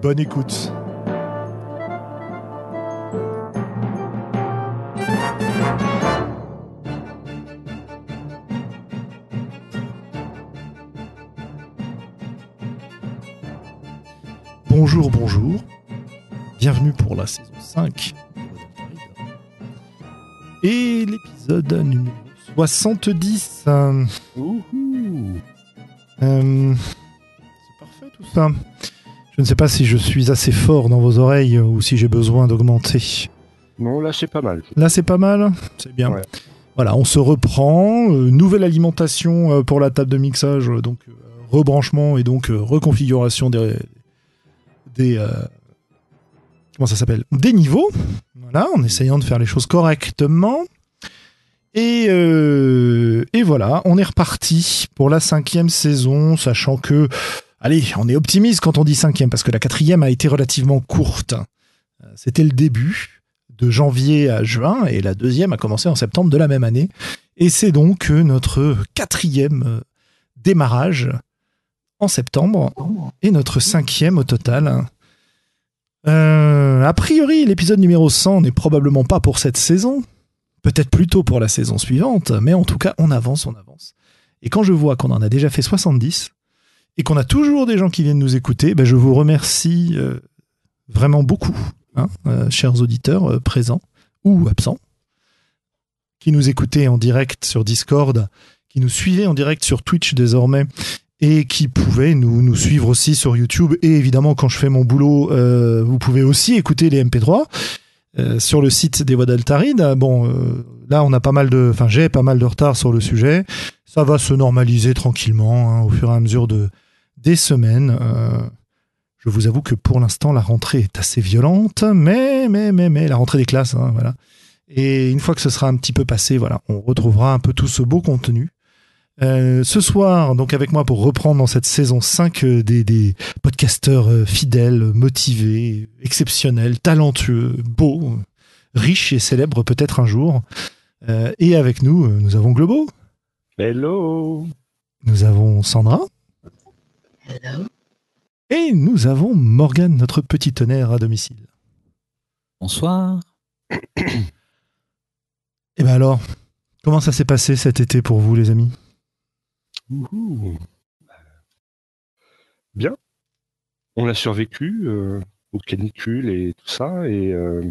Bonne écoute. Bonjour, bonjour. Bienvenue pour la saison 5. Et l'épisode numéro 70. Euh, euh, c'est parfait tout ça. Je ne sais pas si je suis assez fort dans vos oreilles ou si j'ai besoin d'augmenter. Non, là c'est pas mal. Là c'est pas mal, c'est bien. Ouais. Voilà, on se reprend. euh, nouvelle alimentation euh, pour la table de mixage, euh, donc rebranchement et donc reconfiguration des, des comment ça s'appelle? Des niveaux. Voilà, en essayant de faire les choses correctement. Et, euh, et voilà, on est reparti pour la cinquième saison, sachant que Allez, on est optimiste quand on dit cinquième, parce que la quatrième a été relativement courte. Euh, C'était le début, de janvier à juin, et la deuxième a commencé en septembre de la même année. Et c'est donc notre quatrième euh, démarrage en septembre, et notre cinquième au total. Euh, a priori, l'épisode numéro 100 n'est probablement pas pour cette saison, peut-être plutôt pour la saison suivante, mais en tout cas, on avance, on avance. Et quand je vois qu'on en a déjà fait 70, et qu'on a toujours des gens qui viennent nous écouter, ben je vous remercie euh, vraiment beaucoup, hein, euh, chers auditeurs euh, présents ou absents, qui nous écoutez en direct sur Discord, qui nous suivez en direct sur Twitch désormais, et qui pouvaient nous, suivre aussi sur YouTube. Et évidemment, quand je fais mon boulot, vous pouvez aussi écouter les MP3 euh, sur le site des Voix d'Altaride. Bon, là, on a pas mal de, enfin, j'ai pas mal de retard sur le sujet. Ça va se normaliser tranquillement hein, au fur et à mesure de, des semaines. Euh, je vous avoue que pour l'instant, la rentrée est assez violente, mais, mais, mais, mais, la rentrée des classes, hein, voilà. Et une fois que ce sera un petit peu passé, voilà, on retrouvera un peu tout ce beau contenu. Euh, ce soir, donc avec moi pour reprendre dans cette saison 5 euh, des, des podcasteurs fidèles, motivés, exceptionnels, talentueux, beaux, riches et célèbres peut-être un jour. Euh, et avec nous, nous avons Globo, Hello nous avons Sandra, Hello. et nous avons Morgane, notre petit tonnerre à domicile. Bonsoir. Et ben alors, comment ça s'est passé cet été pour vous, les amis? Ouhou. Bien. On a survécu euh, aux canicules et tout ça. Et euh,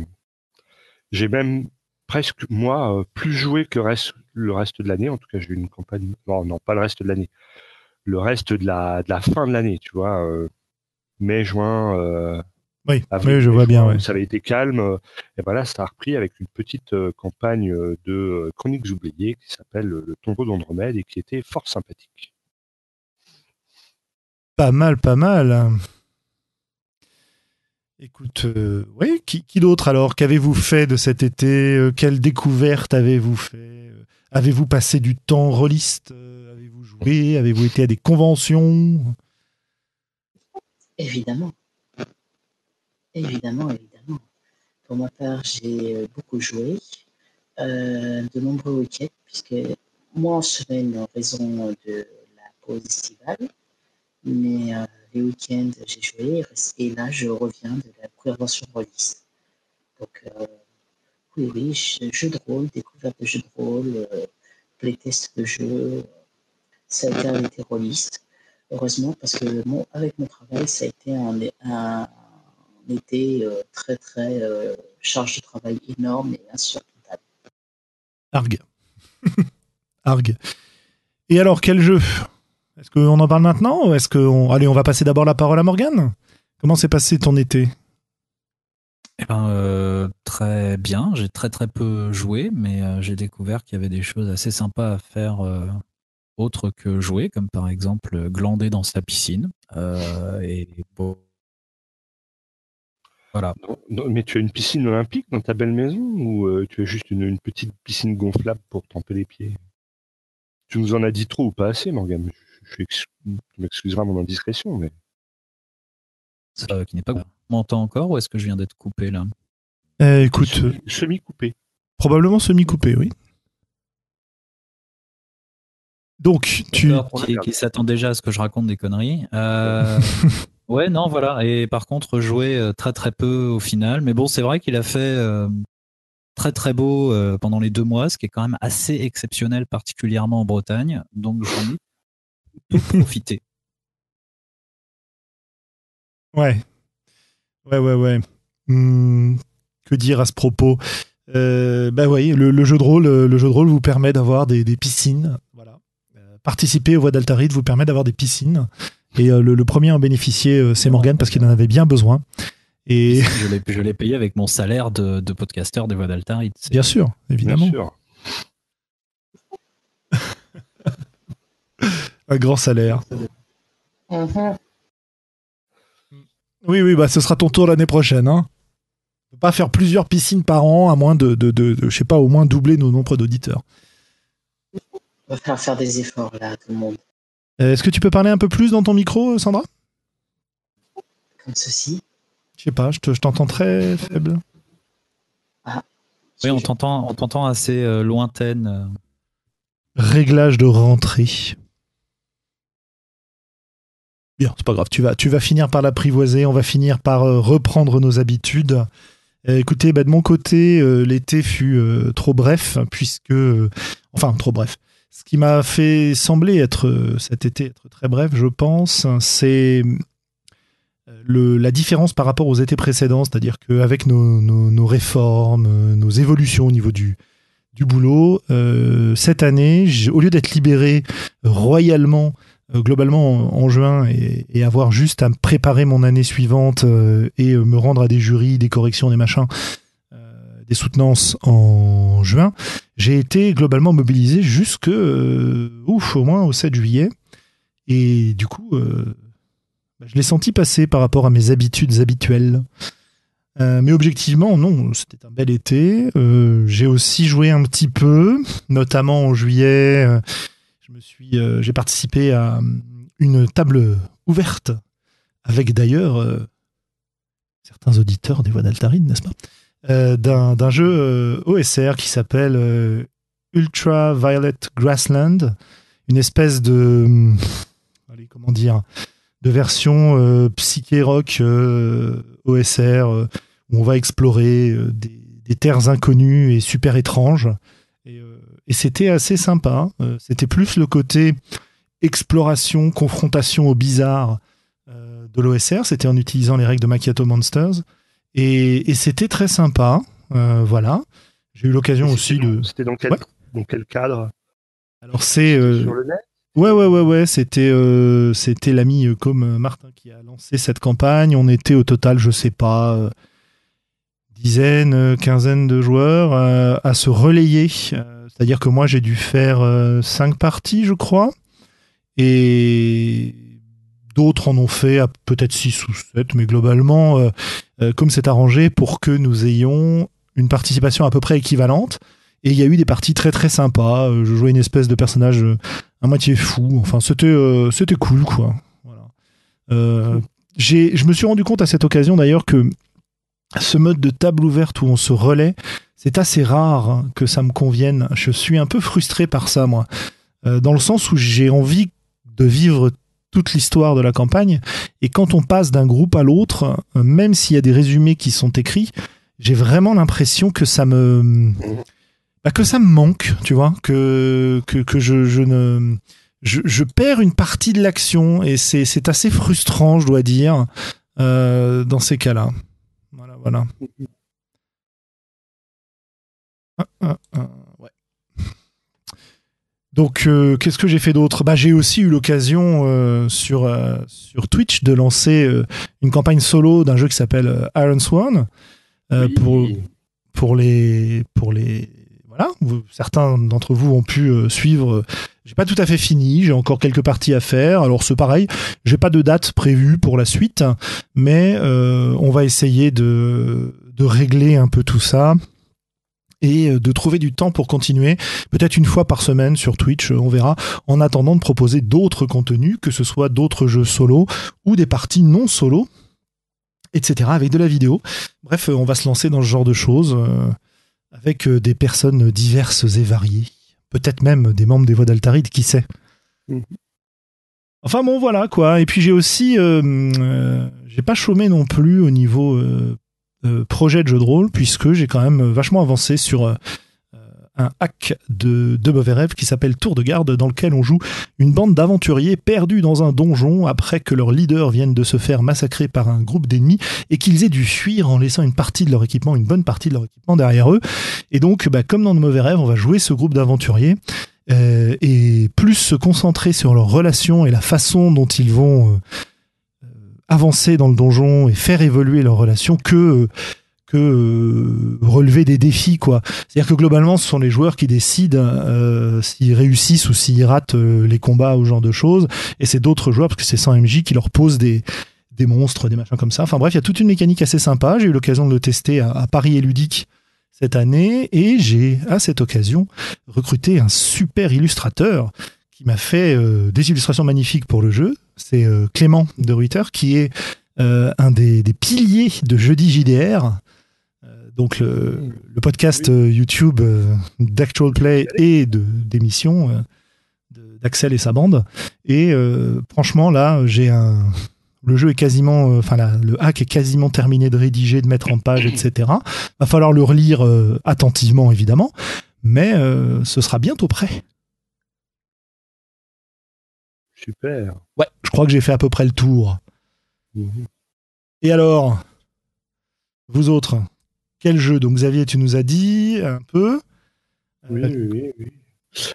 j'ai même presque, moi, euh, plus joué que reste, le reste de l'année. En tout cas, j'ai eu une campagne. Non, non, pas le reste de l'année. Le reste de la, de la fin de l'année, tu vois. euh, mai, juin. euh, Oui, avril, oui je mai, vois bien. ouais. Ça avait été calme. euh, Et voilà, ça a repris avec une petite euh, campagne de chroniques oubliées qui s'appelle Le tombeau d'Andromède et qui était fort sympathique. Pas mal, pas mal. Écoute, euh, oui, qui, qui d'autre alors? Qu'avez-vous fait de cet été? Quelle découverte avez-vous fait? Avez-vous passé du temps rôliste joué Avez-vous été à des conventions? Évidemment. Évidemment, évidemment. Pour ma part, j'ai euh, beaucoup joué, euh, de nombreux week-ends, puisque moi en semaine, en raison de la pause estivale, mais euh, les week-ends, j'ai joué, et là, je reviens de la convention rôliste. Donc, euh, oui, oui, jeux de rôle, découverte de jeux de rôle, playtest de jeux, ça a été un été rôliste. Heureusement, parce que mon, avec mon travail, ça a été un, un, un été euh, très, très euh, charge de travail énorme et insurmontable. Arg. Arg. Et alors, quel jeu? Est-ce qu'on en parle maintenant ou est-ce qu'on... Allez, on va passer d'abord la parole à Morgane? Comment s'est passé ton été? Eh ben, euh, très bien. J'ai très très peu joué, mais euh, j'ai découvert qu'il y avait des choses assez sympas à faire euh, autre que jouer, comme par exemple glander dans sa piscine. Euh, et bon, voilà. mais tu as une piscine olympique dans ta belle maison ou euh, tu as juste une, petite piscine gonflable pour tremper les pieds? Tu nous en as dit trop ou pas assez, Morgane? Je, tu m'excuseras mon indiscrétion, mais. Ça, qui n'est pas. M'entends encore ou est-ce que je viens d'être coupé là? Euh, Écoute. Semi-coupé. Probablement semi-coupé, oui. Donc, tu. Qui, s'attend déjà à ce que je raconte des conneries. Euh, ouais, non, voilà. Et par contre, jouer euh, très très peu au final. Mais bon, c'est vrai qu'il a fait euh, très très beau pendant les deux mois, ce qui est quand même assez exceptionnel, particulièrement en Bretagne. Donc, j'en ai tout profité. Ouais. Ouais, ouais, ouais. Hmm, que dire à ce propos? Euh, Bah oui, le, jeu de rôle, le jeu de rôle vous permet d'avoir des, des piscines participer aux voix d'Altaride vous permet d'avoir des piscines. Et euh, le, premier à en bénéficier, euh, c'est Morgan parce qu'il en avait bien besoin. Et... Je l'ai payé avec mon salaire de, de podcasteur des voix d'Altaride. Bien sûr, évidemment. Un grand salaire. Oui, oui, bah ce sera ton tour l'année prochaine. Hein. peut pas faire plusieurs piscines par an, à moins de, de, de, de je sais pas, au moins doubler nos nombres d'auditeurs. On va faire faire des efforts là, tout le monde. Euh, est-ce que tu peux parler un peu plus dans ton micro, Sandra? Comme ceci. Je sais pas, je t'entends très faible. Ah, oui, on t'entend, on t'entend assez euh, lointaine. Euh. Réglage de rentrée. Bien, c'est pas grave. Tu vas, tu vas finir par l'apprivoiser. On va finir par reprendre nos habitudes. écoutez, bah, de mon côté, l'été fut trop bref, puisque. enfin, trop bref. Ce qui m'a fait sembler être euh, cet été être très bref, je pense, c'est euh, la différence par rapport aux étés précédents, c'est-à-dire qu'avec nos, réformes, nos évolutions au niveau du, du boulot, euh, cette année, au lieu d'être libéré royalement, globalement en, juin, et, avoir juste à préparer mon année suivante et me rendre à des jurys, des corrections, des machins, des soutenances en juin, j'ai été globalement mobilisé jusque, euh, ouf, au moins au 7 juillet. Et du coup, euh, je l'ai senti passer par rapport à mes habitudes habituelles. Euh, mais objectivement, non, c'était un bel été. j'ai aussi joué un petit peu, notamment en juillet. j'ai participé à une table ouverte avec d'ailleurs certains auditeurs des voix d'Altarine, n'est-ce pas? D'un jeu euh, OSR qui s'appelle euh, Ultra Violet Grassland, une espèce de allez, comment dire de version psyché rock OSR où on va explorer des, terres inconnues et super étranges. Et, c'était assez sympa. c'était plus le côté exploration, confrontation au bizarre de l'OSR. C'était en utilisant les règles de Macchiato Monsters. Et, c'était très sympa. Euh, voilà. J'ai eu l'occasion aussi de. C'était dans quel, dans quel cadre? Alors c'est. Euh, Sur le net? Ouais, ouais, ouais, ouais. C'était, euh, c'était l'ami comme Martin qui a lancé cette campagne. On était au total, je sais pas, dizaine, quinzaine de joueurs à se relayer. C'est-à-dire que moi, j'ai dû faire cinq parties, je crois. Et D'autres en ont fait peut-être 6 ou 7, mais globalement, euh, euh, comme c'est arrangé pour que nous ayons une participation à peu près équivalente. Et il y a eu des parties très très sympas. Euh, je jouais une espèce de personnage à moitié fou. Enfin, c'était c'était cool, quoi. Voilà. je me suis rendu compte à cette occasion d'ailleurs que ce mode de table ouverte où on se relaie, c'est assez rare hein, que ça me convienne. Je suis un peu frustré par ça, moi. dans le sens où j'ai envie de vivre toute l'histoire de la campagne. Et quand on passe d'un groupe à l'autre, euh, même s'il y a des résumés qui sont écrits, j'ai vraiment l'impression que ça me bah, que ça me manque, tu vois, que que, que je, je, ne je, je, perds une partie de l'action et c'est assez frustrant, je dois dire, euh, dans ces cas-là. Voilà, voilà. ouais. Donc, euh, qu'est-ce que j'ai fait d'autre? Bah, J'ai aussi eu l'occasion euh, sur, euh, sur Twitch de lancer une campagne solo d'un jeu qui s'appelle Iron Swan pour, pour les, pour les, voilà, certains d'entre vous ont pu suivre. J'ai pas tout à fait fini, j'ai encore quelques parties à faire. Alors c'est pareil, j'ai pas de date prévue pour la suite, mais on va essayer de, de régler un peu tout ça et de trouver du temps pour continuer, peut-être une fois par semaine sur Twitch, on verra, en attendant de proposer d'autres contenus, que ce soit d'autres jeux solo ou des parties non solo, etc., avec de la vidéo. Bref, on va se lancer dans ce genre de choses avec des personnes diverses et variées. Peut-être même des membres des voix d'Altaride, qui sait. Mhm. Enfin bon, voilà quoi. Et puis j'ai aussi, euh, euh, j'ai pas chômé non plus au niveau euh, projet de jeu de rôle, puisque j'ai quand même vachement avancé sur un hack de, de mauvais rêves qui s'appelle Tour de garde, dans lequel on joue une bande d'aventuriers perdus dans un donjon après que leur leader vienne de se faire massacrer par un groupe d'ennemis et qu'ils aient dû fuir en laissant une partie de leur équipement, une bonne partie de leur équipement derrière eux. Et donc, bah, comme dans de mauvais rêves, on va jouer ce groupe d'aventuriers. Euh, et plus se concentrer sur leurs relations et la façon dont ils vont euh, avancer dans le donjon et faire évoluer leurs relations que que euh, relever des défis quoi. C'est-à-dire que globalement ce sont les joueurs qui décident euh, s'ils réussissent ou s'ils ratent euh, les combats ou ce genre de choses et c'est d'autres joueurs parce que c'est 100 MJ qui leur posent des des monstres, des machins comme ça. Enfin bref, il y a toute une mécanique assez sympa. J'ai eu l'occasion de le tester à, Paris et Ludique cette année et j'ai à cette occasion recruté un super illustrateur qui m'a fait des illustrations magnifiques pour le jeu. C'est Clément de Ruiter qui est un des, des, piliers de Jeudi JDR donc le, le podcast euh, YouTube euh, d'Actual Play et de d'émissions euh, d'Axel et sa bande. Et franchement, là, j'ai un. Le jeu est quasiment, enfin le hack est quasiment terminé de rédiger, de mettre en page, etc. Va falloir le relire attentivement, évidemment, mais ce sera bientôt prêt. Super. Ouais, je crois que j'ai fait à peu près le tour. Mhm. Et alors, vous autres, quel jeu? Donc Xavier, tu nous as dit un peu. Oui, euh, oui, oui.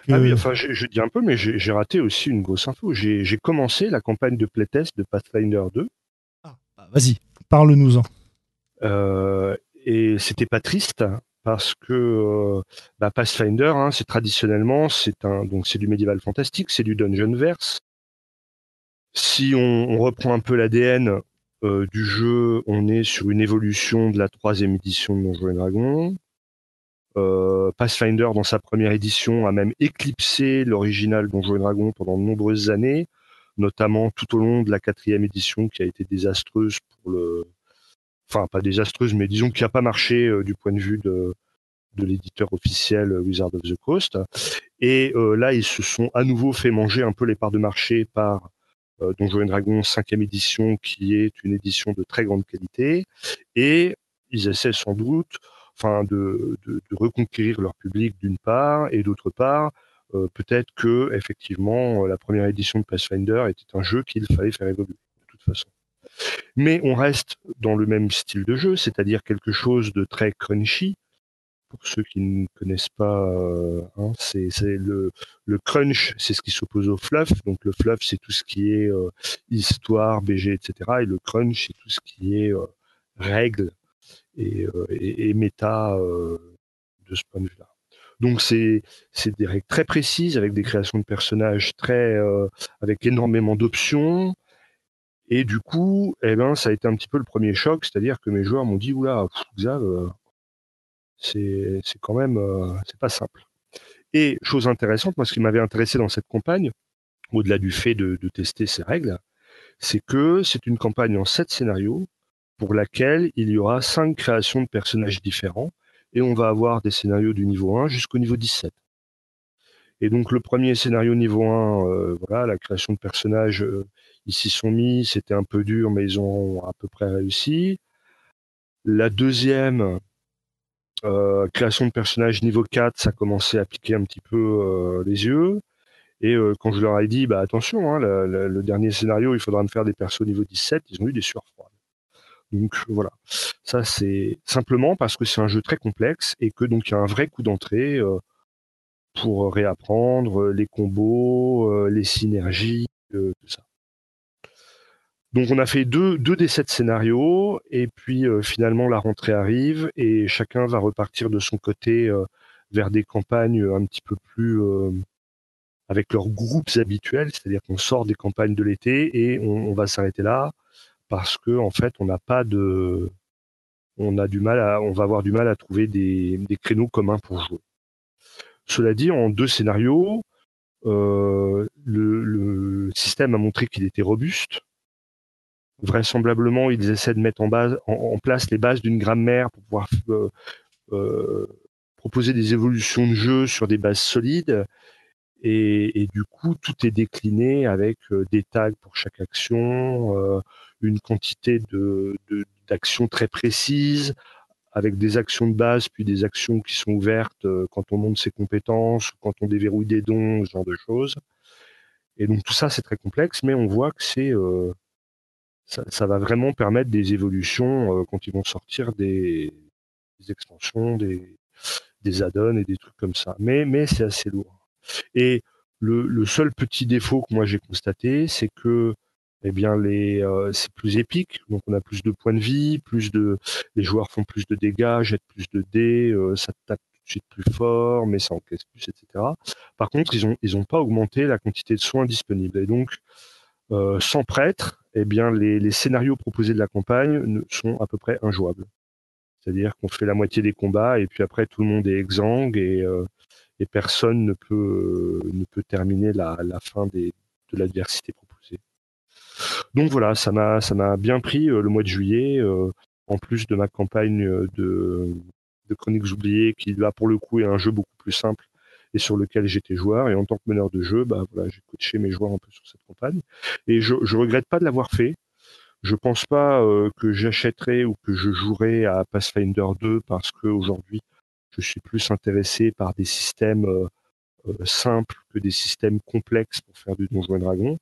Ah oui, enfin, je, dis un peu, mais j'ai raté aussi une grosse info. J'ai commencé la campagne de playtest de Pathfinder 2. Ah, bah, vas-y, parle-nous-en. Euh, et c'était pas triste parce que euh, bah, Pathfinder, hein, c'est traditionnellement, c'est un donc c'est du médiéval fantastique, c'est du dungeon verse. Si on, reprend un peu l'ADN, euh, du jeu, on est sur une évolution de la troisième édition de Donjons et Dragons. Euh, Pathfinder, dans sa première édition, a même éclipsé l'original Donjons et Dragons pendant de nombreuses années, notamment tout au long de la quatrième édition qui a été désastreuse pour le... Enfin, pas désastreuse, mais disons qui n'a pas marché euh, du point de vue de l'éditeur officiel Wizard of the Coast. Et là, ils se sont à nouveau fait manger un peu les parts de marché par euh, Donjons et Dragons 5e édition, qui est une édition de très grande qualité. Et ils essaient sans doute enfin, de, reconquérir leur public d'une part, et d'autre part, euh, peut-être que effectivement la première édition de Pathfinder était un jeu qu'il fallait faire évoluer de toute façon. Mais on reste dans le même style de jeu, c'est-à-dire quelque chose de très crunchy, pour ceux qui ne connaissent pas, euh, hein, c'est le, crunch, c'est ce qui s'oppose au fluff. Donc le fluff, c'est tout ce qui est euh, histoire, BG, etc. Et le crunch, c'est tout ce qui est euh, règles et, et, méta de ce point de vue-là. Donc c'est des règles très précises avec des créations de personnages très avec énormément d'options. Et du coup, eh ben, ça a été un petit peu le premier choc, c'est-à-dire que mes joueurs m'ont dit oula, Xav, c'est quand même euh, c'est pas simple. Et chose intéressante, moi ce qui m'avait intéressé dans cette campagne, au-delà du fait de, tester ces règles, c'est que c'est une campagne en sept scénarios pour laquelle il y aura cinq créations de personnages différents et on va avoir des scénarios du niveau 1 jusqu'au niveau 17. Et donc le premier scénario niveau 1, euh, voilà, la création de personnages, euh, ils s'y sont mis, c'était un peu dur, mais ils ont à peu près réussi. La deuxième, euh, création de personnages niveau 4, ça commençait à piquer un petit peu euh, les yeux. Et euh, quand je leur ai dit, bah attention, hein, le, dernier scénario, il faudra me faire des persos niveau 17, ils ont eu des sueurs froides. Donc voilà, ça c'est simplement parce que c'est un jeu très complexe et que donc il y a un vrai coup d'entrée pour réapprendre les combos, les synergies, tout ça. Donc on a fait deux, deux des sept scénarios et puis euh, finalement la rentrée arrive et chacun va repartir de son côté euh, vers des campagnes un petit peu plus avec leurs groupes habituels, c'est-à-dire qu'on sort des campagnes de l'été et on, va s'arrêter là parce que en fait on n'a pas de on a du mal à on va avoir du mal à trouver des, des créneaux communs pour jouer. Cela dit, en deux scénarios, euh, le, système a montré qu'il était robuste. Vraisemblablement, ils essaient de mettre en, place les bases d'une grammaire pour pouvoir euh, euh, proposer des évolutions de jeu sur des bases solides. Et, du coup, tout est décliné avec euh, des tags pour chaque action, une quantité d'actions très précises, avec des actions de base, puis des actions qui sont ouvertes quand on monte ses compétences, quand on déverrouille des dons, ce genre de choses. Et donc tout ça, c'est très complexe, mais on voit que c'est ça, va vraiment permettre des évolutions euh, quand ils vont sortir des, des extensions, des, add-ons et des trucs comme ça. Mais, c'est assez lourd. Et le, seul petit défaut que moi j'ai constaté, c'est que eh bien euh, c'est plus épique donc on a plus de points de vie plus de les joueurs font plus de dégâts jettent plus de dés euh, ça tape tout de suite plus fort mais ça encaisse plus etc par contre ils ont ils ont pas augmenté la quantité de soins disponibles et donc sans prêtre eh bien les, scénarios proposés de la campagne sont à peu près injouables. C'est-à-dire qu'on fait la moitié des combats et puis après tout le monde est exsangue et, et personne ne peut ne peut terminer la, fin de l'adversité proposée. Donc voilà, ça m'a ça m'a bien pris euh, le mois de juillet, euh, en plus de ma campagne euh, de, de Chroniques oubliées, qui là pour le coup est un jeu beaucoup plus simple et sur lequel j'étais joueur. Et en tant que meneur de jeu, bah voilà, j'ai coaché mes joueurs un peu sur cette campagne. Et je, je regrette pas de l'avoir fait. Je pense pas que j'achèterai ou que je jouerai à Pathfinder 2 parce que aujourd'hui, je suis plus intéressé par des systèmes simples que des systèmes complexes pour faire du Donjon et Dragon.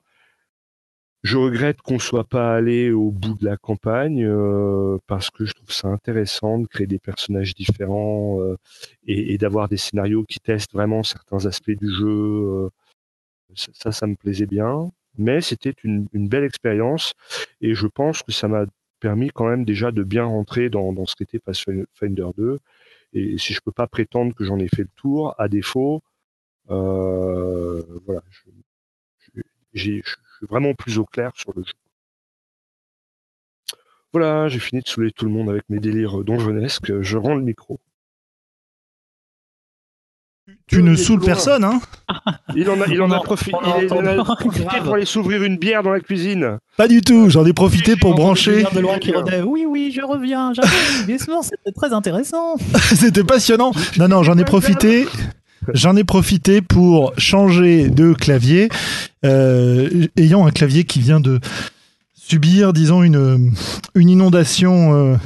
Je regrette qu'on soit pas allé au bout de la campagne euh, parce que je trouve ça intéressant de créer des personnages différents euh, et, d'avoir des scénarios qui testent vraiment certains aspects du jeu. Euh, ça, ça me plaisait bien. Mais c'était une, belle expérience et je pense que ça m'a permis quand même déjà de bien rentrer dans, dans ce qu'était Pathfinder 2. Et si je peux pas prétendre que j'en ai fait le tour, à défaut, euh, voilà, vraiment plus au clair sur le jeu. Voilà, j'ai fini de saouler tout le monde avec mes délires donjonesques. Je rends le micro. Tu ne saoules personne, hein? Il en a, il en a, profité pour aller s'ouvrir une bière dans la cuisine. Pas du tout, j'en ai profité pour brancher. oui, oui, je reviens. C'était très intéressant. C'était passionnant. Non, non, j'en ai profité. J'en ai profité pour changer de clavier, euh, ayant un clavier qui vient de subir, disons, une, une inondation euh,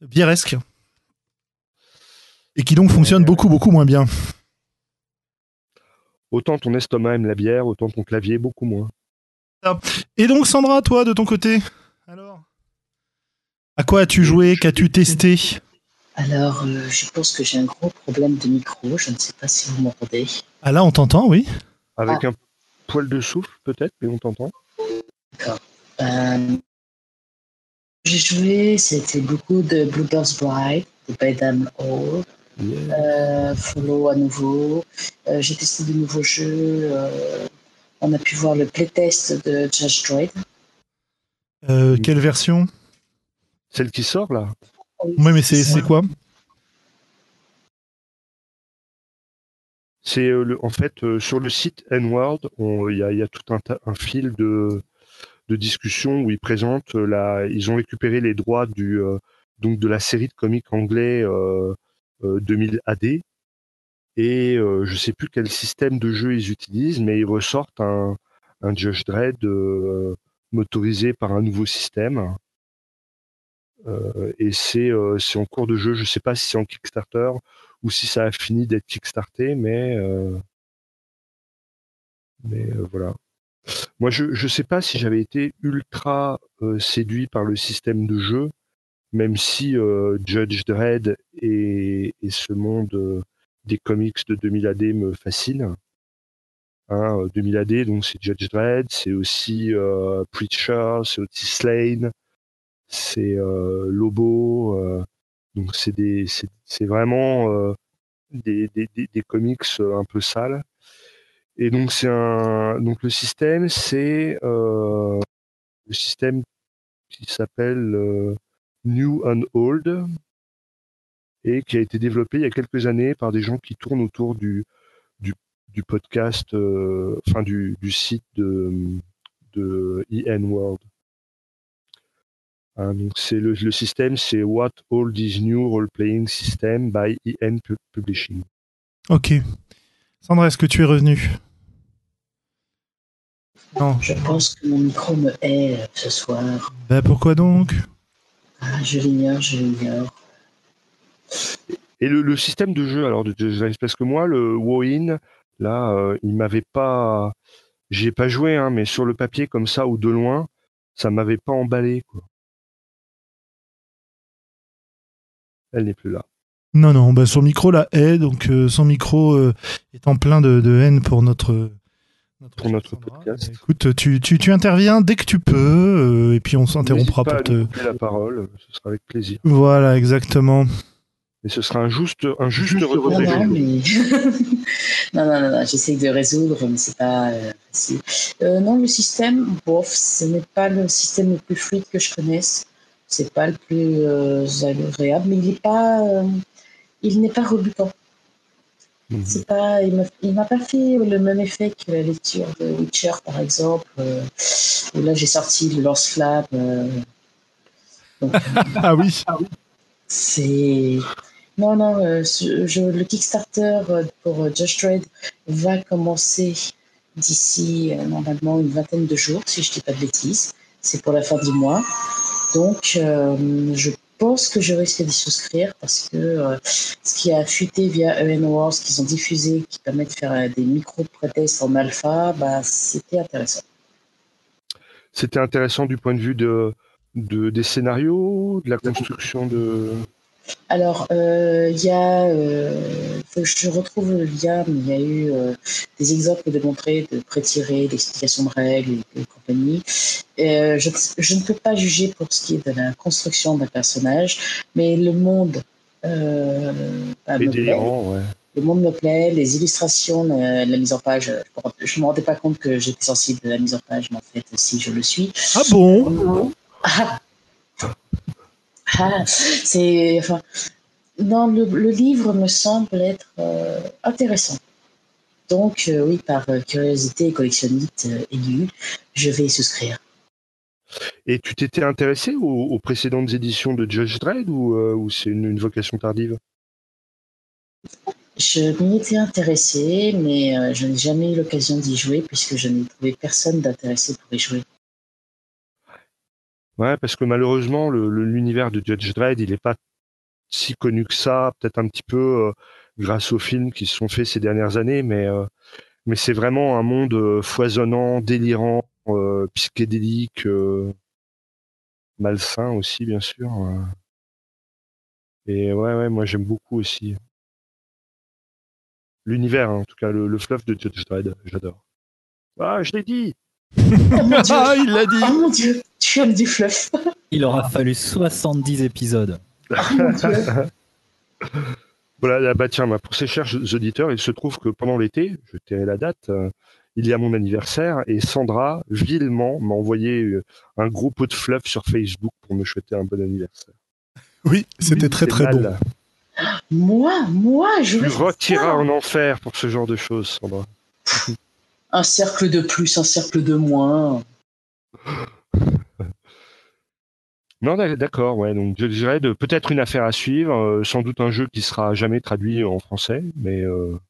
bièresque, et qui donc fonctionne beaucoup, beaucoup moins bien. Autant ton estomac aime la bière, autant ton clavier beaucoup moins. Et donc, Sandra, toi, de ton côté, alors? À quoi as-tu joué? Qu'as-tu testé? Alors, euh, je pense que j'ai un gros problème de micro. Je ne sais pas si vous m'entendez. Ah là, on t'entend, oui. Avec ah. un poil de souffle, peut-être, mais on t'entend. D'accord. Euh, j'ai joué, c'était beaucoup de Bluebird's Bride, de Bedam Hall, euh, Follow à nouveau. Euh, j'ai testé de nouveaux jeux. Euh, on a pu voir le playtest de Judge Dredd. quelle version? Celle qui sort là oui, mais c'est quoi C'est euh, en fait euh, sur le site N-World, il y a, y a, tout un, un fil de, de discussion où ils présentent euh, la, ils ont récupéré les droits du donc de la série de comics anglais 2000 AD et je sais plus quel système de jeu ils utilisent, mais ils ressortent un, un Judge Dredd motorisé par un nouveau système. Euh, et euh, c'est en cours de jeu. Je sais pas si c'est en Kickstarter ou si ça a fini d'être Kickstarté, mais euh, mais voilà. Moi, je ne sais pas si j'avais été ultra séduit par le système de jeu, même si Judge Dredd et, et ce monde des comics de 2000 AD me fascine. Hein, 2000 AD, donc c'est Judge Dredd, c'est aussi Preacher, c'est aussi Slane, c'est euh, Lobo. Euh, donc c'est des, c'est vraiment euh, des, des, des, comics un peu sales. Et donc c'est un donc le système c'est le système qui s'appelle New and Old et qui a été développé il y a quelques années par des gens qui tournent autour du du, du podcast, euh, enfin du, du site de de EN World. Hein, donc c'est le, le, système, c'est What All These New Role Playing System by EN Publishing. Ok. Sandra, est-ce que tu es revenu Non. Je pense que mon micro me hait euh, ce soir. Ben pourquoi donc? Ah, Je l'ignore, je l'ignore. Et le, le, système de jeu, alors, de, de, parce que moi, le WoW-In, là, euh, il m'avait pas. J'ai pas joué, hein, mais sur le papier, comme ça, ou de loin, ça m'avait pas emballé, quoi. Elle n'est plus là. Non, non, bah son micro la hait, donc euh, son micro euh, est en plein de, de, haine pour notre, notre pour notre podcast. Bah, écoute, tu, tu, tu, interviens dès que tu peux, euh, et puis on s'interrompra pour te. la parole, ce sera avec plaisir. Voilà, exactement. Et ce sera un juste, un juste, juste non, non, mais... non, non, non, de résoudre, mais c'est pas facile. non, le système, bof, ce n'est pas le système le plus fluide que je connaisse c'est pas le plus euh, agréable, mais il n'est pas, euh, il n'est pas rebutant. Mhm. C'est pas, il m'a pas fait le même effet que la lecture de Witcher, par exemple, euh, où là j'ai sorti le lance-flamme. ah oui. C'est non, non. Je, le Kickstarter pour Just Trade va commencer d'ici normalement une vingtaine de jours, si je ne dis pas de bêtises. C'est pour la fin du mois. Donc, euh, je pense que je risque d'y souscrire parce que euh, ce qui a fuité via EN Wars, qu'ils ont diffusé, qui permet de faire euh, des micro-prétests en alpha, bah, c'était intéressant. C'était intéressant du point de vue de, de, des scénarios, de la construction de. Alors, euh, il y a, euh, faut que je retrouve le lien, mais il y a eu euh, des exemples de montrer, de pré-tirer, d'explications de règles et, compagnie. Je, je, ne peux pas juger pour ce qui est de la construction d'un personnage, mais le monde bah, me plaît. Ouais. Le monde me plaît, les illustrations, la, la mise en page. Je ne me rendais pas compte que j'étais sensible de la mise en page, mais en fait, si je le suis. Ah bon? Ah, ah, c'est, enfin, non, le, livre me semble être euh, intéressant. Donc, euh, oui, par euh, curiosité collectionniste aiguë, je vais y souscrire. Et tu t'étais intéressé aux, précédentes éditions de Judge Dredd ou, c'est une, vocation tardive? Je m'y étais intéressé, mais je n'ai jamais eu l'occasion d'y jouer puisque je n'ai trouvé personne d'intéressé pour y jouer. Ouais, parce que malheureusement, l'univers de Judge Dredd, il n'est pas si connu que ça, peut-être un petit peu euh, grâce aux films qui se sont faits ces dernières années, mais, euh, mais c'est vraiment un monde euh, foisonnant, délirant, psychédélique, malsain aussi, bien sûr. Et ouais, ouais, moi j'aime beaucoup aussi. L'univers, hein, en tout cas, le, le fluff de Judge Dredd, j'adore. Ah, je l'ai dit ah, il l'a dit. Oh mon dieu, tu aimes du fluff. Il aura fallu 70 épisodes. voilà, bah tiens, pour ces chers auditeurs, il se trouve que pendant l'été, je tairai la date, euh, il y a mon anniversaire et Sandra, vilement, m'a envoyé euh, un gros pot de fluff sur Facebook pour me souhaiter un bon anniversaire. Oui, c'était très très bon. Moi, moi, je. Tu retireras en enfer pour ce genre de choses, Sandra un cercle de plus, un cercle de moins. Non, d'accord, ouais. Donc, je dirais de peut-être une affaire à suivre, euh, sans doute un jeu qui sera jamais traduit en français, mais. Euh,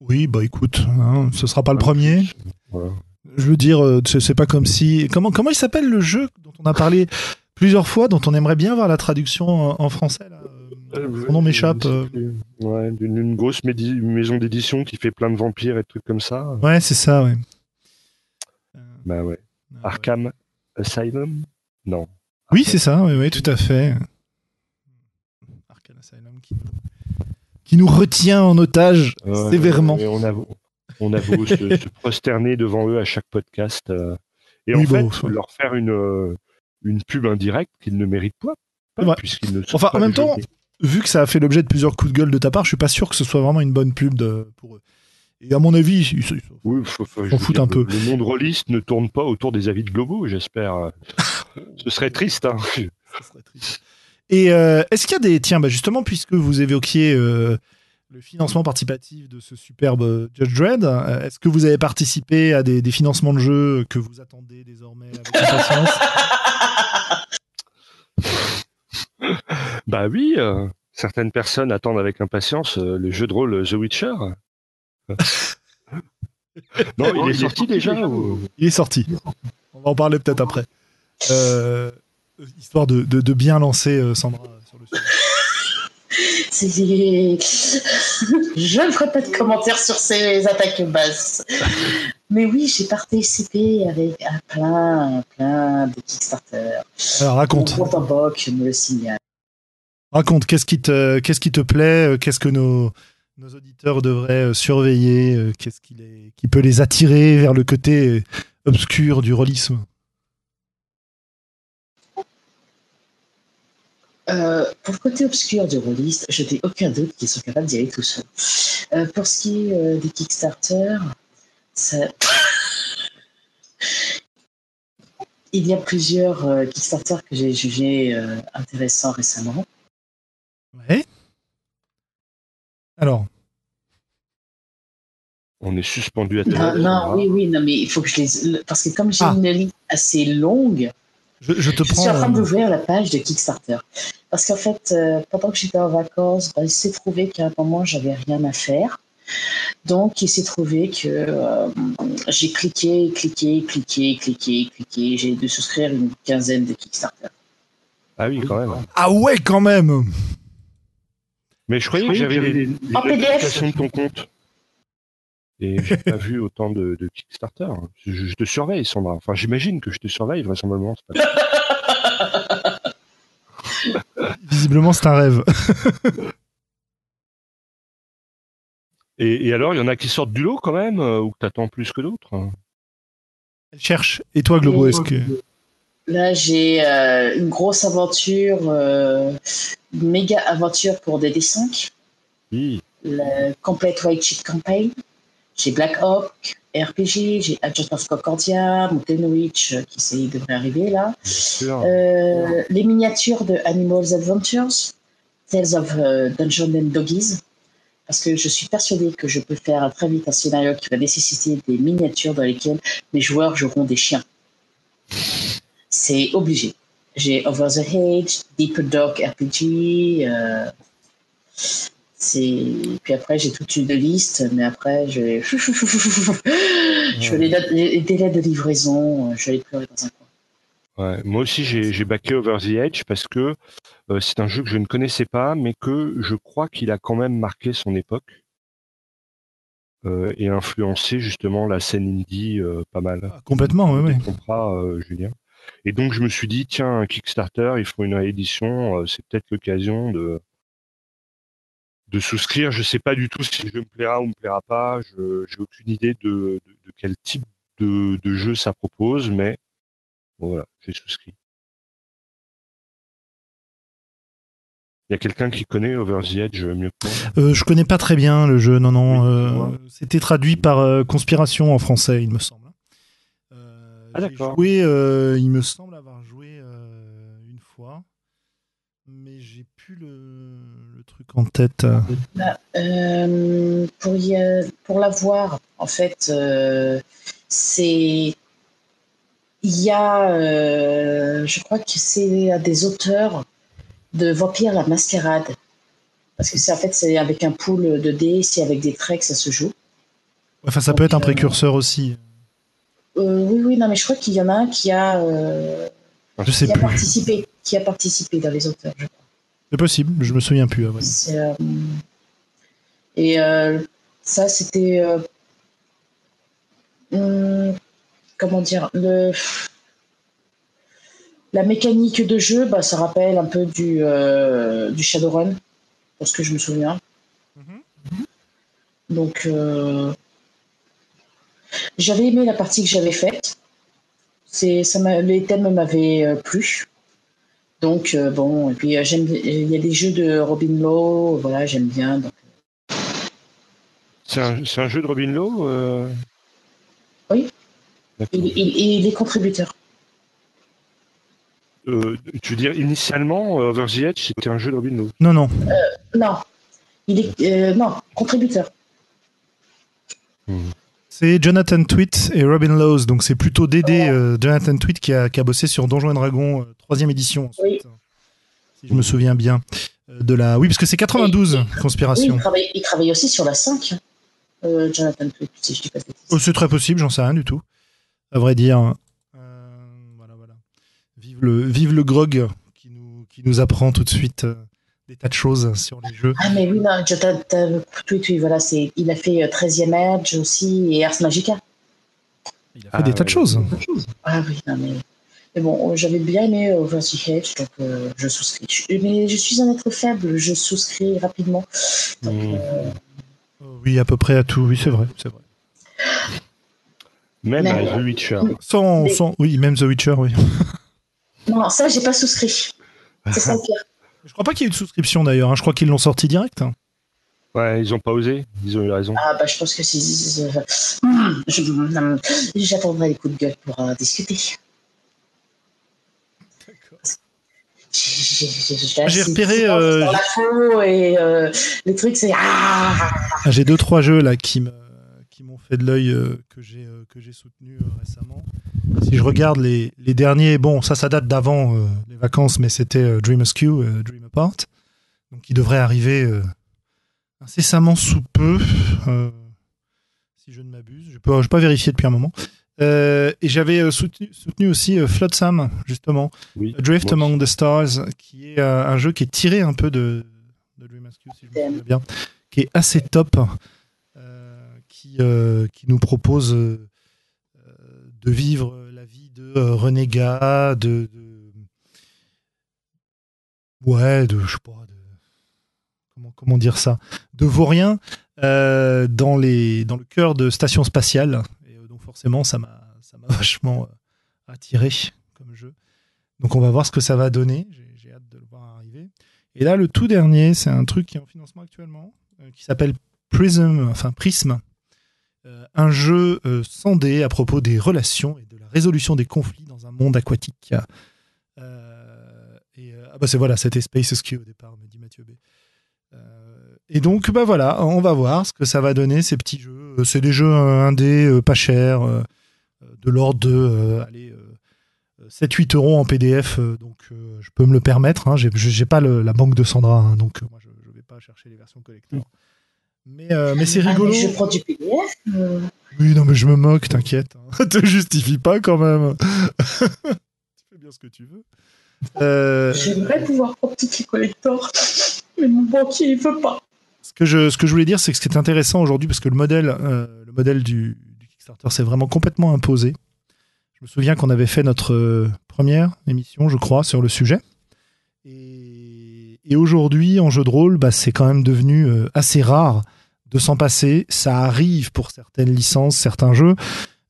oui, bah écoute, hein, ce sera pas le premier. Je veux dire, euh, c'est pas comme si. Comment comment il s'appelle le jeu dont on a parlé plusieurs fois, dont on aimerait bien voir la traduction en, français là? Son nom m'échappe. Ouais, d'une grosse maison d'édition qui fait plein de vampires et trucs comme ça. Ouais, c'est ça, ouais. Bah ouais. Arkham Asylum? Non. Oui, c'est ça, oui, oui, tout à fait. Arkham Asylum qui, qui nous retient en otage sévèrement. On avoue, on avoue se, prosterner devant eux à chaque podcast. Euh, et en fait, leur faire une, euh, une pub indirecte qu'ils ne méritent pas. puisqu'ils ne sont enfin, en même temps, vu que ça a fait l'objet de plusieurs coups de gueule de ta part, je suis pas sûr que ce soit vraiment une bonne pub de, pour eux. Et à mon avis, ils- Oui, s'en foutent un peu. Le monde rôliste ne tourne pas autour des avis de globaux, j'espère. Ce serait triste. Hein. Ça serait triste. Et euh, est-ce qu'il y a des. Tiens, bah justement, puisque vous évoquiez euh, le financement participatif de ce superbe euh, Judge Dredd, est-ce que vous avez participé à des, des financements de jeux que vous attendez désormais avec impatience? Bah oui, euh, certaines personnes attendent avec impatience euh, le jeu de rôle The Witcher. non, il est sorti déjà ou... Il est sorti. On va en parler peut-être après. Euh, histoire de, de- de bien lancer euh, Sandra sur le sujet. Je ne ferai pas de commentaires sur ces attaques basses. Mais oui, j'ai participé avec à plein, plein de Kickstarter. Alors raconte, banque me le signale. raconte. Qu'est-ce qui te, qu'est-ce qui te plaît euh, Qu'est-ce que nos, nos auditeurs devraient euh, surveiller euh, Qu'est-ce qui, les, qui peut les attirer vers le côté obscur du rôlisme Euh, pour le côté obscur du rôliste, je n'ai aucun doute qu'ils sont capables d'y aller tout seuls. Euh, pour ce qui est euh, des Kickstarter, ça- il y a plusieurs euh, Kickstarter que j'ai jugés euh, intéressants récemment. Ouais. Alors, On est suspendu à Non, non, oui, oui, non, mais il faut que je les. Parce que comme j'ai Ah. une liste assez longue, je, je te je prends. suis en train euh, d'ouvrir la page de Kickstarter. Parce qu'en fait, euh, pendant que j'étais en vacances, bah, il s'est trouvé qu'à un moment, j'avais rien à faire. Donc, il s'est trouvé que euh, j'ai cliqué, cliqué, cliqué, cliqué, cliqué. J'ai dû souscrire une quinzaine de Kickstarter. Ah oui, quand même. Ah ouais, quand même Mais je croyais que j'avais les, les En PDF. notifications de ton compte. Et j'ai pas vu autant de, de Kickstarter. Je, je te surveille, Sandra. Enfin, j'imagine que je te surveille, vraisemblablement. pas. Visiblement, c'est un rêve. Et, et alors, il y en a qui sortent du lot quand même, euh, ou que t'attends plus que d'autres? Elle cherche. Et toi, Globo, est-ce que. Là, j'ai euh, une grosse aventure, euh, une méga aventure pour DD5. Oui. le Complete White Sheet Campaign. J'ai Black Hawk, RPG, j'ai Agent of Concordia, Mountain Witch euh, qui devrait arriver là. Bien sûr. Euh, les miniatures de Animals Adventures, Tales of euh, Dungeons and Doggies, parce que je suis persuadée que je peux faire très vite un scénario qui va nécessiter des miniatures dans lesquelles mes joueurs joueront des chiens. C'est obligé. J'ai Over the Hedge, Deeper Dark RPG. euh, puis après j'ai toute une liste, mais après je vais je les, dates- les délais de livraison, je vais les pleurer dans un coin. Ouais. Moi aussi, j'ai j'ai backé Over the Edge parce que euh, c'est un jeu que je ne connaissais pas, mais que je crois qu'il a quand même marqué son époque euh, et influencé justement la scène indie euh, pas mal. Ah, Complètement, oui, oui. Tu comprends, euh, Julien. Et donc je me suis dit, tiens, un Kickstarter, ils font une réédition, euh, c'est peut-être l'occasion de de souscrire. Je sais pas du tout si le jeu me plaira ou me plaira pas. Je j'ai aucune idée de, de, de quel type de, de jeu ça propose, mais voilà, j'ai souscrit. Il y a quelqu'un qui connaît Over the Edge mieux que moi? Euh, je connais pas très bien le jeu, non, non. Oui, euh. C'était traduit par euh, Conspiration en français, il me semble. Euh, Ah, j'ai d'accord. joué, il me semble avoir joué une fois, mais j'ai plus le, le truc en tête. Euh, pour, y, euh, pour l'avoir, en fait, euh, c'est. Il y a. euh, je crois que c'est à des auteurs de Vampire la Mascarade. Parce que c'est en fait, c'est avec un pool de dés, c'est avec des traits que ça se joue. Enfin, ça peut être un euh, précurseur aussi. Euh, oui, oui, non, mais je crois qu'il y en a un qui a, euh, Je sais qui a plus. participé, qui a participé dans les auteurs. je crois. C'est possible, je me souviens plus. ouais. Euh, et euh, ça, c'était. euh, hum, comment dire le, La mécanique de jeu, bah, ça rappelle un peu du, du Shadowrun, pour ce que je me souviens. Donc. euh, j'avais aimé la partie que j'avais faite. C'est, ça m'a- les thèmes m'avaient plu. Donc, bon, et puis j'aime, il y a des jeux de Robin Lowe, voilà, j'aime bien. C'est un, un, jeu de Robin Lowe Oui. Il, il, est contributeur. Euh, tu veux dire initialement, Over the Edge, c'était un jeu de Robin Lowe Non, non. non. Il est non contributeur. Hmm. C'est Jonathan Tweet et Robin Lowe, donc c'est plutôt Dédé, euh, Jonathan Tweet qui a, qui a, bossé sur Donjons et Dragons, euh, troisième édition, ensuite, si je me souviens bien. Euh, de la... Oui, parce que c'est 92, Conspiration. Oui, il, travaille, aussi sur la 5, Jonathan Tweet, si je dis pas oh, C'est très possible, j'en sais rien du tout, à vrai dire. voilà, voilà. Vive le, vive le grog qui nous, qui nous apprend tout de suite des tas de choses sur les jeux. Ah, mais oui, non, oui, oui, voilà, c'est, il a fait 13e euh, Edge aussi et Ars Magica. Il a fait des tas de choses. Ah oui, non, mais. Mais bon, j'avais bien aimé Overseas Edge, donc euh, je souscris. mais je suis un être faible, je souscris rapidement. Hmm. Euh, oui, à peu près à tout, oui, c'est vrai, c'est vrai. Même à The Witcher. Sans, sans, oui, même The Witcher, oui. non, ça, j'ai pas souscrit. C'est ça le pire. Je crois pas qu'il y ait eu de souscription d'ailleurs. Hein. Je crois qu'ils l'ont sorti direct. Hein. Ouais, ils ont pas osé. Ils ont eu raison. Ah bah je pense que c'est. J'attendrai les coups de gueule pour euh, discuter. J'ai repéré. Euh, la et euh, les trucs c'est. Ah J'ai deux trois jeux là qui me qui m'ont fait de l'œil que j'ai que j'ai soutenu récemment. Si je regarde les, les derniers, bon, ça, ça date d'avant euh, les vacances, mais c'était euh, Dream Askew, euh, Dream Apart. Donc, il devrait arriver incessamment sous peu, si je ne m'abuse. Je ne peux, pas vérifier depuis un moment. et j'avais soutenu, soutenu, aussi Flotsam, justement, Drift Among the Stars, qui est un jeu qui est tiré un peu de, de Dream Askew, si je me souviens bien, qui est assez top, qui, qui nous propose de vivre la vie de euh, renégat, de, ouais, de je sais pas, de, comment comment dire ça, de vaurien euh, dans les dans le cœur de station spatiale. Et euh, donc forcément, ça m'a ça vachement attiré comme jeu. Donc on va voir ce que ça va donner. J'ai hâte de le voir arriver. Et là, le tout dernier, c'est un truc qui est en financement actuellement, qui s'appelle Prism, enfin Prism, euh, un jeu euh, sondé à propos des relations et de la résolution des conflits dans un monde aquatique. Euh, et ah bah c'est voilà, c'était Space Ski au départ, me dit Mathieu B. et donc bah voilà, on va voir ce que ça va donner ces petits jeux. C'est des jeux indés, pas chers, de l'ordre de allez, 7-8 euros en PDF, donc je peux me le permettre. Hein. J'ai pas la banque de Sandra, hein, donc moi je, ne vais pas chercher les versions collector. Mais, euh, mais c'est ah, rigolo. je prends du PDF. Euh. Oui, non, mais je me moque, t'inquiète. Hein. Te justifie pas quand même. tu fais bien ce que tu veux. Euh... J'aimerais pouvoir prendre collector, mais mon banquier, il veut pas. Ce que je, ce que je voulais dire, c'est que ce qui est intéressant aujourd'hui, parce que le modèle, euh, le modèle du, du Kickstarter s'est vraiment complètement imposé. Je me souviens qu'on avait fait notre première émission, je crois, sur le sujet. Et, et aujourd'hui, en jeu de rôle, bah, c'est quand même devenu assez rare de s'en passer. Ça arrive pour certaines licences, certains jeux,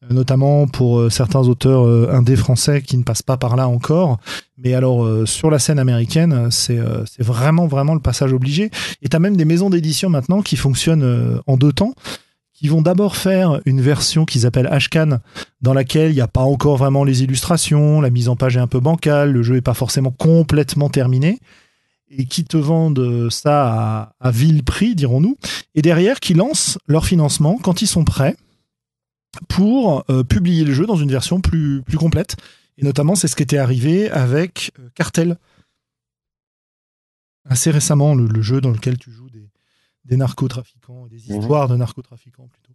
euh, notamment pour euh, certains auteurs euh, indés français qui ne passent pas par là encore. Mais alors, sur la scène américaine, c'est vraiment, vraiment le passage obligé. Et tu as même des maisons d'édition maintenant qui fonctionnent en deux temps qui vont d'abord faire une version qu'ils appellent Ashcan, dans laquelle il n'y a pas encore vraiment les illustrations, la mise en page est un peu bancale, le jeu n'est pas forcément complètement terminé et qui te vendent ça à, vil prix, dirons-nous, et derrière qui lancent leur financement quand ils sont prêts pour euh, publier le jeu dans une version plus, plus complète. Et notamment, c'est ce qui était arrivé avec euh, Cartel. Assez récemment, le, jeu dans lequel tu joues des, des narcotrafiquants, des mhm. histoires de narcotrafiquants plutôt.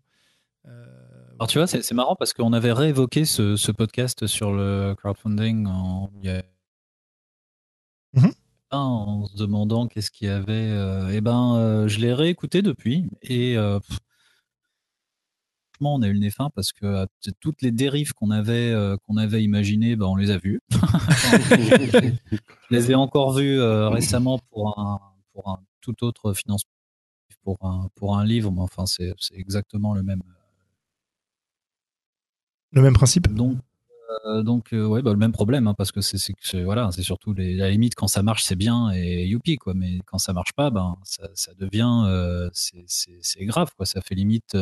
Euh, Alors tu vois, c'est marrant parce qu'on avait réévoqué ce, ce, podcast sur le crowdfunding en, il y a... En se demandant qu'est-ce qu'il y avait. Euh, eh ben, euh, je l'ai réécouté depuis et euh, franchement, on a eu le nez fin parce que toutes les dérives qu'on avait qu'on avait imaginées, ben, on les a vues. je les ai encore vues récemment pour un pour un tout autre financement pour un pour un livre, mais enfin c'est exactement le même le même principe? Donc Euh, donc ouais, bah, le même problème, hein, parce que c'est voilà, c'est surtout les, la limite quand ça marche c'est bien et youpi quoi, mais quand ça marche pas, ben ça, ça devient c'est grave quoi, ça fait limite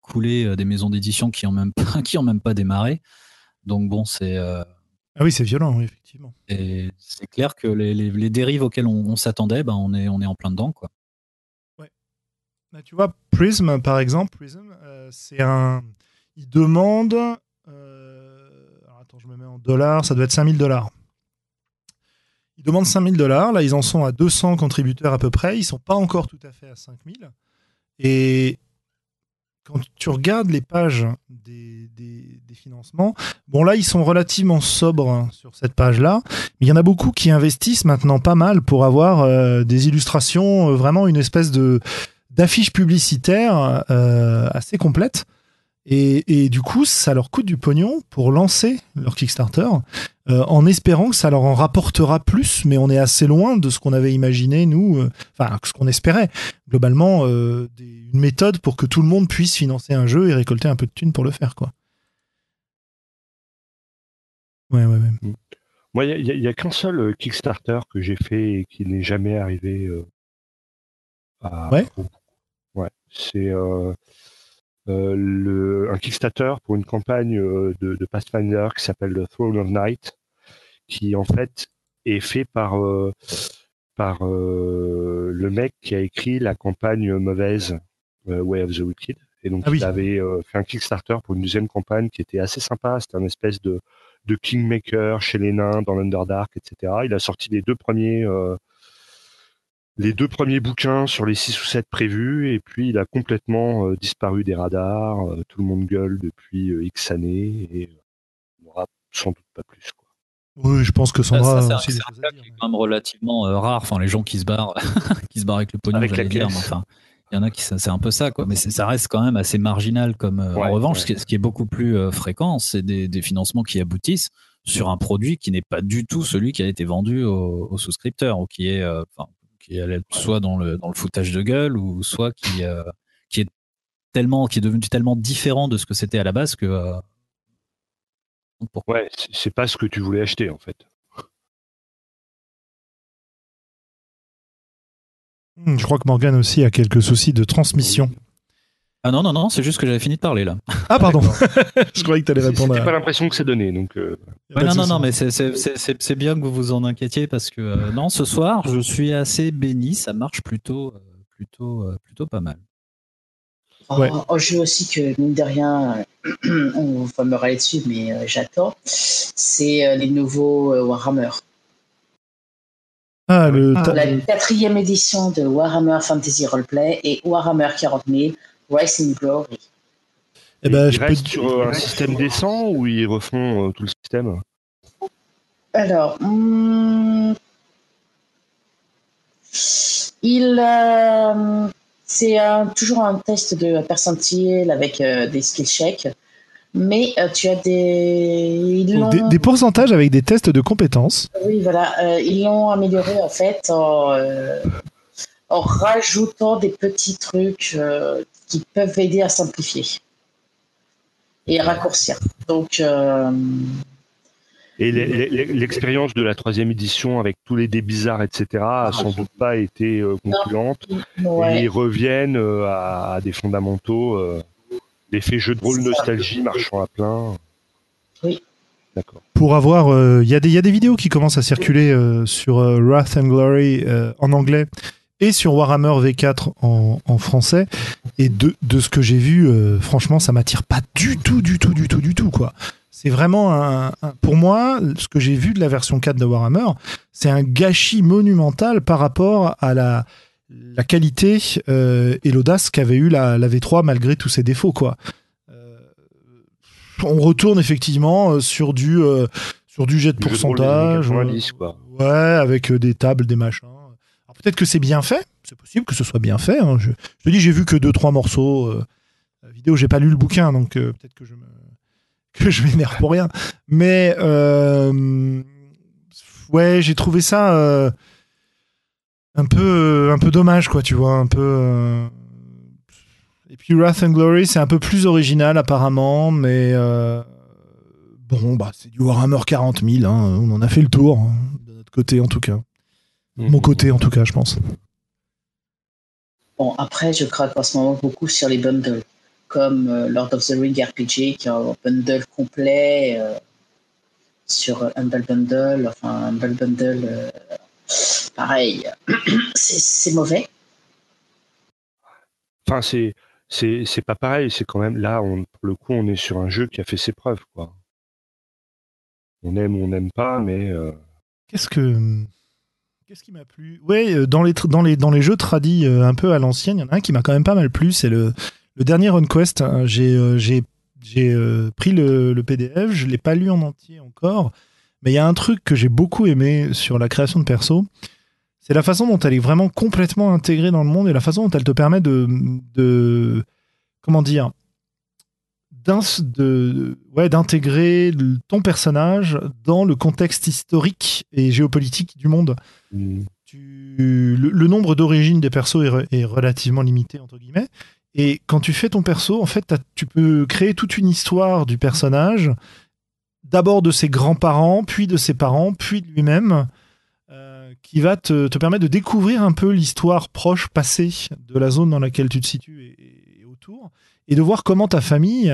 couler des maisons d'édition qui ont même pas qui ont même pas démarré. Donc bon, c'est ah oui, c'est violent, oui, effectivement. Et c'est clair que les, les, dérives auxquelles on, s'attendait, ben on, est, on est en plein dedans. Quoi. Ouais. Bah, tu vois, Prism, par exemple, Prism, euh, c'est un. Il demande. Euh... Alors, attends, je me mets ça doit être 5000 dollars. Ils demandent 5000 dollars, là ils en sont à 200 contributeurs à peu près, ils sont pas encore tout à fait à 5000. Et quand tu regardes les pages des, financements, bon là ils sont relativement sobres hein, sur cette page-là, mais il y en a beaucoup qui investissent maintenant pas mal pour avoir euh, des illustrations, euh, vraiment une espèce de d'affiche publicitaire euh, assez complète. Et, du coup, ça leur coûte du pognon pour lancer leur Kickstarter, euh, en espérant que ça leur en rapportera plus, mais on est assez loin de ce qu'on avait imaginé, nous, euh, enfin, ce qu'on espérait. Globalement, euh, une méthode pour que tout le monde puisse financer un jeu et récolter un peu de thunes pour le faire, quoi. Ouais, ouais, ouais. Moi, il n'y a, qu'un seul Kickstarter que j'ai fait et qui n'est jamais arrivé à. Ouais. Ouais. C'est euh, le, un Kickstarter pour une campagne euh, de, de Pathfinder qui s'appelle The Throne of Night, qui en fait est fait par euh, par le mec qui a écrit la campagne mauvaise Way of the Wicked. Et donc, ah il avait fait un Kickstarter pour une deuxième campagne qui était assez sympa. C'était un espèce de, de Kingmaker chez les nains dans l'Underdark, etc. Il a sorti les deux premiers les deux premiers bouquins sur les six ou sept prévus, et puis il a complètement euh, disparu des radars. Euh, tout le monde gueule depuis euh, X années, et on n'aura sans doute pas plus. Quoi. Oui, je pense que Sandra. Ça, c'est un cas qui est quand même relativement rare. Enfin, les gens qui se barrent, qui se barrent avec le pognon, avec la dire, enfin, il y en a qui c'est un peu ça, quoi. Mais ça reste quand même assez marginal. Comme en revanche, ce, qui est, beaucoup plus fréquent, c'est des, des, financements qui aboutissent sur un produit qui n'est pas du tout celui qui a été vendu aux, souscripteurs ou qui est, qui est soit dans le, dans le foutage de gueule ou soit qui, euh, qui est tellement qui est devenu tellement différent de ce que c'était à la base que euh, ouais c'est pas ce que tu voulais acheter en fait. Hmm, je crois que Morgan aussi a quelques soucis de transmission ah non, non, non, c'est juste que j'avais fini de parler là. Ah pardon, je croyais que tu allais répondre. J'ai pas l'impluttion que c'est donné. Donc, euh, non, non, non, mais c'est bien que vous vous en inquiétiez parce que euh, non, ce soir, je suis assez béni, ça marche plutôt, euh, plutôt, plutôt pas mal. Ouais. Un jeu aussi que, mine de rien, on va me râler dessus, mais j'attends, c'est les nouveaux Warhammer. Ah, le la quatrième édition de Warhammer Fantasy Roleplay et Warhammer 40 000 Rising Glory. Eh ben, ils restent sur un système décent ou ils refont euh, tout le système? Alors, hmm, il, euh, c'est toujours un test de percentile avec euh, des skill checks, mais tu as des, des, pourcentages avec des tests de compétences. Oui, voilà, ils l'ont amélioré en fait en, en rajoutant des petits trucs qui peuvent aider à simplifier et raccourcir. Donc. Euh, et l'expérience de la troisième édition avec tous les dés bizarres, etc., a sans doute pas été euh, concluante. Et ils reviennent euh, à, des fondamentaux, l'effet jeu de rôle nostalgie marchant à plein. Oui. D'accord. Pour avoir, il y, y, a des vidéos qui commencent à circuler sur Wrath and Glory en anglais et sur Warhammer V4 en, français. Et de, de ce que j'ai vu, euh, franchement, ça m'attire pas du tout, du tout, du tout, du tout, quoi. C'est vraiment un, Pour moi, ce que j'ai vu de la version 4 de Warhammer, c'est un gâchis monumental par rapport à la, la qualité euh, et l'audace qu'avait eu la, la, V3 malgré tous ses défauts, quoi. Euh, on retourne effectivement sur du, sur du jet de pourcentage. Ouais, avec des tables, des machins peut-être que c'est bien fait, c'est possible que ce soit bien fait. Hein. Je, te dis, j'ai vu que deux trois morceaux euh, vidéo, j'ai pas lu le bouquin, donc euh, peut-être que je me que je m'énerve pour rien. Mais euh, ouais, j'ai trouvé ça euh, un peu un peu dommage, quoi, tu vois, un peu. Et puis Wrath and Glory, c'est un peu plus original apparemment, mais Bon, bah, c'est du Warhammer 40 000. hein. On en a fait le tour, hein, de notre côté en tout cas. Mon côté en tout cas, je pense. Bon, après, je craque en ce moment beaucoup sur les bundles, comme euh, Lord of the Ring RPG, qui a un bundle complet euh, sur euh, Humble Bundle. Enfin, Humble Bundle, euh, pareil, c'est mauvais. Enfin, c'est c'est c'est pas pareil. C'est quand même là, on, pour le coup, on est sur un jeu qui a fait ses preuves, quoi. On aime ou on n'aime pas, mais euh, Qu'est-ce que. Qu'est-ce qui m'a plu? Ouais, euh, dans les, dans, les, dans les jeux tradis euh, un peu à l'ancienne, il y en a un qui m'a quand même pas mal plu, c'est le, le dernier RunQuest. hein. J'ai euh, pris le, le PDF, je l'ai pas lu en entier encore, mais il y a un truc que j'ai beaucoup aimé sur la création de perso, c'est la façon dont elle est vraiment complètement intégrée dans le monde et la façon dont elle te permet de. de comment dire ouais, d'intégrer ton personnage dans le contexte historique et géopolitique du monde. mm, Tu, le, le nombre d'origines des persos est, re- est relativement limité, entre guillemets. Et quand tu fais ton perso, en fait, tu peux créer toute une histoire du personnage, d'abord de ses grands-parents, puis de ses parents, puis de lui-même, euh, qui va te, te permettre de découvrir un peu l'histoire proche, passée de la zone dans laquelle tu te situes et, et autour, et de voir comment ta famille,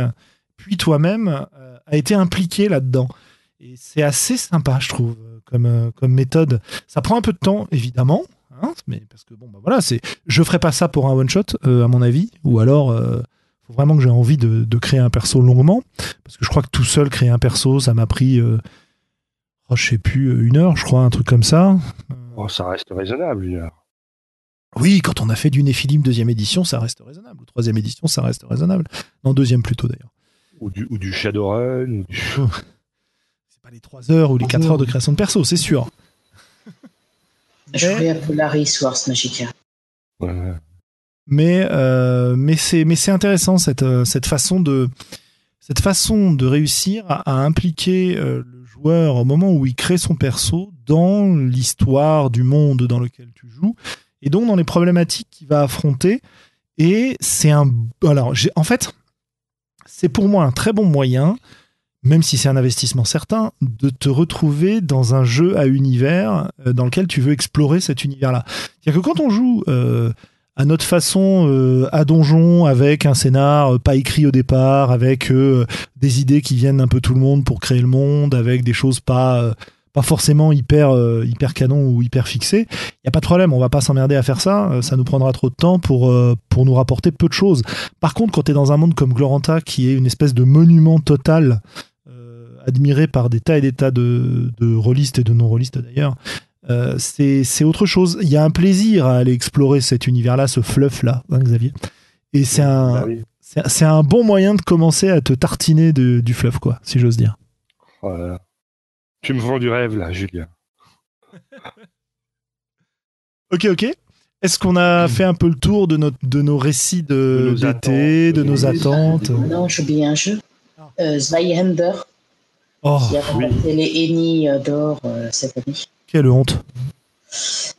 puis toi-même, euh, a été impliqué là-dedans. Et c'est assez sympa, je trouve, comme, euh, comme méthode. Ça prend un peu de temps, évidemment, hein, mais parce que bon, bah voilà, c'est, je ferai pas ça pour un one shot, euh, à mon avis, ou alors, faut vraiment que j'ai envie de, créer un perso longuement, parce que je crois que tout seul créer un perso, ça m'a pris, oh, je sais plus, une heure, je crois, un truc comme ça. Oh, ça reste raisonnable une heure. Oui, quand on a fait du Néphilim deuxième édition, ça reste raisonnable. Ou troisième édition, ça reste raisonnable. Non, deuxième plutôt d'ailleurs. Ou du, ou du Shadowrun, ou du... C'est pas les 3 heures ou les 4 heures de création de perso, c'est sûr. Je Mais- à Polaris Wars Magica. Ouais, mais euh, mais c'est mais c'est intéressant cette euh, cette façon de cette façon de réussir à, à impliquer euh, le joueur au moment où il crée son perso dans l'histoire du monde dans lequel tu joues et donc dans les problématiques qu'il va affronter et c'est un alors en fait c'est pour moi un très bon moyen même si c'est un investissement certain, de te retrouver dans un jeu à univers euh, dans lequel tu veux explorer cet univers-là. C'est-à-dire que quand on joue euh, à notre façon euh, à donjon avec un scénar pas écrit au départ avec des idées qui viennent un peu tout le monde pour créer le monde avec des choses pas pas forcément hyper euh, hyper canon ou hyper fixées il y a pas de problème on va pas s'emmerder à faire ça euh, ça nous prendra trop de temps pour euh, pour nous rapporter peu de choses par contre quand tu es dans un monde comme Gloranta qui est une espèce de monument total admiré par des tas et des tas de, de rôlistes et de non-rôlistes d'ailleurs c'est autre chose. Il y a un plaisir à aller explorer cet univers-là, ce fluff-là, hein, Xavier. Et c'est un, Bah oui. c'est c'est un bon moyen de commencer à te tartiner de- du fluff, quoi, si j'ose dire. Oh là là. Tu me vends du rêve, là, Julien. Ok, ok. Est-ce qu'on a fait un peu le tour de, notre, de nos récits De de nos d'été, de de nos attentes? Non, j'ai oublié un jeu. Ah. Euh, Zweihander, Oh, qui a remporté les Eni d'or euh, cette année. quelle honte.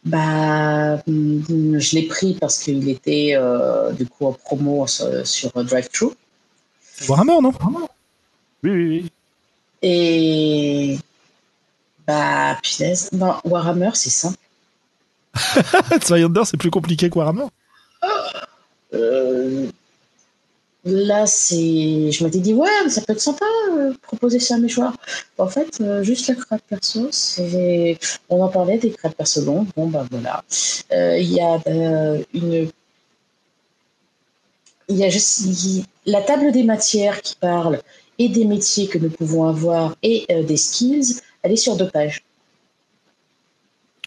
Bah, hum, je l'ai pris parce qu'il était euh, du coup en promo sur, sur DriveThru. Warhammer, non? Oui, oui, oui. Et bah, punaise, non, Warhammer, c'est simple. Zweihander, c'est plus compliqué que Warhammer. Euh, là, c'est. Je m'étais dit, ouais, mais ça peut être sympa, euh, proposer ça à mes joueurs. En fait, euh, juste la crête perso, c'est. On en parlait des crêtes perso longues. Bon, bah voilà. Il y a une. Il y a juste la table des matières qui parle et des métiers que nous pouvons avoir et des skills. Elle est sur deux pages.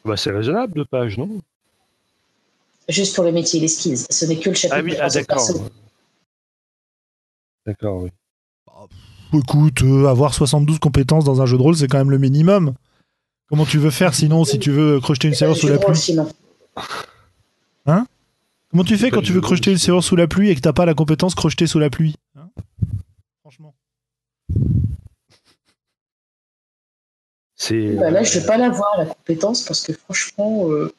Bah, c'est raisonnable, deux pages, non? Juste pour le métier et les skills. Ce n'est que le chapitre Ah oui, de ah, d'accord. perso. D'accord, oui. Écoute, euh, avoir 72 compétences dans un jeu de rôle, c'est quand même le minimum. Comment tu veux faire sinon si tu veux crocheter une serrure sous la pluie? Sinon. Comment tu fais quand tu veux crocheter une serrure sous la pluie et que t'as pas la compétence crocheter sous la pluie? Hein? Franchement. C'est. Bah là, je euh, vais pas l'avoir, la compétence, parce que franchement, euh,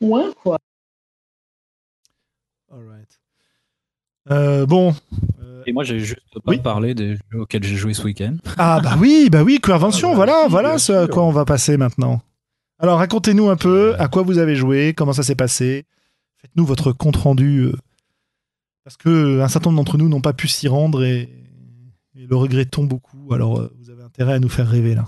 moins quoi. Alright. Euh, bon. Et moi, j'ai juste pas parlé des jeux auxquels j'ai joué ce week-end. Ah bah oui, bah oui, Quervention, Ah bah voilà, voilà bien ce à quoi on va passer maintenant. Alors racontez-nous un peu à quoi vous avez joué, comment ça s'est passé. Faites-nous votre compte rendu euh, parce que euh, un certain nombre d'entre nous n'ont pas pu s'y rendre et, et le regrettons beaucoup. Alors euh, vous avez intérêt à nous faire rêver là.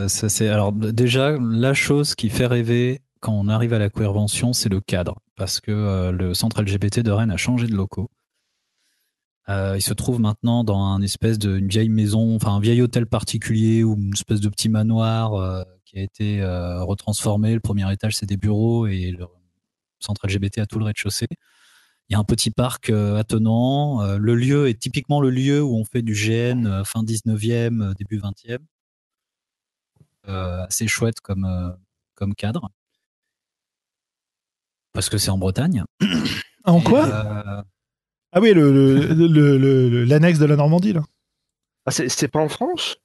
Euh, alors déjà la chose qui fait rêver quand on arrive à la Queervention, c'est le cadre, parce que euh, le centre LGBT de Rennes a changé de locaux. Euh, il se trouve maintenant dans un espèce de une vieille maison, enfin un vieil hôtel particulier ou une espèce de petit manoir qui a été retransformé. Le premier étage c'est des bureaux et le centre LGBT a tout le rez-de-chaussée. Il y a un petit parc attenant. Le lieu est typiquement le lieu où on fait du GN fin 19e, euh, début 20e euh, assez chouette comme, euh, comme cadre. Parce que c'est en Bretagne. Ah, en Et, quoi? euh, Ah oui, le- le- le- le- le- l'annexe de la Normandie là. Ah, c'est c'est pas en France?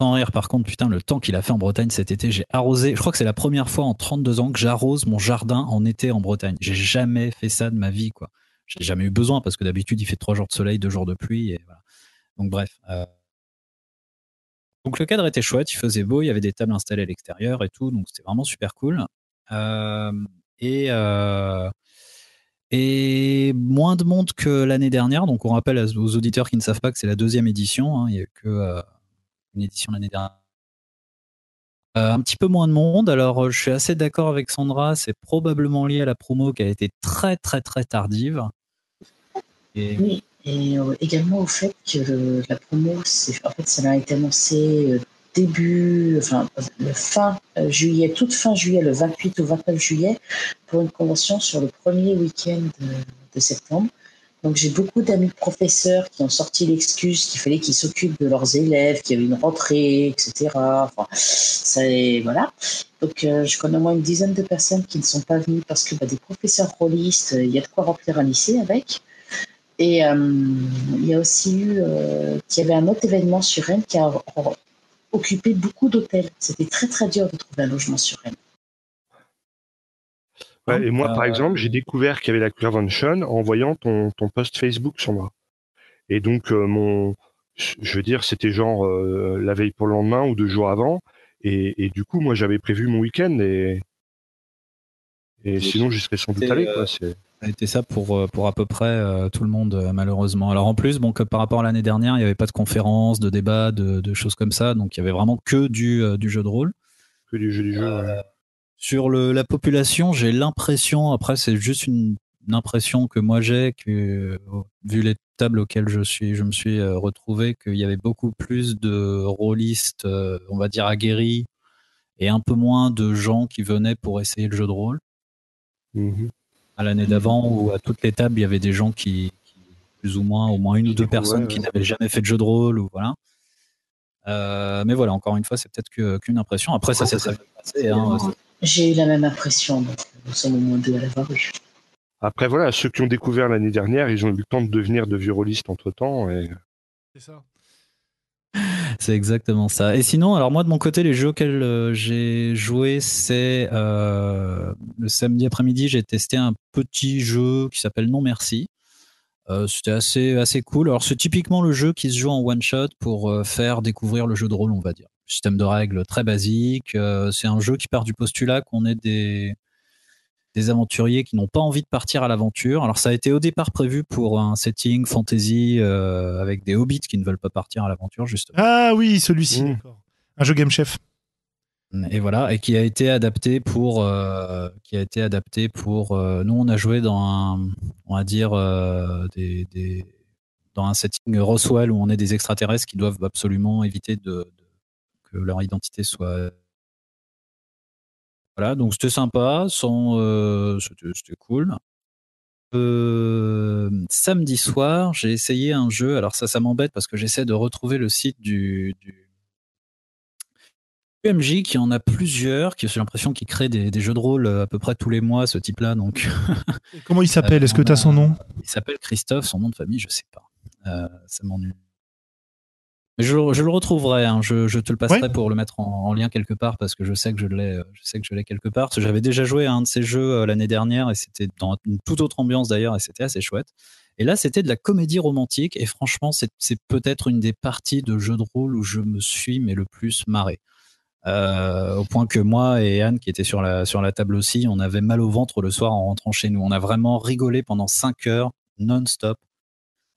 Sans rire, par contre, putain, le temps qu'il a fait en Bretagne cet été, j'ai arrosé. Je crois que c'est la première fois en 32 ans que j'arrose mon jardin en été en Bretagne. J'ai jamais fait ça de ma vie, quoi. J'ai jamais eu besoin parce que d'habitude, il fait trois jours de soleil, deux jours de pluie. Et voilà. Donc, bref. euh, Donc, le cadre était chouette, il faisait beau, il y avait des tables installées à l'extérieur et tout. Donc, c'était vraiment super cool. Euh, et. euh, Et moins de monde que l'année dernière. Donc, on rappelle aux auditeurs qui ne savent pas que c'est la deuxième édition. hein. Il n'y a eu que euh, une édition l'année dernière. Un petit peu moins de monde. Alors, je suis assez d'accord avec Sandra. C'est probablement lié à la promo qui a été très, très, très tardive. Oui, et euh, également au fait que la promo, en fait, ça a été annoncé euh, début, enfin, le fin euh, juillet, toute fin juillet, le 28 ou 29 juillet, pour une convention sur le premier week-end de, septembre. Donc, j'ai beaucoup d'amis professeurs qui ont sorti l'excuse qu'il fallait qu'ils s'occupent de leurs élèves, qu'il y avait une rentrée, etc. Enfin, ça, est- voilà. Donc, je connais au moins une dizaine de personnes qui ne sont pas venues parce que bah, des professeurs rôlistes, il y a de quoi remplir un lycée avec. Et euh, il y a aussi eu euh, qu'il y avait un autre événement sur Rennes qui a occupé beaucoup d'hôtels. C'était très très dur de trouver un logement sur Rennes. Ouais, et moi, par Euh, exemple, j'ai découvert qu'il y avait la Queervention en voyant ton, ton post Facebook, Sandra. Et donc, euh, mon, je veux dire, c'était genre euh, la veille pour le lendemain ou deux jours avant. Et, et du coup, moi, j'avais prévu mon week-end et, et sinon, j'y serais sans doute allé. euh, Quoi. A été ça pour, euh, pour à peu près euh, tout le monde, euh, malheureusement. Alors, en plus, bon, par rapport à l'année dernière, il n'y avait pas de conférences, de débats, de, de choses comme ça. Donc, il y avait vraiment que du, euh, du jeu de rôle. que du jeu du jeu. ouais. Sur le, la population, j'ai l'impression, après c'est juste une, une impression que moi j'ai, que vu les tables auxquelles je suis, je me suis retrouvé, qu'il y avait beaucoup plus de rôlistes, on va dire aguerris, et un peu moins de gens qui venaient pour essayer le jeu de rôle. Mhm. À l'année d'avant, où à toutes les tables, il y avait des gens qui, qui, plus ou moins, au moins une ou deux personnes qui ouais. n'avaient jamais fait de jeu de rôle, ou voilà. Euh, mais voilà, encore une fois, c'est peut-être qu'une impression. Après, ça s'est très bien passé. Hein. J'ai eu la même impression, donc nous sommes au moins deux à l'avoir eu. Après, voilà, ceux qui ont découvert l'année dernière, ils ont eu le temps de devenir de vieux rôlistes entre temps. Et... C'est ça. C'est exactement ça. Et sinon, alors moi de mon côté, les jeux auxquels euh, j'ai joué, c'est euh, le samedi après-midi, j'ai testé un petit jeu qui s'appelle Non Merci. Euh, C'était assez assez cool. Alors c'est typiquement le jeu qui se joue en one shot pour faire découvrir le jeu de rôle, on va dire. Système de règles très basique. C'est un jeu qui part du postulat qu'on est des des aventuriers qui n'ont pas envie de partir à l'aventure. Alors ça a été au départ prévu pour un setting fantasy euh, avec des hobbits qui ne veulent pas partir à l'aventure justement. Ah oui, celui-ci, Mmh. d'accord. Un jeu Game Chef. Et voilà, et qui a été adapté pour, euh, qui a été adapté pour. euh, nous, on a joué dans un, on va dire euh, des, des- dans un setting Roswell où on est des extraterrestres qui doivent absolument éviter de, de- que leur identité soit. Voilà, donc c'était sympa, sans, euh, c'était c'était cool. Euh, samedi soir, j'ai essayé un jeu. Alors ça, ça m'embête parce que j'essaie de retrouver le site du, du UMJ qui en a plusieurs, qui j'ai l'impression qu'il crée des, des jeux de rôle euh, à peu près tous les mois, ce type-là. Donc, Comment il s'appelle? Est-ce que tu as son nom? Il s'appelle Christophe, son nom de famille, je sais pas. Euh, ça m'ennuie. Mais je, je le retrouverai, hein. je, je, te le passerai pour le mettre en, lien quelque part parce que je sais que je l'ai, je sais que je l'ai quelque part. J'avais déjà joué à un de ces jeux l'année dernière et c'était dans une toute autre ambiance d'ailleurs et c'était assez chouette. Et là, c'était de la comédie romantique et franchement, c'est peut-être une des parties de jeux de rôle où je me suis mais le plus marré. Euh, au point que moi et Anne, qui était sur la, sur la table aussi, on avait mal au ventre le soir en rentrant chez nous. On a vraiment rigolé pendant 5 heures non-stop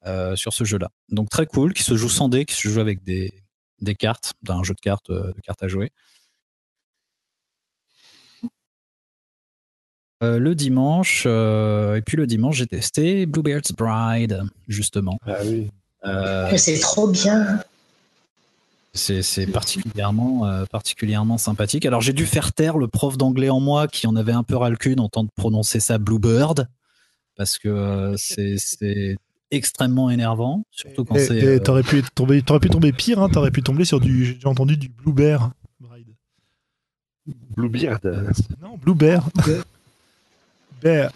euh, sur ce jeu-là. Donc très cool, qui se joue sans dés, qui se joue avec des, des cartes, d'un jeu de cartes, euh, de cartes à jouer. le dimanche, et puis le dimanche, j'ai testé Bluebeard's Bride, justement. Ah oui. c'est trop bien. C'est particulièrement, euh, particulièrement sympathique. Alors j'ai dû faire taire le prof d'anglais en moi qui en avait un peu ras le cul d'entendre prononcer ça Bluebird parce que euh, c'est extrêmement énervant, surtout quand c'est. Euh, t'aurais pu tomber, aurais pu tomber pire. Hein, t'aurais pu tomber sur du, j'ai entendu du Bluebear. Bluebeard. Non, Bluebear. Bear.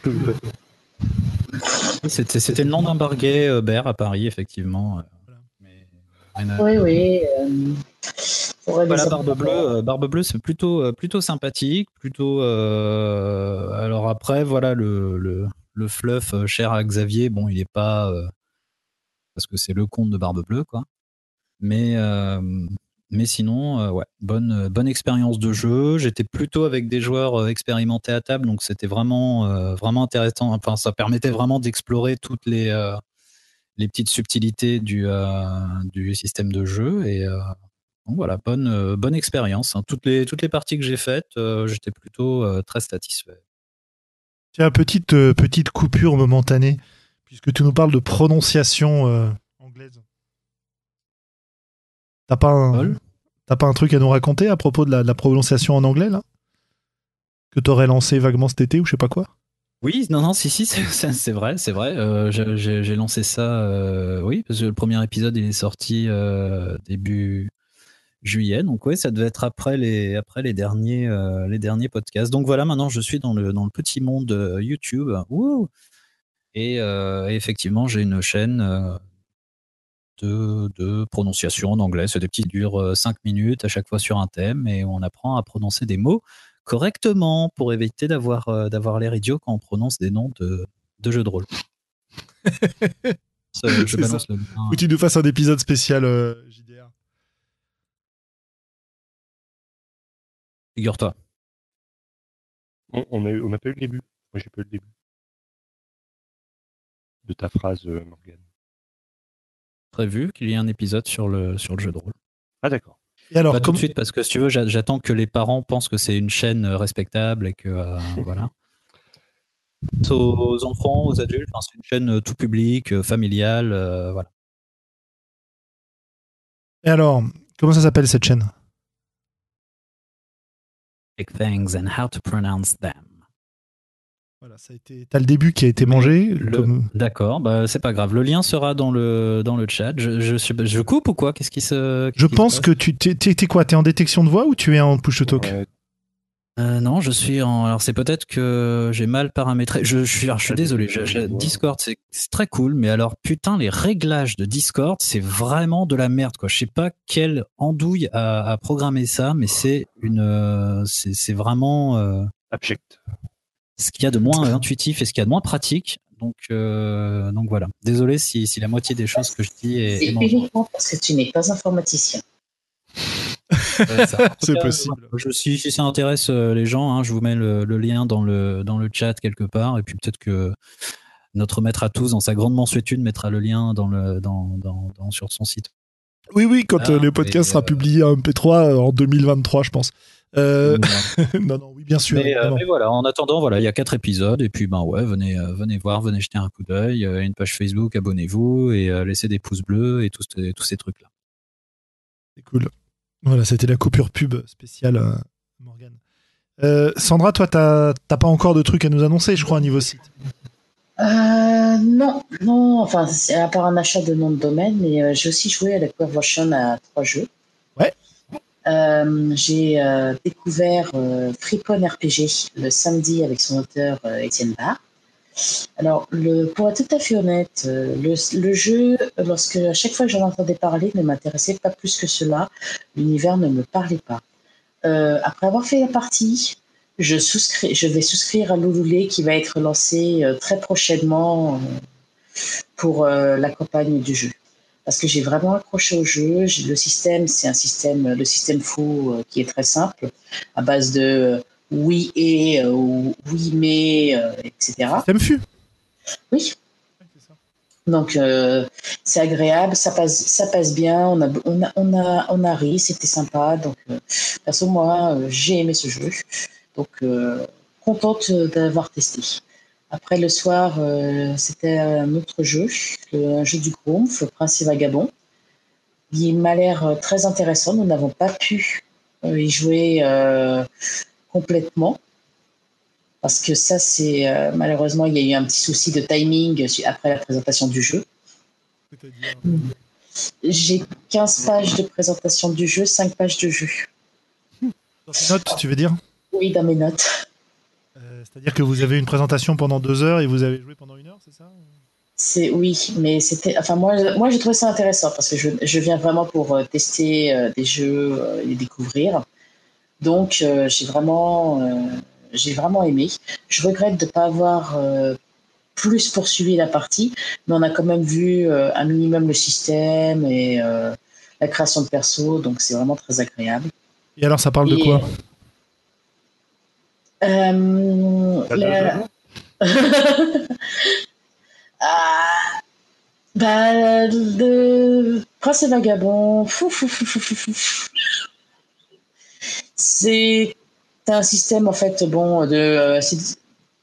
C'était le nom d'un bar Bear à Paris, effectivement. Oui, oui. Euh, barbe bleue, euh, barbe bleue, c'est plutôt euh, plutôt sympathique, plutôt. alors après, voilà le, le, le, fluff cher à Xavier. Bon, il est pas parce que c'est le conte de barbe bleue, quoi. Mais mais sinon, ouais, bonne bonne expérience de jeu. J'étais plutôt avec des joueurs expérimentés à table, donc c'était vraiment vraiment intéressant. Enfin, ça permettait vraiment d'explorer toutes les les petites subtilités du, euh, du système de jeu. Et euh, voilà, bonne, euh, expérience. Hein. Toutes les parties que j'ai faites, j'étais plutôt très satisfait. Tiens, petite, petite coupure momentanée, puisque tu nous parles de prononciation anglaise. T'as pas, un, pas un truc à nous raconter à propos de la, de la prononciation en anglais, là? Que t'aurais lancé vaguement cet été ou je sais pas quoi? Oui, non, non, si, si, c'est vrai, c'est vrai. Euh, j'ai lancé ça, euh, oui, parce que le premier épisode, il est sorti euh, début juillet, donc oui, ça devait être après les, après les derniers, les derniers podcasts. Donc voilà, maintenant, je suis dans le, dans le petit monde YouTube. et, effectivement, j'ai une chaîne de, de, prononciation en anglais. C'est des petits durs 5 minutes à chaque fois sur un thème et on apprend à prononcer des mots correctement pour éviter d'avoir euh, d'avoir l'air idiot quand on prononce des noms de, de jeux de rôle. je balance le Ou tu nous fasses un épisode spécial euh, JDR. Figure-toi. On n'a pas eu le début. Moi, j'ai pas eu le début. De ta phrase, euh, Morgane. Prévu qu'il y ait un épisode sur le, sur le jeu de rôle. Ah, d'accord alors, Pas tout de suite, parce que si tu veux, j'attends que les parents pensent que c'est une chaîne euh, respectable et que euh, voilà. Aux enfants, aux adultes, c'est une chaîne euh, tout public, familiale, voilà. Et alors, comment ça s'appelle cette chaîne? Things and how to pronounce them. Voilà, ça a été. T'as le début qui a été mangé. D'accord, bah c'est pas grave. Le lien sera dans le dans le chat. Je, je, je coupe ou quoi? Qu'est-ce qui se Je pense que tu t'es quoi? T'es en détection de voix ou tu es en push to talk? Euh, non, je suis en. Alors c'est peut-être que j'ai mal paramétré. Je, suis, je suis désolé. Discord, c'est très cool, mais alors putain, les réglages de Discord, c'est vraiment de la merde quoi. Je sais pas quelle andouille a, a programmé ça, mais c'est une, euh, c'est vraiment euh, abject ce qu'il y a de moins intuitif et ce qu'il y a de moins pratique. Donc, euh, donc voilà. Désolé si, si, la moitié des choses que je dis est. C'est uniquement parce que tu n'es pas informaticien. c'est possible. je, si, si ça intéresse euh, les gens, hein, je vous mets le, lien dans le, dans le chat quelque part. Et puis peut-être que notre maître à tous, dans sa grande mansuétude, mettra le lien dans le, dans, dans, sur son site. Oui, oui, quand ah, euh, le podcast sera publié en MP3 en 2023, je pense. Euh, non, non, oui, bien sûr. Euh, mais, voilà, en attendant, voilà, il y a quatre épisodes et puis ben ouais, venez, euh, venez voir, venez jeter un coup d'œil. une page Facebook, abonnez-vous et laissez des pouces bleus et tous, tous ces trucs là. C'est cool. Voilà, c'était la coupure pub spéciale, Morgan. Sandra, toi, t'as pas encore de trucs à nous annoncer, je crois, à niveau site. non, non, enfin, à part un achat de nom de domaine, mais j'ai aussi joué à la Version à trois jeux. Euh, j'ai euh, découvert euh, RPG le samedi avec son auteur Étienne Barr. Alors, pour être tout à fait honnête, euh, le, jeu, lorsque à chaque fois que j'en entendais parler, ne m'intéressait pas plus que cela. L'univers ne me parlait pas. Euh, après avoir fait la partie, je vais souscrire à Louloulé qui va être lancé euh, très prochainement pour la campagne du jeu. Parce que j'ai vraiment accroché au jeu. Le système, c'est un système, le système fou qui est très simple, à base de oui et ou oui mais, etc. Système fut. Oui. Donc euh, c'est agréable, ça passe, ça passe bien. On a, on a, on a, on a ri, c'était sympa. Donc euh, perso moi, euh, j'ai aimé ce jeu. Donc contente d'avoir testé. Après le soir, c'était un autre jeu, un jeu du Groomf, Prince et Vagabond. Il m'a l'air très intéressant. Nous n'avons pas pu y jouer complètement parce que ça, c'est euh, malheureusement, il y a eu un petit souci de timing après la présentation du jeu. J'ai 15 pages de présentation du jeu, 5 pages de jeu. Dans tes notes, tu veux dire? Oui, dans mes notes. Euh, c'est-à-dire que vous avez une présentation pendant deux heures et vous avez joué pendant une heure, c'est ça? C'est oui, mais c'était. Enfin, moi, moi, j'ai trouvé ça intéressant parce que je, je viens vraiment pour euh, tester des jeux et découvrir. Donc, j'ai vraiment j'ai vraiment aimé. Je regrette de ne pas avoir euh, plus poursuivi la partie, mais on a quand même vu euh, un minimum le système et euh, la création de perso, donc c'est vraiment très agréable. Et alors, ça parle de quoi? Ah, bah, le Prince et Vagabond, c'est un système en fait bon de euh,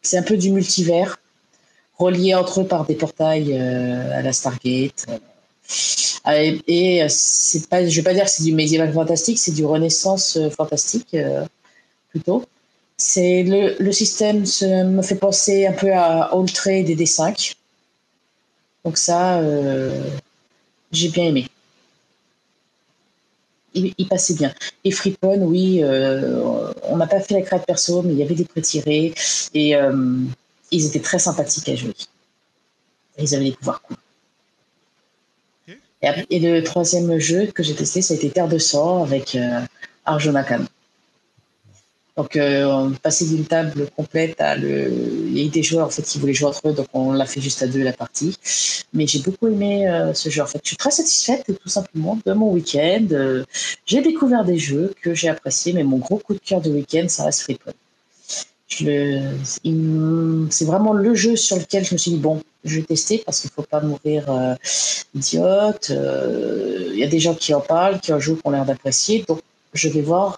c'est un peu du multivers relié entre eux par des portails euh, à la Stargate. Euh, et, c'est pas, je vais pas dire que c'est du médiéval fantastique, c'est du Renaissance fantastique plutôt. C'est le, le, système me fait penser un peu à All Trade et D5. Donc ça, j'ai bien aimé il, passait bien. Et Freepon, oui, euh, on n'a pas fait la création perso, mais il y avait des prêts tirés et euh, ils étaient très sympathiques à jouer. Ils avaient des pouvoirs cool. Et, le troisième jeu que j'ai testé, ça a été Terre de Sang avec euh, Arjuna Khan. Donc, euh, on passait d'une table complète à le. Il y a eu des joueurs en fait qui voulaient jouer entre eux, donc on l'a fait juste à deux la partie. Mais j'ai beaucoup aimé euh, ce jeu. En fait, je suis très satisfaite tout simplement de mon week-end. Euh, j'ai découvert des jeux que j'ai appréciés, mais mon gros coup de cœur de week-end, ça reste Freepod. C'est vraiment le jeu sur lequel je me suis dit bon, je vais tester parce qu'il ne faut pas mourir idiote. Il y a des gens qui en parlent, qui en jouent, qui ont l'air d'apprécier, donc je vais voir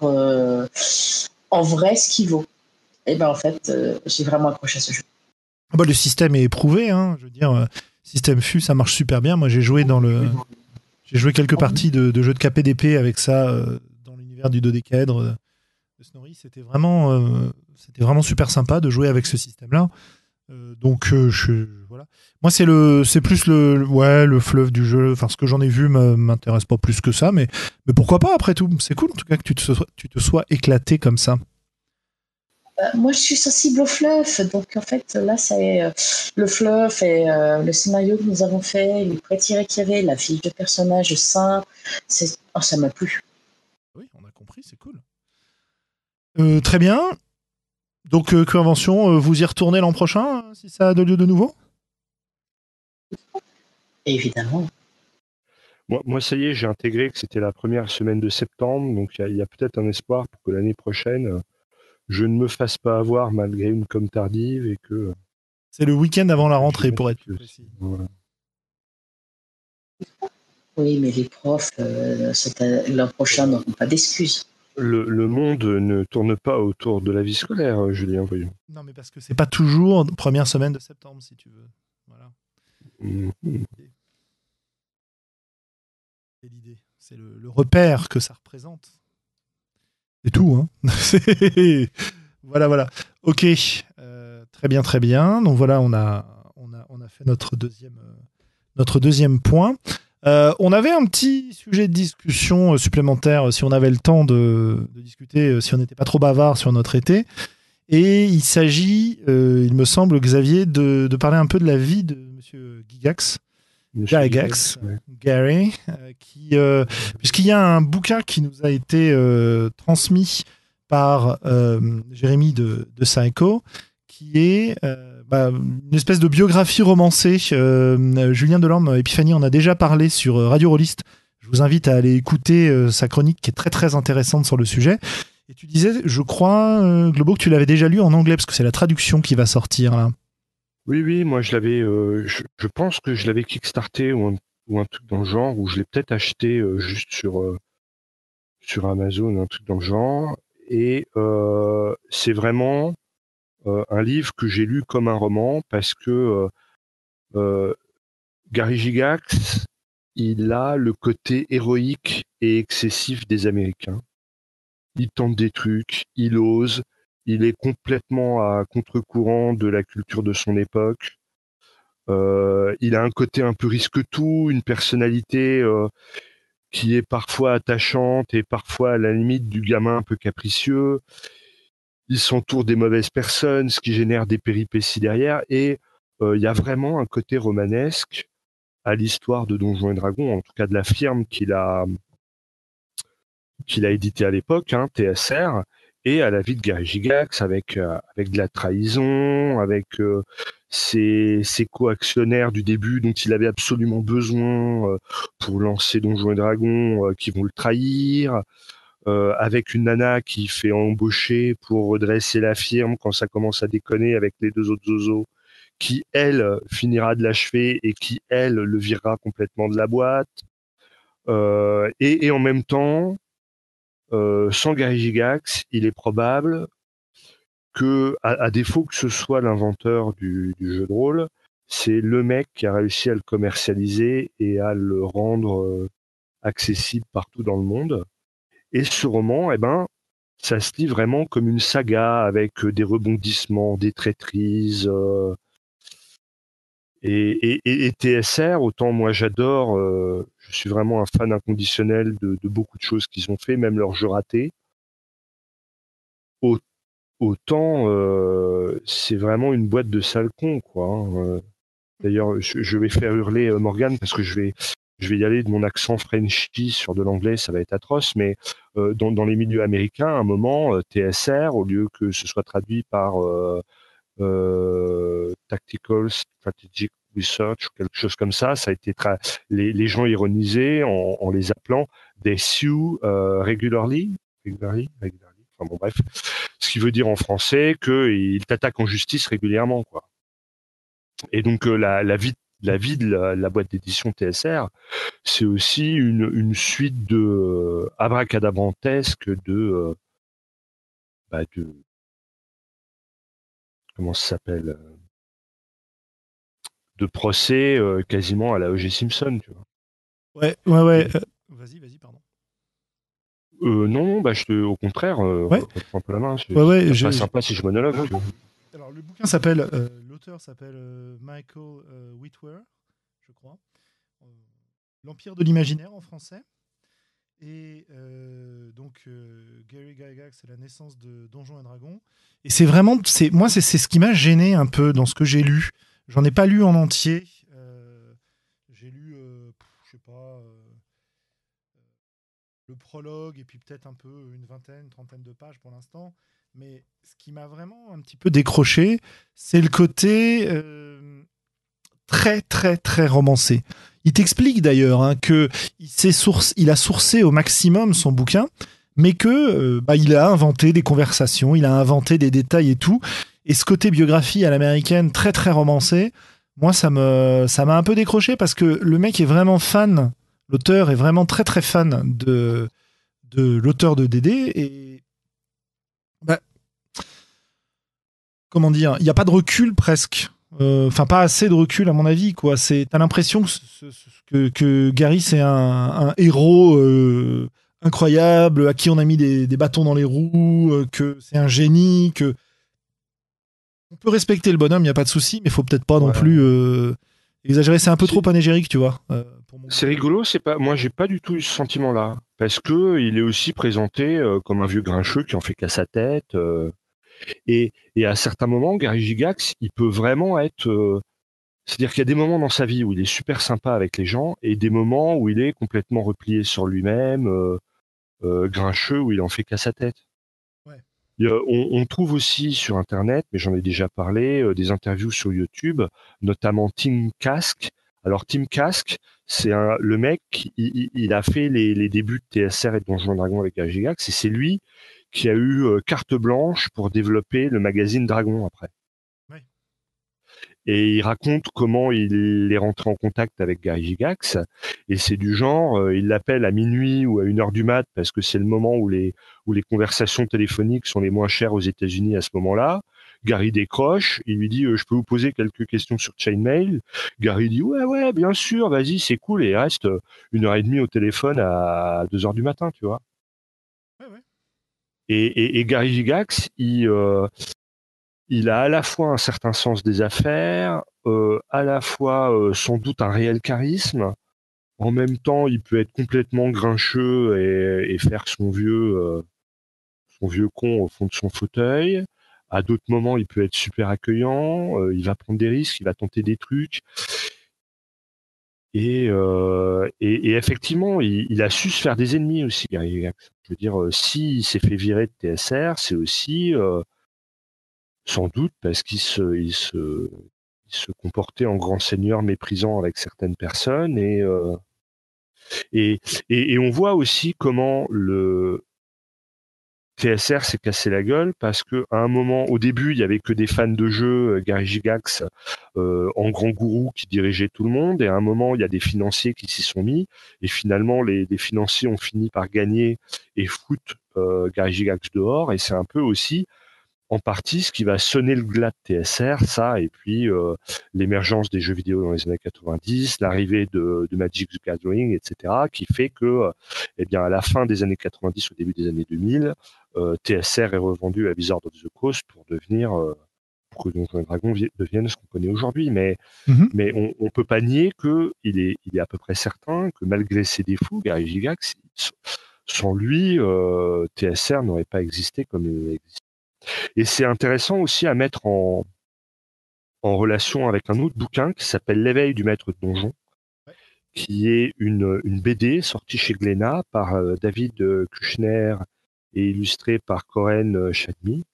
en vrai ce qu'il vaut. Et ben en fait, euh, j'ai vraiment accroché à ce jeu. Ah bah, le système est éprouvé, hein. je veux dire, euh, système FU, ça marche super bien. Moi, j'ai joué dans le, j'ai joué quelques parties de, jeux de KPDP avec ça euh, dans l'univers du dodécaèdre de Snorri. C'était vraiment, c'était vraiment super sympa de jouer avec ce système-là. donc, je, voilà. Moi, c'est le, c'est plus le, ouais, le fleuve du jeu. Enfin, ce que j'en ai vu m'intéresse pas plus que ça, mais, mais pourquoi pas après tout C'est cool en tout cas que tu te sois, tu te sois éclaté comme ça. Euh, moi, je suis sensible au fluff, donc en fait, là, c'est euh, le fluff et euh, le scénario que nous avons fait, les pré-tirés qu'il y avait, la fiche de personnage c'est, oh, ça m'a plu. Oui, on a compris, c'est cool. très bien. Donc, Convention, vous y retournez l'an prochain, si ça a de lieu de nouveau? Évidemment. Moi, moi, ça y est, j'ai intégré que c'était la première semaine de septembre, donc il y a, peut-être un espoir pour que l'année prochaine, je ne me fasse pas avoir malgré une com tardive et que. C'est le week-end avant la rentrée, pour être précis. Oui, mais les profs, euh, l'an prochain, n'auront pas d'excuses. Le, monde ne tourne pas autour de la vie scolaire, Julien, voyons. Non, mais parce que c'est pas toujours première semaine de septembre, si tu veux. C'est l'idée. C'est le, repère que ça représente. C'est tout, hein. voilà, voilà. Ok. Euh, très bien, très bien. Donc voilà, on a, on a, on a fait notre deuxième, euh, notre deuxième point. Euh, on avait un petit sujet de discussion supplémentaire si on avait le temps de, discuter, si on n'était pas trop bavard sur notre été. Et il s'agit, il me semble, Xavier, de, parler un peu de la vie de Monsieur Gigax. Gary, qui, puisqu'il y a un bouquin qui nous a été transmis par Jérémy de, de Psycho, qui est bah, une espèce de biographie romancée. Euh, Julien Delorme, Epiphanie en a déjà parlé sur euh, Radio Rollist. Je vous invite à aller écouter euh, sa chronique qui est très très intéressante sur le sujet. Et tu disais, je crois, Globo, que tu l'avais déjà lu en anglais, parce que c'est la traduction qui va sortir là. Oui, oui, moi je l'avais, je, pense que je l'avais kickstarté ou un, truc dans le genre, ou je l'ai peut-être acheté juste sur, sur Amazon, un truc dans le genre. Et c'est vraiment euh, un livre que j'ai lu comme un roman parce que euh, euh, Gary Gigax, il a le côté héroïque et excessif des Américains. Il tente des trucs, il ose, il est complètement à contre-courant de la culture de son époque. Euh, il a un côté un peu risque-tout, une personnalité euh, qui est parfois attachante et parfois à la limite du gamin un peu capricieux il s'entoure des mauvaises personnes, ce qui génère des péripéties derrière. Et euh, il y a vraiment un côté romanesque à l'histoire de Donjons et Dragons, en tout cas de la firme qu'il a qu'il édité à l'époque, hein, TSR, et à la vie de Gary Gigax avec euh, avec de la trahison, avec euh, ses, ses co-actionnaires du début dont il avait absolument besoin pour lancer Donjons et Dragons qui vont le trahir. Euh, avec une nana qui fait embaucher pour redresser la firme quand ça commence à déconner avec les deux autres zozos, qui elle finira de l'achever et qui elle le virera complètement de la boîte. Euh, et, en même temps, euh, sans Gary Gigax, il est probable que, à, défaut que ce soit l'inventeur du, jeu de rôle, c'est le mec qui a réussi à le commercialiser et à le rendre accessible partout dans le monde. Et ce roman, eh ben, ça se lit vraiment comme une saga avec euh, des rebondissements, des traîtrises. Euh, et, TSR, autant moi j'adore, euh, je suis vraiment un fan inconditionnel de, beaucoup de choses qu'ils ont fait, même leurs jeux ratés. Autant c'est vraiment une boîte de sale con, quoi. Hein, D'ailleurs, je, vais faire hurler Morgan parce que je vais, je vais y aller de mon accent Frenchy sur de l'anglais, ça va être atroce, mais euh, dans, dans, les milieux américains, à un moment, euh, TSR, au lieu que ce soit traduit par euh, euh Tactical Strategic Research quelque chose comme ça, ça a été les, les, gens ironisaient en, les appelant des Sioux regularly, regularly, regularly. Enfin bon, bref, ce qui veut dire en français qu'ils t'attaquent en justice régulièrement, quoi. Et donc la, la vie la vie de la, boîte d'édition TSR, c'est aussi une, suite de euh, de, euh, bah de comment ça s'appelle euh, de procès quasiment à la O.G. Simpson, tu vois. Ouais, ouais, ouais. vas-y, vas-y, pardon. non, non, bah, je te, au contraire, ouais. reprends un peu la main. Ouais, ouais, c'est sympa si je monologue. Alors, le bouquin s'appelle l'auteur s'appelle euh, Michael euh, Whitwer, je crois. Euh, L'Empire de l'imaginaire en français. Et donc Gary Gygax, c'est la naissance de Donjons et Dragons. Et c'est vraiment, c'est moi, c'est ce qui m'a gêné un peu dans ce que j'ai lu. J'en ai pas lu en entier. j'ai lu, je sais pas, le prologue et puis peut-être un peu une vingtaine, trentaine de pages pour l'instant. Mais ce qui m'a vraiment un petit peu décroché, c'est le côté euh, très, très, très romancé. Il t'explique d'ailleurs hein, que il, a sourcé au maximum son bouquin, mais que euh, bah, il a inventé des conversations, il a inventé des détails et tout. Et ce côté biographie à l'américaine, très, très romancé, moi, ça me, ça m'a un peu décroché parce que le mec est vraiment fan, l'auteur est vraiment très, très fan de, de l'auteur de DD et bah, comment dire, il n'y a pas de recul presque. Euh, enfin, pas assez de recul à mon avis. quoi. C'est, t'as l'impression que, que, Gary c'est un, héros euh, incroyable à qui on a mis des, bâtons dans les roues, euh, que c'est un génie, que on peut respecter le bonhomme, il n'y a pas de souci, mais il faut peut-être pas non plus exagérer. C'est un peu trop panégérique, tu vois. c'est rigolo, c'est pas. Moi, j'ai pas du tout eu ce sentiment-là parce que il est aussi présenté comme un vieux grincheux qui en fait qu'à sa tête. Et, et à certains moments, Gary Gigax, il peut vraiment être. euh, C'est-à-dire qu'il y a des moments dans sa vie où il est super sympa avec les gens et des moments où il est complètement replié sur lui-même, euh, euh, grincheux, où il en fait qu'à sa tête. Ouais. On, on trouve aussi sur Internet, mais j'en ai déjà parlé, des interviews sur YouTube, notamment Tim Kask. Alors Tim Kask, c'est le mec, il, a fait les, les débuts de TSR et de Donjons et Dragons avec Gary Gygax, et c'est lui qui a eu carte blanche pour développer le magazine Dragon après. Ouais. Et il raconte comment il est rentré en contact avec Gary Gygax, et c'est du genre, il l'appelle à minuit ou à une heure du mat parce que c'est le moment où les où les conversations téléphoniques sont les moins chères aux États-Unis à ce moment-là. Gary décroche, il lui dit euh, je peux vous poser quelques questions sur Chainmail. Gary dit ouais ouais bien sûr, vas-y c'est cool et il reste une heure et demie au téléphone à deux heures du matin, tu vois. Et, Gary Gygax, il euh, il a à la fois un certain sens des affaires, euh, à la fois euh, sans doute un réel charisme. En même temps, il peut être complètement grincheux et, faire son vieux, son vieux con au fond de son fauteuil. À d'autres moments, il peut être super accueillant. il va prendre des risques, il va tenter des trucs. Et, euh, et, et effectivement, il, il a su se faire des ennemis aussi, Gygax. Je veux dire, euh, s'il s'est fait virer de TSR, c'est aussi euh, sans doute parce qu'il se, il se, il se comportait en grand seigneur méprisant avec certaines personnes et, euh, et, et, et on voit aussi comment le TSR s'est cassé la gueule parce que à un moment, au début, il y avait que des fans de jeux, euh, Gary Gygax euh, en grand gourou qui dirigeait tout le monde, et à un moment, il y a des financiers qui s'y sont mis, et finalement, les, financiers ont fini par gagner et foutre euh, Gary Gygax dehors, et c'est un peu aussi en partie ce qui va sonner le glas de TSR, ça, et puis euh, l'émergence des jeux vidéo dans les années 90, l'arrivée de, de Magic the Gathering, etc., qui fait que, euh, eh bien, à la fin des années 90, au début des années 2000, euh, TSR est revendu à Wizard of the Coast pour devenir, euh, pour que Donjons vi- devienne ce qu'on connaît aujourd'hui. Mais, Mhm. mais on, on peut pas nier que il est, il est à peu près certain que malgré ses défauts, Gary Gygax, sans lui, TSR n'aurait pas existé comme il existe. Et c'est intéressant aussi à mettre en, en relation avec un autre bouquin qui s'appelle L'éveil du maître de donjon, Ouais. qui est une, une BD sortie chez Glénat par euh, David euh, Kushner et illustré par Corinne euh, Chadmi,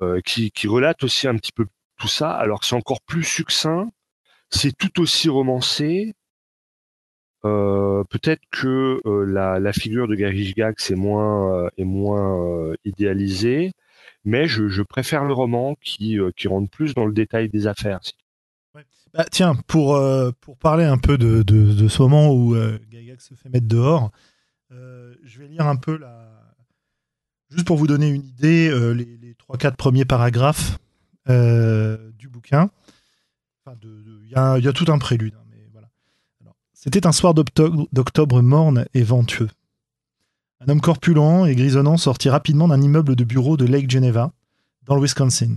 euh, qui, qui relate aussi un petit peu tout ça. Alors c'est encore plus succinct, c'est tout aussi romancé. Euh, Peut-être que la, la figure de Gary est moins, est moins idéalisée, mais je, je préfère le roman qui, euh, qui rentre plus dans le détail des affaires. Bah, tiens, pour, euh, pour parler un peu de, ce moment où euh, Gygax se fait mettre dehors, je vais lire un peu la. Juste pour vous donner une idée, les, les 3-4 premiers paragraphes du bouquin. Il y, a, tout un prélude. hein, voilà. C'était un soir d'octobre d'octobre morne et venteux. Un homme corpulent et grisonnant sortit rapidement d'un immeuble de bureau de Lake Geneva, dans le Wisconsin.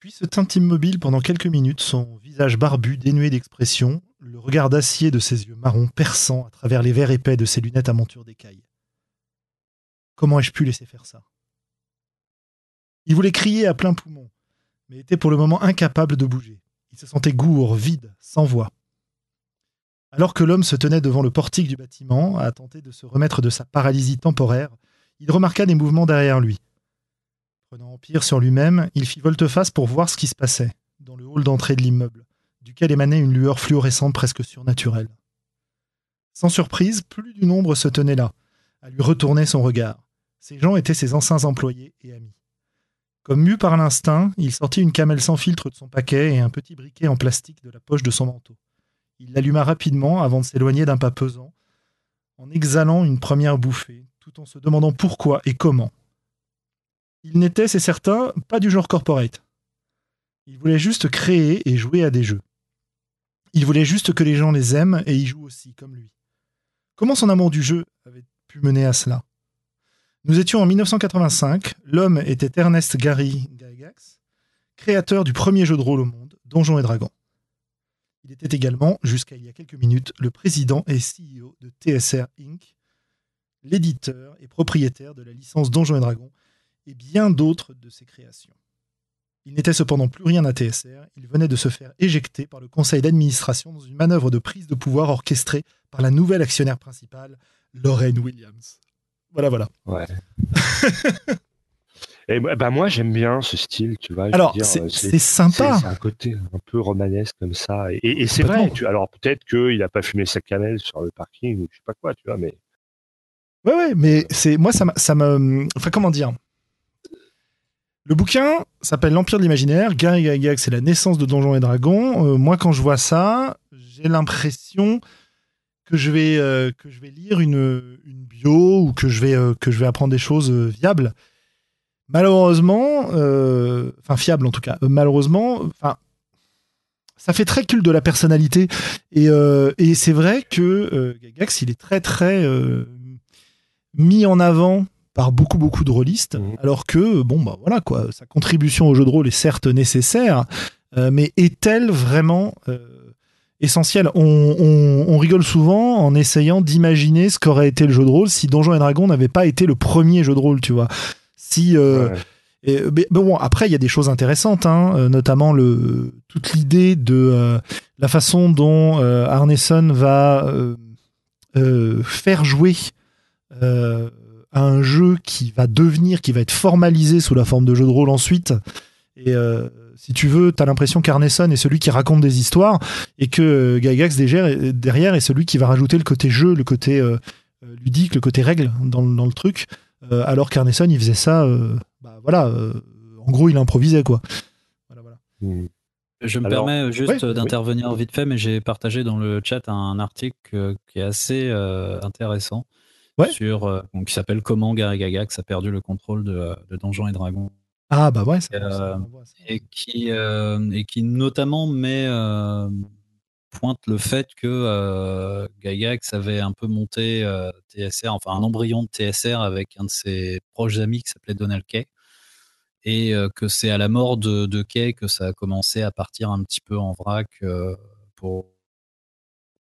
Puis se tint immobile pendant quelques minutes, son visage barbu, dénué d'expression, le regard d'acier de ses yeux marrons perçant à travers les verres épais de ses lunettes à monture d'écaille. Comment ai-je pu laisser faire ça? Il voulait crier à plein poumon, mais était pour le moment incapable de bouger. Il se sentait gourd, vide, sans voix. Alors que l'homme se tenait devant le portique du bâtiment, à tenter de se remettre de sa paralysie temporaire, il remarqua des mouvements derrière lui. Prenant empire sur lui-même, il fit volte-face pour voir ce qui se passait, dans le hall d'entrée de l'immeuble, duquel émanait une lueur fluorescente presque surnaturelle. Sans surprise, plus d'une ombre se tenait là, à lui retourner son regard. Ces gens étaient ses anciens employés et amis. Comme mu par l'instinct, il sortit une camelle sans filtre de son paquet et un petit briquet en plastique de la poche de son manteau. Il l'alluma rapidement avant de s'éloigner d'un pas pesant, en exhalant une première bouffée, tout en se demandant pourquoi et comment. Il n'était, c'est certain, pas du genre corporate. Il voulait juste créer et jouer à des jeux. Il voulait juste que les gens les aiment et y jouent aussi, comme lui. Comment son amour du jeu avait pu mener à cela? Nous étions en 1985, l'homme était Ernest Gary Gygax, créateur du premier jeu de rôle au monde, Donjons et Dragons. Il était également, jusqu'à il y a quelques minutes, le président et CEO de TSR Inc., l'éditeur et propriétaire de la licence Donjons et Dragons, et bien d'autres de ses créations. Il n'était cependant plus rien à TSR, il venait de se faire éjecter par le conseil d'administration dans une manœuvre de prise de pouvoir orchestrée par la nouvelle actionnaire principale, Lorraine Williams. Voilà, voilà. Ouais. Et bah moi j'aime bien ce style, tu vois. Alors c'est sympa. C'est un côté un peu romanesque comme ça. Et, c'est vrai. Tu, alors peut-être qu'il n'a pas fumé sa cannelle sur le parking ou je sais pas quoi, tu vois, mais. Ouais ouais, mais c'est moi ça ça me, enfin comment dire? Le bouquin s'appelle L'Empire de l'imaginaire. Gary Gygax, c'est la naissance de Donjons et Dragons. Euh, moi, quand je vois ça, j'ai l'impression que je vais euh, que je vais lire une, une bio ou que je vais euh, que je vais apprendre des choses viables. Malheureusement, enfin fiable en tout cas. malheureusement, enfin ça fait très culte de la personnalité et, et c'est vrai que Gygax, il est très très mis en avant par beaucoup beaucoup de rôlistes, mhm. alors que bon bah voilà quoi, sa contribution au jeu de rôle est certes nécessaire, euh, mais est-elle vraiment euh, essentielle? On, rigole souvent en essayant d'imaginer ce qu'aurait été le jeu de rôle si Donjons et Dragons n'avait pas été le premier jeu de rôle, tu vois. Si euh, bon, après, il y a des choses intéressantes, hein, notamment le, toute l'idée de la façon dont Arneson va faire jouer un jeu qui va devenir, qui va être formalisé sous la forme de jeu de rôle ensuite. Et euh, si tu veux, tu as l'impression qu'Arneson est celui qui raconte des histoires et que euh, Gygax derrière est celui qui va rajouter le côté jeu, le côté euh, ludique, le côté règle dans, dans le truc. Alors qu'Arneson, il faisait ça, bah, voilà, en gros, il improvisait quoi. Voilà, voilà. Hmm. Je me permets juste d'intervenir vite fait, mais j'ai partagé dans le chat un article qui est assez intéressant sur, euh, qui s'appelle Comment Gary Gygax a perdu le contrôle de, euh, de Donjons et Dragons. Ah bah ouais, euh, et, qui, et qui notamment met, pointe le fait que Gygax avait un peu monté TSR, enfin un embryon de TSR avec un de ses proches amis qui s'appelait Donald Kay et que c'est à la mort de, Kay que ça a commencé à partir un petit peu en vrac pour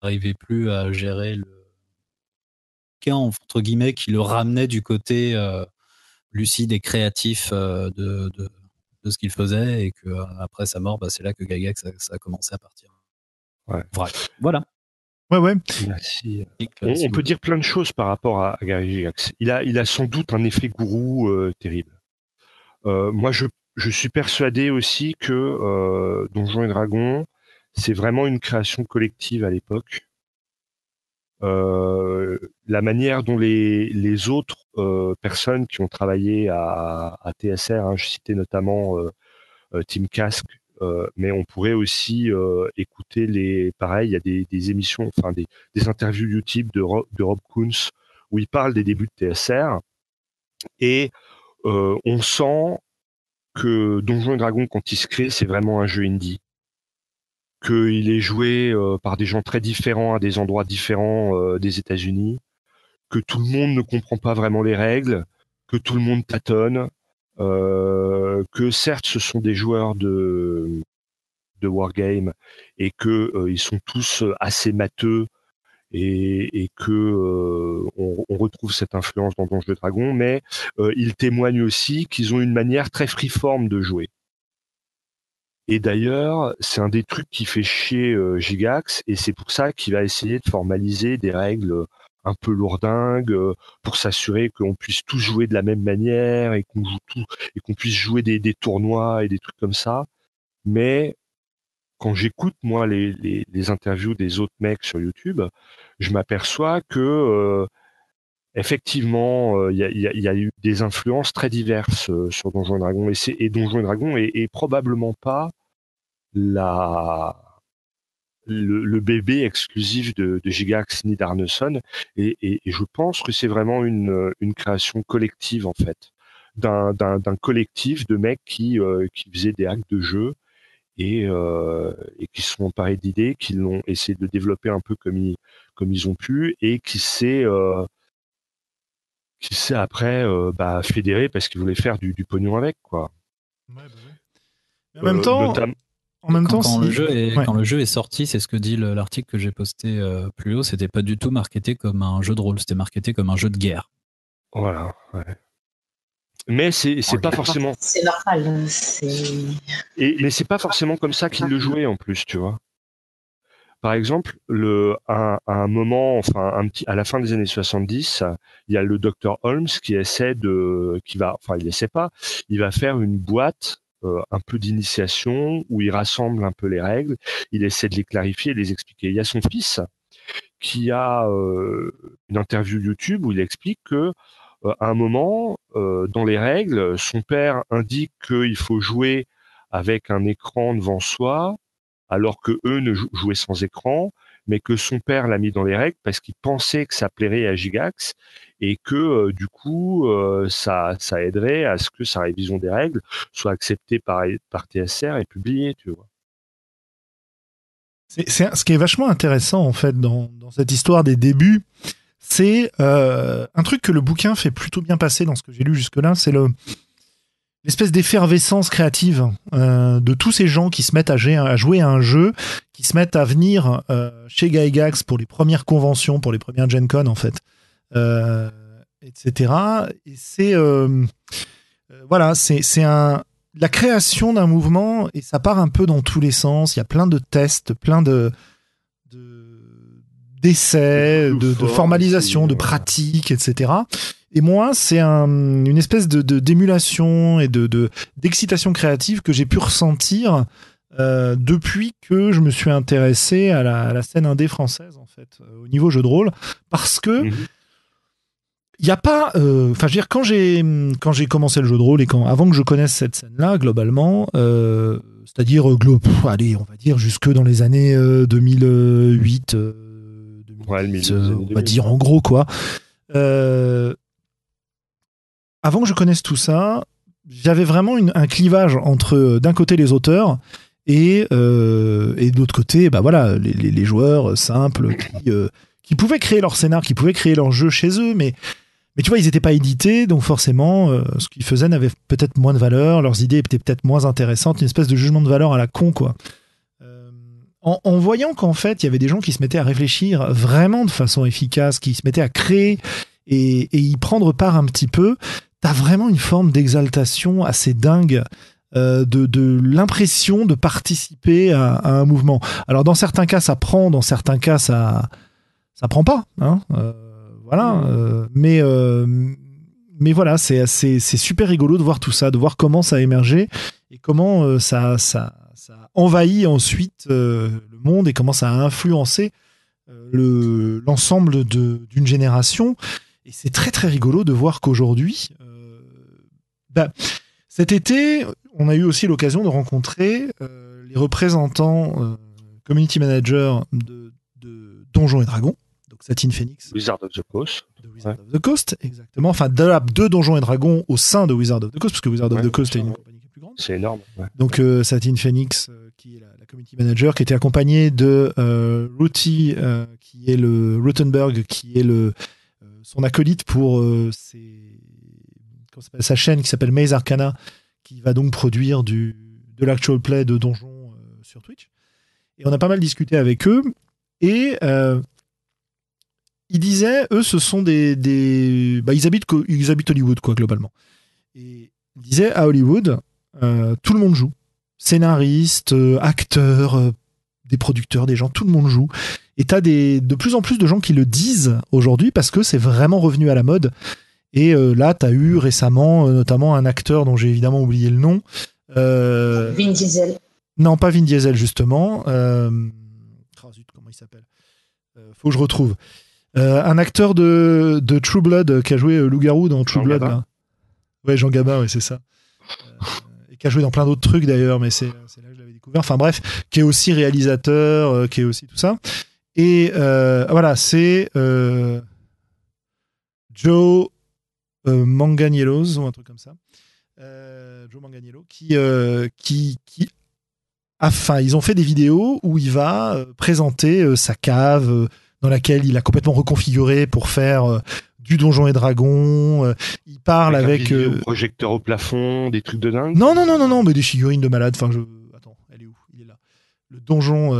n'arriver plus à gérer le, entre guillemets qui le ramenait du côté euh, lucide et créatif euh, de, ce qu'il faisait et que euh, après sa mort, bah, c'est là que ça, a commencé à partir. Ouais. Voilà. Ouais, ouais. On, peut dire plein de choses par rapport à, Gary Gygax. Il a, il a sans doute un effet gourou terrible. moi, je, je, suis persuadé aussi que Donjons et Dragons, c'est vraiment une création collective à l'époque. Euh, la manière dont les, les autres euh, personnes qui ont travaillé à, à TSR, hein, je citais notamment euh, Tim Kask, mais on pourrait aussi écouter les, pareil, il y a des, émissions, enfin des, des, interviews YouTube de, de Rob Kuntz où il parle des débuts de TSR et on sent que Donjons et quand il se crée, c'est vraiment un jeu indie. Qu'il est joué euh, par des gens très différents à des endroits différents euh, des États-Unis, que tout le monde ne comprend pas vraiment les règles, que tout le monde tâtonne, euh, que certes ce sont des joueurs de de wargame et que ils sont tous assez matheux et, et que on, retrouve cette influence dans Donjons et Dragons, mais ils témoignent aussi qu'ils ont une manière très freeform de jouer. Et d'ailleurs, c'est un des trucs qui fait chier euh, Gigax, et c'est pour ça qu'il va essayer de formaliser des règles un peu lourdingues euh, pour s'assurer qu'on puisse tous jouer de la même manière et qu'on puisse jouer des, tournois et des trucs comme ça. Mais quand j'écoute moi les, interviews des autres mecs sur YouTube, je m'aperçois que effectivement, il y, a, eu des influences très diverses sur Donjons et Dragons et, et Donjons et est, probablement pas la le, bébé exclusif de, de Gigax ni d'Arneson. Et, et, je pense que c'est vraiment une, une création collective en fait. D'un collectif de mecs qui qui faisaient des actes de jeu et, euh, et qui sont emparés d'idées, qui l'ont essayé de développer un peu comme ils, comme ils ont pu, et qui s'est euh, qui s'est après euh, bah, fédéré parce qu'il voulait faire du, du, pognon avec quoi. Ouais, bah En même temps, en même quand, temps, quand, le jeu est, quand le jeu est sorti, c'est ce que dit l'article que j'ai posté euh, plus haut, c'était pas du tout marketé comme un jeu de rôle, c'était marketé comme un jeu de guerre. Voilà. Ouais. Mais c'est pas forcément. C'est normal. Et mais c'est pas forcément comme ça qu'il le jouait en plus, tu vois. Par exemple, le, à, à un moment, enfin, un petit, à la fin des années 70, il y a le docteur Holmes qui essaie de, qui va, enfin, il essaie pas, il va faire une boîte un peu d'initiation où il rassemble un peu les règles, il essaie de les clarifier, de les expliquer. Il y a son fils qui a euh, une interview YouTube où il explique que euh, à un moment, dans les règles, son père indique qu'il faut jouer avec un écran devant soi alors que eux ne jouaient sans écran, mais que son père l'a mis dans les règles parce qu'il pensait que ça plairait à Gigax et que euh, du coup euh, ça, ça aiderait à ce que sa révision des règles soit acceptée par, par TSR et publiée, tu vois. Ce qui est vachement intéressant en fait dans, dans cette histoire des débuts, c'est euh, un truc que le bouquin fait plutôt bien passer dans ce que j'ai lu jusque-là, c'est le, l'espèce d'effervescence créative euh, de tous ces gens qui se mettent à, jouer à un jeu, qui se mettent à venir euh, chez Gygax pour les premières conventions, pour les premières Gen Con en fait, euh, etc. Et c'est voilà, c'est un la création d'un mouvement et ça part un peu dans tous les sens. Il y a plein de tests, plein de d'essais, de, de, formalisation, de pratiques, etc. Et moi, c'est une espèce de d'émulation et de d'excitation créative que j'ai pu ressentir euh, depuis que je me suis intéressé à la, scène indé française en fait euh, au niveau jeu de rôle. Parce que il mhm. n'y a pas euh, enfin je veux dire quand j'ai quand j'ai commencé le jeu de rôle et quand avant que je connaisse cette scène là globalement c'est-à-dire allez on va dire jusque dans les années 2008 2008 on va dire en gros quoi avant que je connaisse tout ça, j'avais vraiment un clivage entre euh, d'un côté les auteurs et, euh, et de l'autre côté, bah voilà, les, joueurs simples qui, euh, qui, pouvaient créer leur scénar, qui pouvaient créer leur jeu chez eux, mais, mais tu vois, ils n'étaient pas édités, donc forcément, ce qu'ils faisaient n'avait peut-être moins de valeur, leurs idées étaient peut-être moins intéressantes, une espèce de jugement de valeur à la con, quoi. En, en, voyant qu'en fait, il y avait des gens qui se mettaient à réfléchir vraiment de façon efficace, qui se mettaient à créer et, et y prendre part un petit peu, t'as vraiment une forme d'exaltation assez dingue. Euh, de, de l'impression de participer à, un mouvement. Alors dans certains cas ça prend, dans certains cas ça ça prend pas. Hein euh, voilà. Mmh. Euh, mais mais voilà, c'est c'est super rigolo de voir tout ça, de voir comment ça a émergé et comment ça ça ça envahit ensuite le monde et comment ça a influencé le l'ensemble d'une génération. Et c'est très très rigolo de voir qu'aujourd'hui, bah, cet été, on a eu aussi l'occasion de rencontrer euh, les représentants euh, community manager de, Donjons et Dragons, donc Satine Phoenix. Wizard of the Coast. De Wizard of the Coast, exactement. Enfin, de, Donjons et Dragons au sein de Wizard of the Coast, parce que Wizard of the Coast est une compagnie qui est plus grande. C'est énorme. Donc, euh, Satine Phoenix, qui est la, community manager, qui était accompagnée de Ruti, qui est le Rutenberg, qui est le son acolyte pour ses sa chaîne qui s'appelle Maze Arcana, qui va donc produire du, de l'actual play de donjons euh, sur Twitch. Et on a pas mal discuté avec eux. Et euh, ils disaient, eux, ce sont des. des bah, ils, habitent, ils habitent Hollywood, quoi, globalement. Et ils disaient, à Hollywood, euh, tout le monde joue. Scénaristes, acteurs, des producteurs, des gens, tout le monde joue. Et t'as des, de plus en plus de gens qui le disent aujourd'hui parce que c'est vraiment revenu à la mode. Et euh, là, tu as eu récemment euh, notamment un acteur dont j'ai évidemment oublié le nom. Euh, Vin Diesel. Non, pas Vin Diesel, justement. Oh, zut, comment il s'appelle? Faut que je retrouve. un acteur de, de, True Blood qui a joué Loup-Garou dans True Blood. Là. Ouais, Jean Gabin, ouais, c'est ça. et qui a joué dans plein d'autres trucs d'ailleurs, mais c'est là que je l'avais découvert. Enfin bref, qui est aussi réalisateur, qui est aussi tout ça. Et voilà, c'est Joe Manganiellos ou un truc comme ça. Euh, Joe Manganiello qui, euh, qui, qui enfin, ils ont fait des vidéos où il va présenter sa cave dans laquelle il a complètement reconfiguré pour faire du donjon et dragon. il parle avec. avec projecteur au plafond, des trucs de dingue. Non, non, non, non, non, mais des figurines de malade. Enfin, je. Attends, elle est où? Il est là. Le donjon.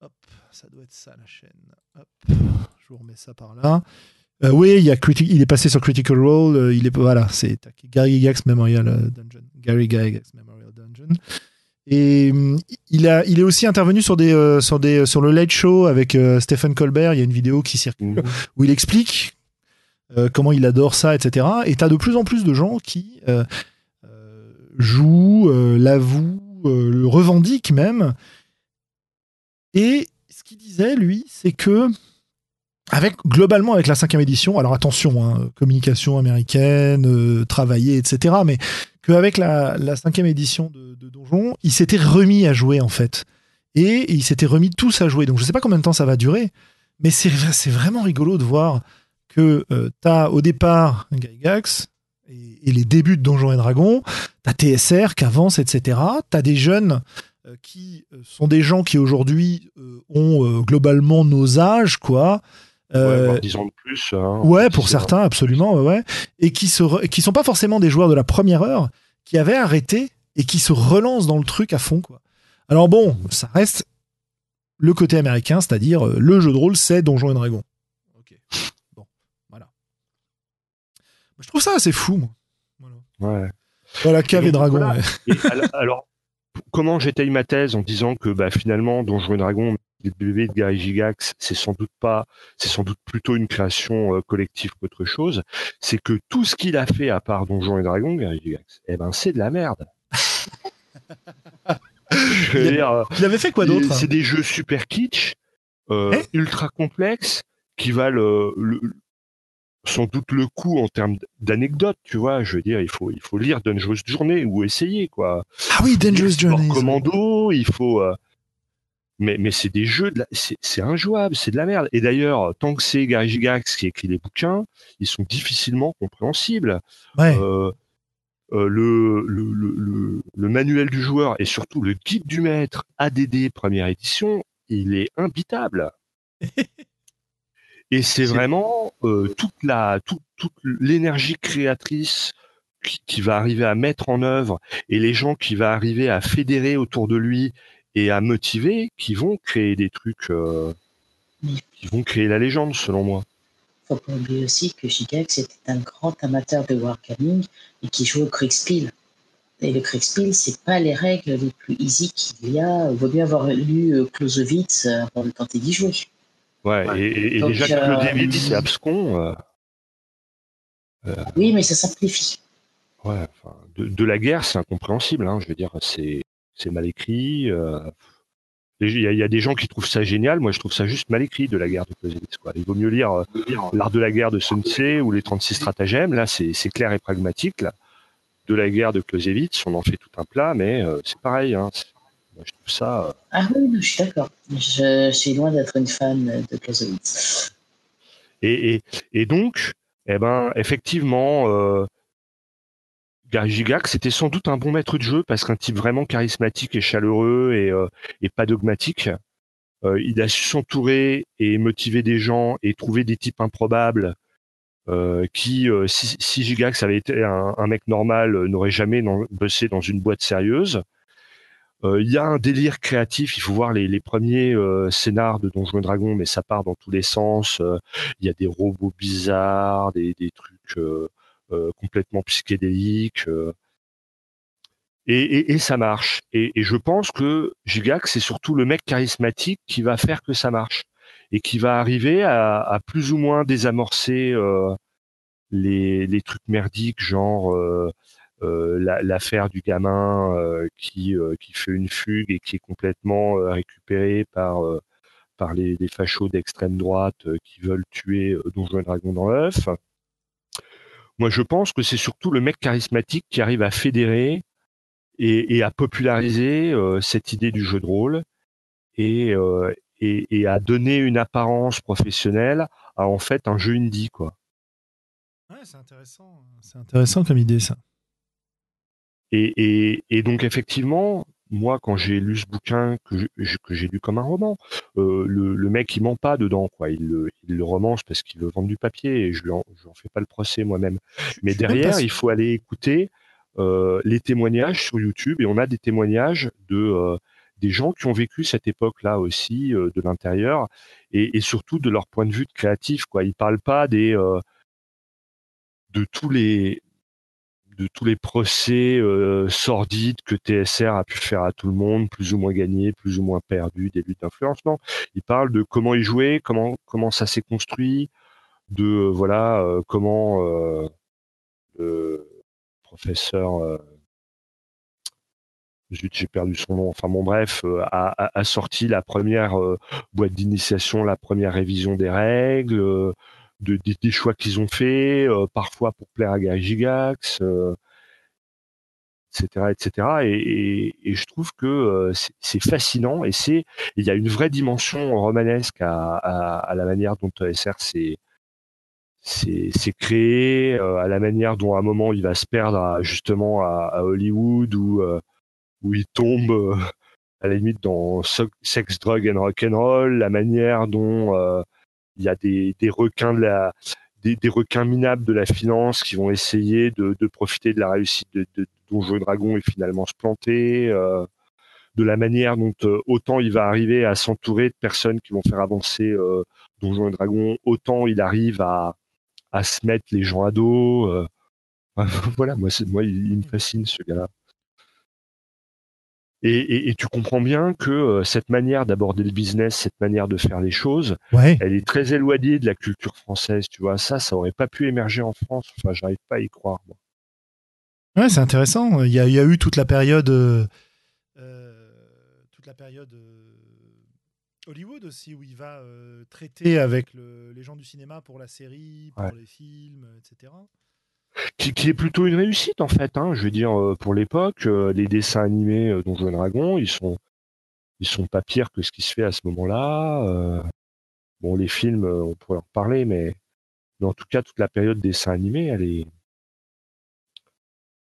Hop, ça doit être ça la chaîne. Hop, je vous remets ça par là. Euh, oui, il, y a il est passé sur Critical Role. euh, il est voilà, c'est Gary Gygax Memorial euh, Dungeon. Gary Gygax Memorial Dungeon. Et hum, il a, il est aussi intervenu sur des, euh, sur des, sur le Late Show avec Stephen Colbert. Il y a une vidéo qui circule Mhm. où il explique comment il adore ça, etc. Et t'as de plus en plus de gens qui jouent, l'avouent, le revendiquent même. Et ce qu'il disait, lui, c'est que avec globalement avec la cinquième édition, alors attention, hein, communication américaine, euh, travailler, etc. Mais qu'avec la, la cinquième édition de, de Donjon, il s'était remis à jouer en fait, et ils s'étaient remis tous à jouer. Donc je sais pas combien de temps ça va durer, mais c'est vraiment rigolo de voir que euh, t'as au départ Gygax et, et les débuts de Donjons et Dragons, t'as TSR qui avance, etc. T'as des jeunes euh, qui euh, sont des gens qui aujourd'hui euh, ont globalement nos âges, quoi. Ouais, Euh, voire 10 ans de plus. hein, Ouais, pour certains, absolument, ouais. Et qui se re- qui sont pas forcément des joueurs de la première heure, qui avaient arrêté et qui se relancent dans le truc à fond, quoi. Alors bon, ça reste le côté américain, c'est-à-dire euh, le jeu de rôle, c'est Donjons et Dragons. Ok. Bon, voilà. Je trouve ça assez fou, moi. Voilà, Ouais. voilà cave et donc, dragon. voilà. ouais. Et al- alors, comment j'étaye ma thèse en disant que bah, finalement, Donjons et Dragons, le bébé de Gary Gigax, c'est sans doute pas, c'est sans doute plutôt une création euh, collective qu'autre chose. C'est que tout ce qu'il a fait à part Donjons et Dragons, Gary Gigax, eh ben, c'est de la merde. Je Il dire, euh, Il avait fait quoi d'autre? c'est des jeux super kitsch, euh, Eh ultra complexes, qui valent le- sans doute le coup en termes d'anecdotes, tu vois. Je veux dire, il faut, il faut lire Dangerous Journey ou essayer, quoi. Ah oui, Dangerous Sport Journeys. Commando, il faut. euh, Mais, mais c'est des jeux, de la- c'est injouable, c'est de la merde. Et d'ailleurs, tant que c'est Gary Gigax qui écrit les bouquins, ils sont difficilement compréhensibles. Ouais. Euh, euh, le, le, le, le, le manuel du joueur et surtout le guide du maître ADD première édition, il est imbitable. et c'est C'est- vraiment euh, toute la toute, toute l'énergie créatrice qui, qui va arriver à mettre en œuvre et les gens qui va arriver à fédérer autour de lui et à motiver qui vont créer des trucs euh, qui vont créer la légende selon moi. faut pas oublier aussi que Gigax était un grand amateur de wargaming et qui jouait au Kriegspiel. Et le Kriegspiel, c'est pas les règles les plus easy qu'il y a. Il vaut mieux avoir lu euh, Clausewitz euh, avant de tenter d'y jouer. Ouais, et, et- et Donc, déjà que c'est abscon. euh, Oui, mais ça simplifie. Ouais, enfin, de, de la guerre, c'est incompréhensible. Hein, je veux dire, c'est c'est mal écrit. euh, Il y, a, il y a des gens qui trouvent ça génial. Moi, je trouve ça juste mal écrit de la guerre de Clausewitz. Quoi. Il vaut mieux lire euh, l'art de la guerre de Sun Tzu ou les 36 stratagèmes. Là, c'est clair et pragmatique. Là. De la guerre de Clausewitz, on en fait tout un plat, mais euh, c'est pareil. Hein. Moi, je trouve ça. euh, Ah oui, je suis d'accord. Je suis loin d'être une fan de Clausewitz. Et, et, et donc, eh ben, effectivement, euh, Gary Gigax c'était sans doute un bon maître de jeu parce qu'un type vraiment charismatique et chaleureux et, euh, pas dogmatique. Euh, il a su s'entourer et motiver des gens et trouver des types improbables euh, qui, si, Gigax avait été un, mec normal, n'aurait jamais bossé dans une boîte sérieuse. Il y a un délire créatif. Il faut voir les, premiers scénars de Donjons et Dragons, mais ça part dans tous les sens. Il y a des robots bizarres, des, trucs complètement psychédéliques. euh. et, ça marche. Et, je pense que Gigax, c'est surtout le mec charismatique qui va faire que ça marche et qui va arriver à, plus ou moins désamorcer euh, les, trucs merdiques, genre euh, euh, la- l'affaire du gamin euh, qui, euh, fait une fugue et qui est complètement euh, récupéré par euh, les, les fachos d'extrême droite euh, qui veulent tuer euh, Donjons et Dragons dans l'œuf. Moi, je pense que c'est surtout le mec charismatique qui arrive à fédérer et, et à populariser euh, cette idée du jeu de rôle et, euh, et, et à donner une apparence professionnelle à en fait un jeu indie, quoi. Ouais, c'est intéressant. C'est intéressant comme idée, ça. Et, et, et donc effectivement, moi quand j'ai lu ce bouquin que j'ai lu comme un roman, euh, le, le mec il ment pas dedans quoi, il le, il le romance parce qu'il veut vendre du papier et je lui en, je lui en fais pas le procès moi-même. Mais pas derrière, il faut aller écouter euh, les témoignages sur YouTube et on a des témoignages de euh, des gens qui ont vécu cette époque-là aussi de l'intérieur et, et, surtout de leur point de vue de créatif. Quoi, ils parlent pas des de tous les de tous les procès euh, sordides que TSR a pu faire à tout le monde, plus ou moins gagné, plus ou moins perdu, des luttes d'influence. Non, il parle de comment il jouait, comment comment ça s'est construit, de euh, voilà euh, comment le professeur j'ai perdu son nom. Enfin bon, bref, a, sorti la première boîte d'initiation, la première révision des règles, de, des, choix qu'ils ont fait, euh, parfois pour plaire à Gary Gigax, etc., euh, etc. Et, et, je trouve que euh, c'est fascinant et c'est il y a une vraie dimension romanesque à, à, à la manière dont SR s'est c'est créé, à la manière dont à un moment il va se perdre justement à, à, Hollywood où où il tombe à la limite dans sex, drug and rock and roll, la manière dont il y a des, requins de la des, requins minables de la finance qui vont essayer de, de profiter de la réussite de, de Donjons et Dragons et finalement se planter. Euh, de la manière dont euh, autant il va arriver à s'entourer de personnes qui vont faire avancer euh, Donjons et Dragons, autant il arrive à, se mettre les gens à dos. Euh. voilà, moi, moi il me fascine ce gars-là. Et, tu comprends bien que euh, cette manière d'aborder le business, cette manière de faire les choses, elle est très éloignée de la culture française. Tu vois, ça, ça aurait pas pu émerger en France. Enfin, j'arrive pas à y croire. Moi. Ouais, c'est intéressant. Il y, a, eu toute la période, euh, euh, toute la période Hollywood aussi, où il va traiter avec les gens du cinéma pour la série, pour les films, etc qui, est plutôt une réussite en fait. Hein, je veux dire, euh, pour l'époque, euh, les dessins animés euh, Donjons et Dragons, ils sont, ils sont pas pires que ce qui se fait à ce moment-là. bon, les films, on pourrait en reparler, mais, mais en tout cas, toute la période dessin animé, elle est.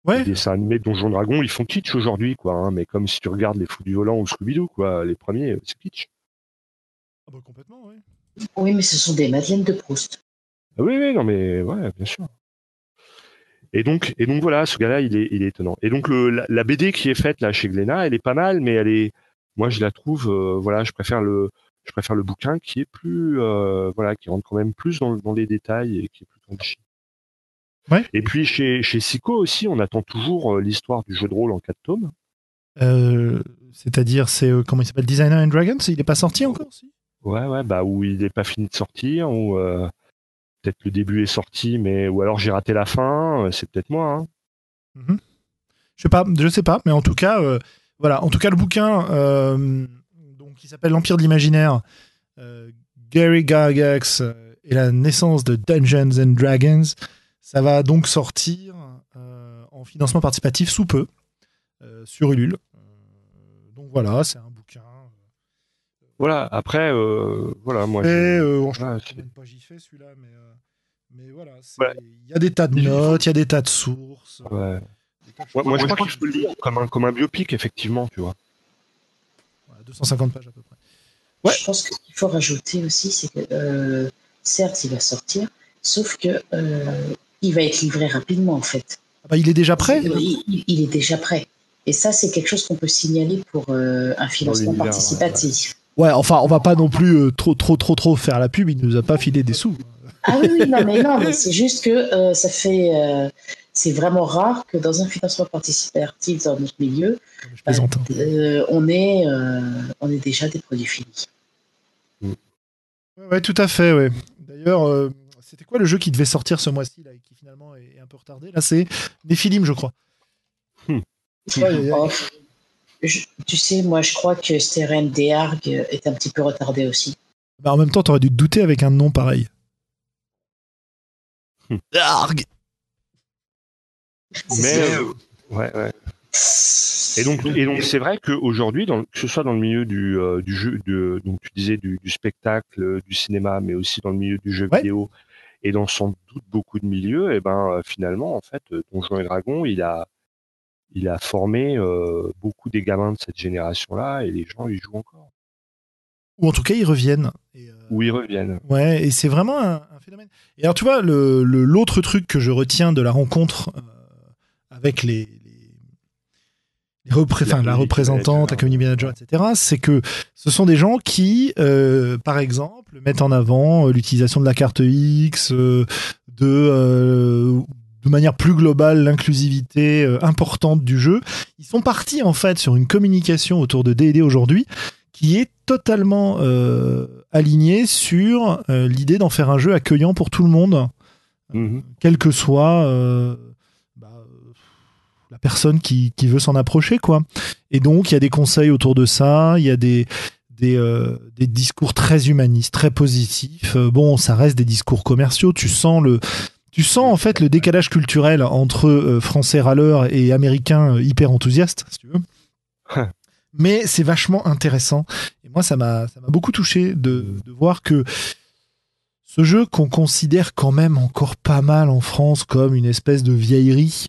Ouais. Les dessins animés Donjons et Dragons, ils font kitsch aujourd'hui, quoi. Hein, mais comme si tu regardes les Fous du Volant ou Scooby-Doo, quoi. Les premiers, c'est kitsch. Ah bah complètement, oui. Oui, mais ce sont des Madeleines de Proust. Ah oui, oui, non, mais ouais, bien sûr. Et donc, et donc voilà, ce gars-là, il est, il est étonnant. Et donc le, la, BD qui est faite là chez Glénat, elle est pas mal, mais elle est, moi je la trouve, euh, voilà, je préfère le, je préfère le bouquin qui est plus, euh, voilà, qui rentre quand même plus dans, dans les détails et qui est plus punchy. Ouais. Et puis chez chez Sico aussi, on attend toujours euh, l'histoire du jeu de rôle en quatre tomes. C'est-à-dire, c'est comment il s'appelle, Designer and Dragons? Il n'est pas sorti encore aussi Ouais, ouais, bah où il n'est pas fini de sortir, ou peut-être le début est sorti, mais ou alors j'ai raté la fin. Euh, c'est peut-être moi. Hein. Mhm. Je sais pas, je sais pas, mais en tout cas, euh, voilà, en tout cas le bouquin euh, donc qui s'appelle L'Empire de l'imaginaire, Gary Gygax et la naissance de Dungeons and Dragons, ça va donc sortir en financement participatif sous peu sur Ulule. donc voilà, c'est un voilà, après, euh, voilà, moi. Et, euh, je ne sais même pas j'y fais celui-là, mais, euh, mais voilà. Il y a des tas de notes, il y a des tas de sources. Ouais. moi, je crois que je peux le lire comme un, comme un biopic, effectivement, tu vois. 250 pages à peu près. Ouais. Je pense qu'il faut rajouter aussi, c'est que certes, il va sortir, sauf que il va être livré rapidement, en fait. Ah bah, il est déjà prêt? Il, il, est déjà prêt. Et ça, c'est quelque chose qu'on peut signaler pour un financement participatif. Ouais, enfin, on va pas non plus euh, trop, trop, trop, trop faire la pub. Il nous a pas filé des sous. Ah oui, oui non, mais non, mais c'est juste que euh, ça fait. Euh, c'est vraiment rare que dans un financement participatif dans notre milieu, hein. on, est, on est déjà des produits finis. Ouais, tout à fait, ouais. D'ailleurs, c'était quoi le jeu qui devait sortir ce mois-ci, là, et qui finalement est, un peu retardé? Là, c'est Néphilim, je crois. Hmm tu sais, moi, je crois que Steren Dearg est un petit peu retardé aussi. Bah, en même temps, t'aurais dû te douter avec un nom pareil. Dearg Mais, euh, ouais, ouais. Et donc, et donc c'est vrai qu'aujourd'hui, que ce soit dans le milieu du, euh, du jeu, de, donc tu disais du, spectacle, du cinéma, mais aussi dans le milieu du jeu vidéo, et dans sans doute beaucoup de milieux, et eh ben euh, finalement, en fait, Donjons et Dragons, il a, il a formé euh, beaucoup des gamins de cette génération-là et les gens y jouent encore. Ou en tout cas, ils reviennent. Et, euh, Ou ils reviennent. Ouais, et c'est vraiment un, phénomène. Et alors, tu vois, l'autre le, l'autre truc que je retiens de la rencontre euh, avec les, la représentante, la community manager, etc., c'est que ce sont des gens qui, par exemple, mettent en avant l'utilisation de la carte X, de, de manière plus globale, l'inclusivité importante du jeu. Ils sont partis, en fait, sur une communication autour de D&D aujourd'hui qui est totalement alignée sur l'idée d'en faire un jeu accueillant pour tout le monde, mm-hmm. quel que soit la personne qui, veut s'en approcher, quoi. Et donc, il y a des conseils autour de ça, il y a des, des, euh, discours très humanistes, très positifs. Euh, bon, ça reste des discours commerciaux. Tu sens le, tu sens en fait le décalage culturel entre euh, français râleurs et américains hyper enthousiastes, si tu veux. Mais c'est vachement intéressant. Et moi, ça m'a, beaucoup touché de, de voir que ce jeu qu'on considère quand même encore pas mal en France comme une espèce de vieillerie,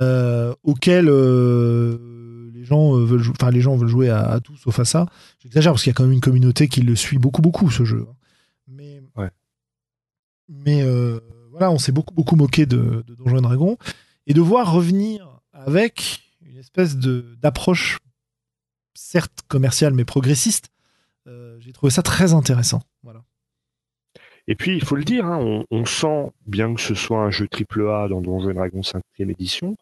euh, auquel euh, les gens euh, veulent, enfin les gens veulent jouer à, tout sauf à ça. J'exagère parce qu'il y a quand même une communauté qui le suit beaucoup beaucoup ce jeu. Hein. Mais mais voilà, on s'est beaucoup beaucoup moqué de, de Donjons Dragons et de voir revenir avec une espèce de d'approche certes commerciale mais progressiste. J'ai trouvé ça très intéressant. Voilà. Et puis, il faut le dire, hein, on, sent, bien que ce soit un jeu AAA dans Donjons Dragon 5e édition,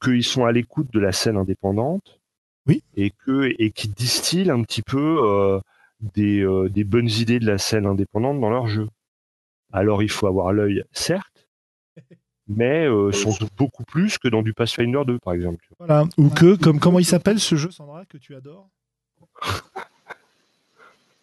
qu'ils sont à l'écoute de la scène indépendante. Oui. Et que et qui distillent un petit peu euh, euh, des, bonnes idées de la scène indépendante dans leur jeu. Alors, il faut avoir l'œil, certes, mais euh, sans doute beaucoup plus que dans du Pathfinder 2, par exemple. Voilà. Ou que, comme comment il s'appelle ce jeu, Sandra, que tu adores?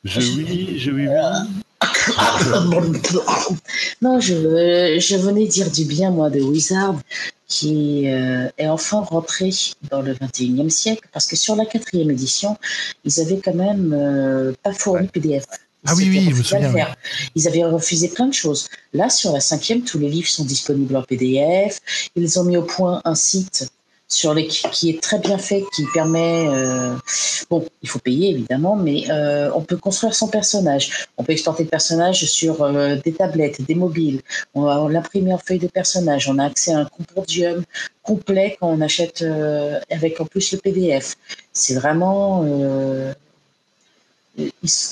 Je oui, je oui, oui. non, je, je venais dire du bien, moi, de Wizard, qui euh, est enfin rentré dans le 21e siècle, parce que sur la quatrième édition, ils avaient quand même euh, pas fourni PDF. Ah oui, oui, je me souviens. Ils avaient refusé plein de choses. Là, sur la cinquième, tous les livres sont disponibles en PDF. Ils ont mis au point un site sur les, qui est très bien fait, qui permet, euh, bon, il faut payer évidemment, mais euh, on peut construire son personnage. On peut exporter le personnage sur euh, des tablettes, des mobiles. On va l'imprimer en feuille de personnage. On a accès à un compendium complet quand on achète avec en plus le PDF. C'est vraiment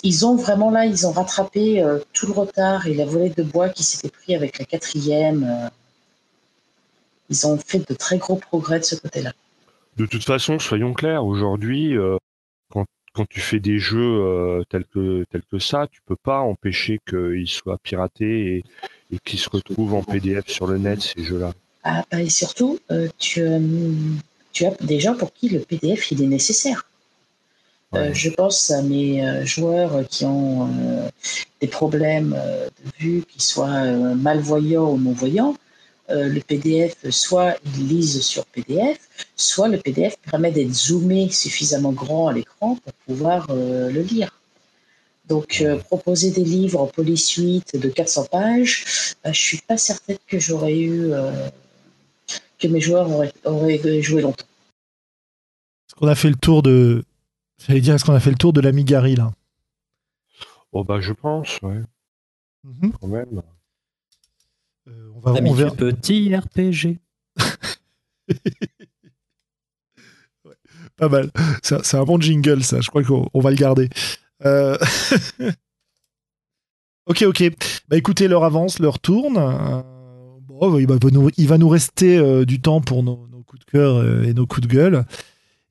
ils, ont vraiment là, ils ont rattrapé tout le retard et la volée de bois qui s'était pris avec la quatrième ils ont fait de très gros progrès de ce côté-là. De toute façon, soyons clairs, aujourd'hui, euh, quand, tu fais des jeux euh, tels, que, tels que ça, tu peux pas empêcher qu'ils soient piratés et, et qu'ils se retrouvent en PDF sur le net, ces jeux-là. Ah, bah, et surtout, euh, tu, tu, as des gens pour qui le PDF il est nécessaire. Je pense à mes joueurs qui ont des problèmes de vue, qui soient malvoyants ou non-voyants. Euh, le PDF, soit ils lisent sur PDF, soit le PDF permet d'être zoomé suffisamment grand à l'écran pour pouvoir euh, le lire. Donc, euh, proposer des livres en polysuite de 400 pages, je je suis pas certaine que j'aurais eu, que mes joueurs auraient, joué longtemps. Est-ce qu'on a fait le tour de, j'allais dire, est-ce qu'on a fait le tour de la Migari là? Oh bah je pense, ouais. Mhm. Quand même. Euh, on va voir. Petit RPG. pas mal. C'est un bon jingle, ça. Je crois qu'on va le garder. Euh, ok, ok. Bah écoutez, l'heure avance, l'heure tourne. Euh, bon, il, va nous, il, va nous, rester du temps pour nos, coups de cœur et nos coups de gueule.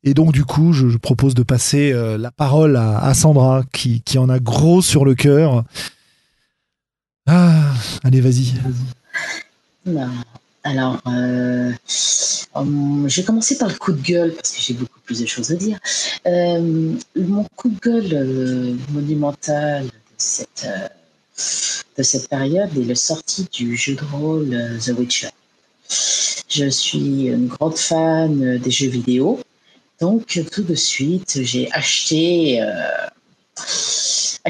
Et donc, du coup, je, propose de passer la parole à, Sandra, qui, qui, en a gros sur le cœur. Ah, allez, vas-y. Vas alors, euh, hum, je vais commencer par le coup de gueule parce que j'ai beaucoup plus de choses à dire. Euh, mon coup de gueule euh, monumental de cette, de cette période est le sortie du jeu de rôle The Witcher. Je suis une grande fan des jeux vidéo, donc tout de suite j'ai acheté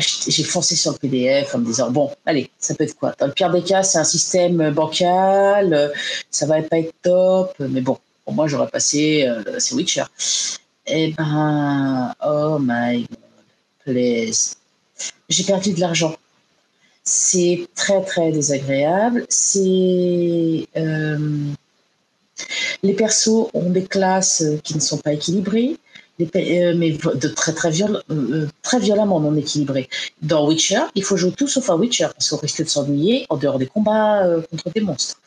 j'ai foncé sur le PDF en me disant bon, allez, ça peut être quoi? Dans le pire des cas, c'est un système bancal, ça va pas être top, mais bon, pour moi, j'aurais passé euh, c'est Witcher. Eh ben, oh my god, please. J'ai perdu de l'argent. C'est très très désagréable. C'est euh, Les persos ont des classes qui ne sont pas équilibrées. Euh, mais de très euh, très violemment non équilibré. Dans Witcher, il faut jouer tout sauf à Witcher parce qu'on risque de s'ennuyer en dehors des combats euh, contre des monstres.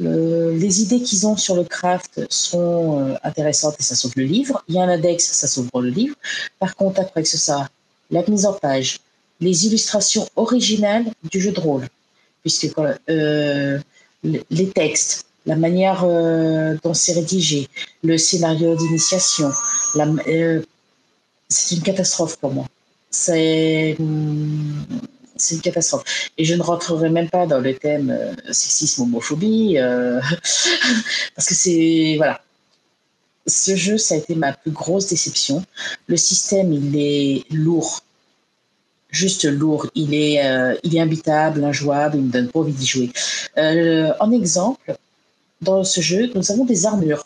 les idées qu'ils ont sur le craft sont intéressantes et ça sauve le livre. Il y a un index, ça sauve le livre. Par contre, après que ça, la mise en page, les illustrations originales du jeu de rôle, puisque les textes, la manière dont c'est rédigé, le scénario d'initiation, euh, c'est une catastrophe pour moi. C'est c'est une catastrophe. Et je ne rentrerai même pas dans le thème euh, sexisme, homophobie, euh, parce que c'est voilà. Ce jeu, ça a été ma plus grosse déception. Le système, il est lourd, juste lourd. Il est, il est imbitable, injouable. Il me donne pas envie d'y jouer. en exemple, dans ce jeu, nous avons des armures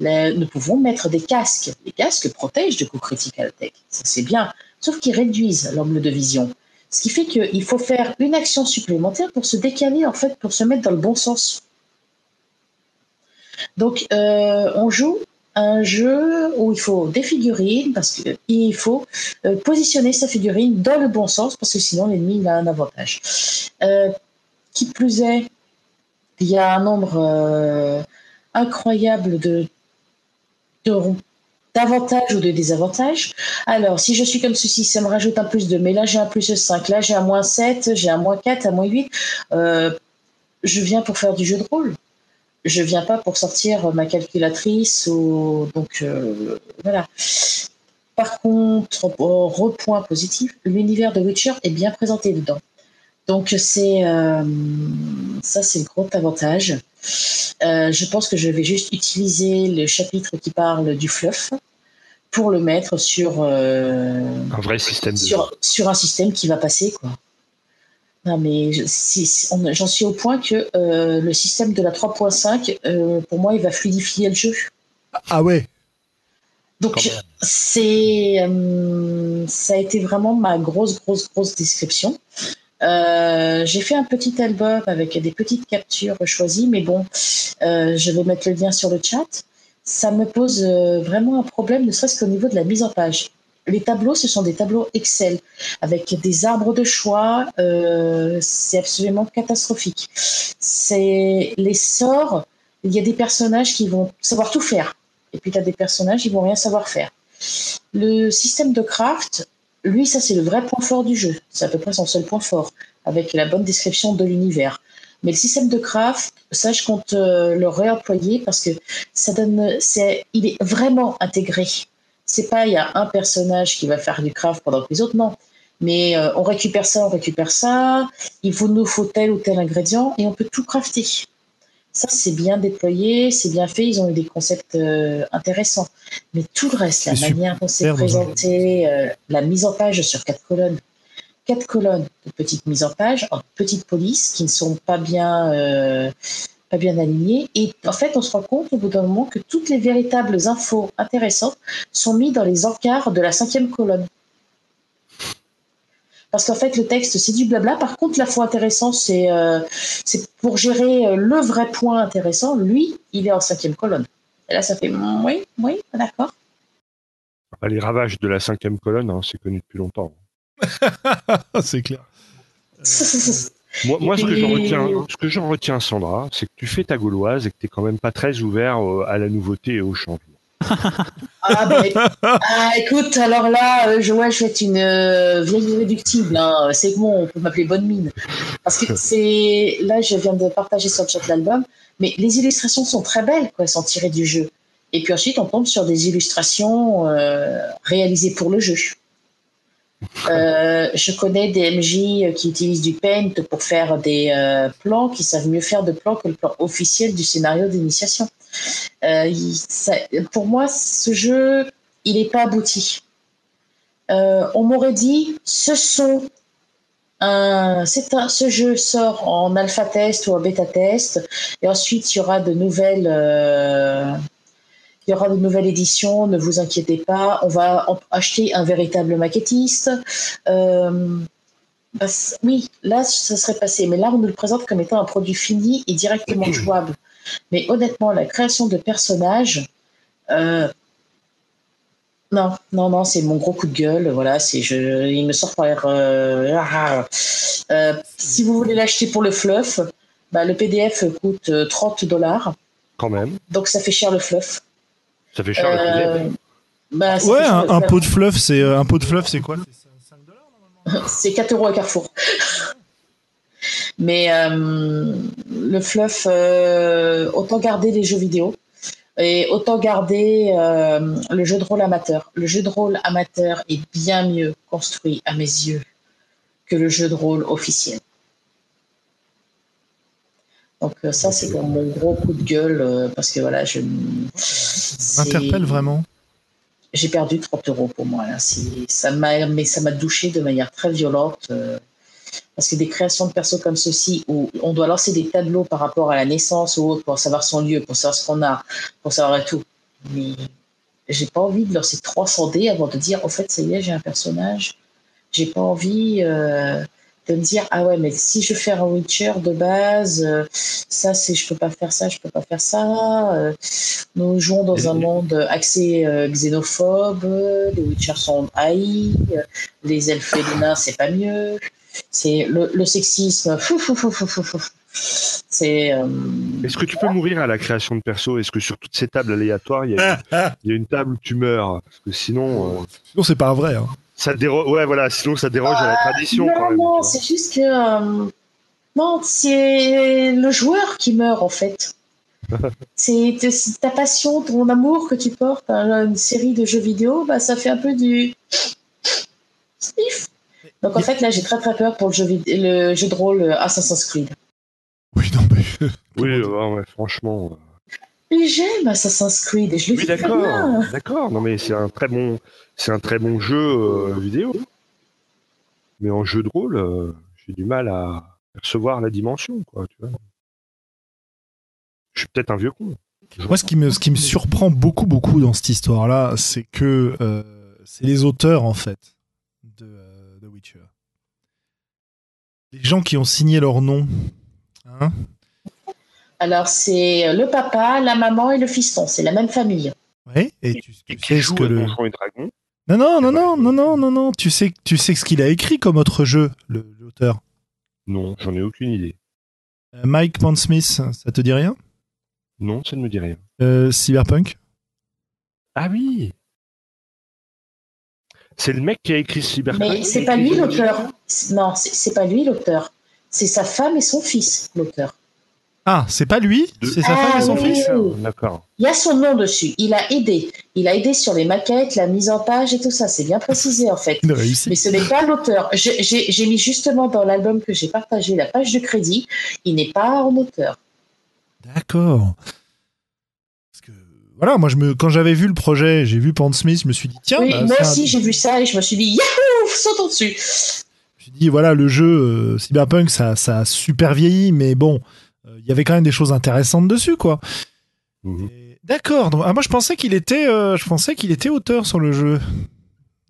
nous pouvons mettre des casques. Les casques protègent de coups critical tech, ça c'est bien, sauf qu'ils réduisent l'angle de vision. Ce qui fait qu'il faut faire une action supplémentaire pour se décaler, en fait, pour se mettre dans le bon sens. Donc, euh, on joue un jeu où il faut des figurines, parce qu'il faut euh, positionner sa figurine dans le bon sens, parce que sinon l'ennemi a un avantage. Euh, qui plus est, il y a un nombre incroyable de d'avantages ou de désavantages. Alors, si je suis comme ceci, ça me rajoute un plus 2, mais là j'ai un plus 5, là j'ai un moins 7, j'ai un moins 4, un moins 8. Euh, je viens pour faire du jeu de rôle. Je viens pas pour sortir ma calculatrice ou donc euh, voilà. Par contre, repoint positif, l'univers de Witcher est bien présenté dedans. Donc c'est euh, ça, c'est le gros avantage. Euh, je pense que je vais juste utiliser le chapitre qui parle du fluff pour le mettre sur euh, un vrai système sur, sur, un système qui va passer quoi. Non mais j'en suis au point que le système de la 3.5 pour moi il va fluidifier le jeu. Ah ouais. Donc c'est ça a été vraiment ma grosse grosse grosse description. Euh, j'ai fait un petit album avec des petites captures choisies, mais bon, euh, je vais mettre le lien sur le chat. Ça me pose euh, vraiment un problème, ne serait-ce qu'au niveau de la mise en page. Les tableaux, ce sont des tableaux Excel avec des arbres de choix. c'est absolument catastrophique. C'est les sorts. Il y a des personnages qui vont savoir tout faire, et puis tu as des personnages qui vont rien savoir faire. Le système de craft, lui, ça c'est le vrai point fort du jeu. C'est à peu près son seul point fort, avec la bonne description de l'univers. Mais le système de craft, ça je compte euh, le réemployer parce que ça donne, c'est, il est vraiment intégré. C'est pas il y a un personnage qui va faire du craft pendant que les autres non. Mais euh, on récupère ça, on récupère ça. Il vous nous faut tel ou tel ingrédient et on peut tout crafter. Ça, c'est bien déployé, c'est bien fait, ils ont eu des concepts euh, intéressants. Mais tout le reste, la manière dont c'est présenté, euh, la mise en page sur quatre colonnes, quatre colonnes de petites mises en page, en petites polices qui ne sont pas bien, euh, pas bien alignées. Et en fait, on se rend compte au bout d'un moment que toutes les véritables infos intéressantes sont mises dans les encarts de la cinquième colonne. Parce qu'en fait, le texte, c'est du blabla. Par contre, la fois intéressant, c'est euh, pour gérer euh, le vrai point intéressant. Lui, il est en cinquième colonne. Et là, ça fait oui, oui, d'accord. Ah, les ravages de la cinquième colonne, hein, c'est connu depuis longtemps. c'est clair. moi, ce, que j'en retiens, ce que j'en retiens, Sandra, c'est que tu fais ta gauloise et que tu n'es quand même pas très ouvert euh, à la nouveauté et au changement. Ah, ben, ah, écoute, alors là, euh, je, ouais, je vais être une euh, vieille irréductible. Hein. C'est bon, on peut m'appeler Bonne Mine. Parce que c'est. Là, je viens de partager sur le chat l'album, mais les illustrations sont très belles, quoi. Elles sont tirées du jeu. Et puis ensuite, on tombe sur des illustrations euh, réalisées pour le jeu. je connais des MJ qui utilisent du paint pour faire des plans qui savent mieux faire de plans que le plan officiel du scénario d'initiation. Euh, pour moi, ce jeu, il n'est pas abouti. Euh, on m'aurait dit, ce sont un, ce jeu sort en alpha test ou en bêta test, et ensuite il y aura de nouvelles, euh, il y aura de nouvelles éditions. Ne vous inquiétez pas, on va acheter un véritable maquettiste. oui, là, ça serait passé, mais là, on nous le présente comme étant un produit fini et directement jouable. Mais honnêtement, la création de personnages, euh, non, non, non, c'est mon gros coup de gueule. Voilà, c'est je, il me sort par. Euh, ah, euh, si vous voulez l'acheter pour le fluff, bah, le PDF coûte 30 dollars. Quand même. Donc ça fait cher le fluff. Ça fait cher le PDF. Bah, Ouais, un, pot de fluff, c'est euh, un pot de fluff, c'est quoi? C'est 4 euros à Carrefour. Mais euh, le fluff, euh, autant garder les jeux vidéo et autant garder euh, le jeu de rôle amateur. Le jeu de rôle amateur est bien mieux construit à mes yeux que le jeu de rôle officiel. Donc ça, c'est mon gros coup de gueule parce que voilà, je m'interpelle vraiment. j'ai perdu 30 euros pour moi. Là. Ça m'a, mais ça m'a douché de manière très violente. Parce que des créations de persos comme ceci, où on doit lancer des tableaux par rapport à la naissance ou autre, pour savoir son lieu, pour savoir ce qu'on a, pour savoir tout. Mais j'ai pas envie de lancer 300 dés avant de dire, au fait, ça y est, j'ai un personnage. J'ai pas envie euh, de me dire, ah ouais, mais si je fais un Witcher de base, euh, ça, c'est, je peux pas faire ça, je peux pas faire ça. euh, nous jouons dans un monde axé xénophobe, les Witchers sont haïs, les elfes et les nains, c'est pas mieux. C'est le, le sexisme, fou, fou, fou, fou, fou, fou. C'est. euh, Est-ce que tu peux mourir à la création de perso? Est-ce que sur toutes ces tables aléatoires, il y, a, il y a une table où tu meurs? Parce que sinon, euh, Sinon, c'est pas vrai. hein. ça déroge. Ouais, voilà. Sinon, ça déroge à la tradition non, quand même. non, c'est juste que. euh, non, c'est le joueur qui meurt en fait. c'est c'est ta passion, ton amour que tu portes à une série de jeux vidéo, bah, ça fait un peu du. Sniff. Donc en fait, là, j'ai très très peur pour le jeu, le jeu de rôle euh, Assassin's Creed. Oui, non, mais. Oui, ouais, ouais, franchement. euh, Mais j'aime Assassin's Creed et je le Oui, fais très bien. d'accord, d'accord. Non, mais c'est un très bon, c'est un très bon jeu euh, vidéo. Mais en jeu de rôle, euh, j'ai du mal à percevoir la dimension, quoi. Tu vois. Je suis peut-être un vieux con. Moi, ce qui, me, ce qui me surprend beaucoup, beaucoup dans cette histoire-là, c'est que euh, c'est les auteurs, en fait, de euh, The Witcher. Les gens qui ont signé leur nom. Hein Alors c'est le papa, la maman et le fiston, c'est la même famille. ouais, et tu, tu Et qui sais ce que le. Non, non, non, non, non, non, non, non. Tu sais, tu sais ce qu'il a écrit comme autre jeu, le- l'auteur. Non, j'en ai aucune idée. Euh, Mike Pondsmith, ça te dit rien Non, ça ne me dit rien. Euh, Cyberpunk Ah oui C'est le mec qui a écrit Cyberpunk Mais c'est pas lui l'auteur. Non, c'est pas lui l'auteur. C'est sa femme et son fils l'auteur. Ah, c'est pas lui C'est sa Ah, femme et son oui. fils D'accord. Il y a son nom dessus. Il a aidé. Il a aidé sur les maquettes, la mise en page et tout ça. C'est bien précisé en fait. Mais ce n'est pas l'auteur. J'ai mis justement dans l'album que j'ai partagé la page de crédit. Il n'est pas en auteur. D'accord. Parce que voilà, moi je me quand j'avais vu le projet, j'ai vu Pondsmith, je me suis dit tiens, oui, bah, moi un- aussi j'ai vu ça et je me suis dit Yahoo Sautons dessus. Suis dit voilà le jeu euh, Cyberpunk ça ça a super vieilli, mais bon, euh, il y avait quand même des choses intéressantes dessus quoi. Mhm. D'accord. Ah, moi je pensais qu'il était euh, je pensais qu'il était auteur sur le jeu.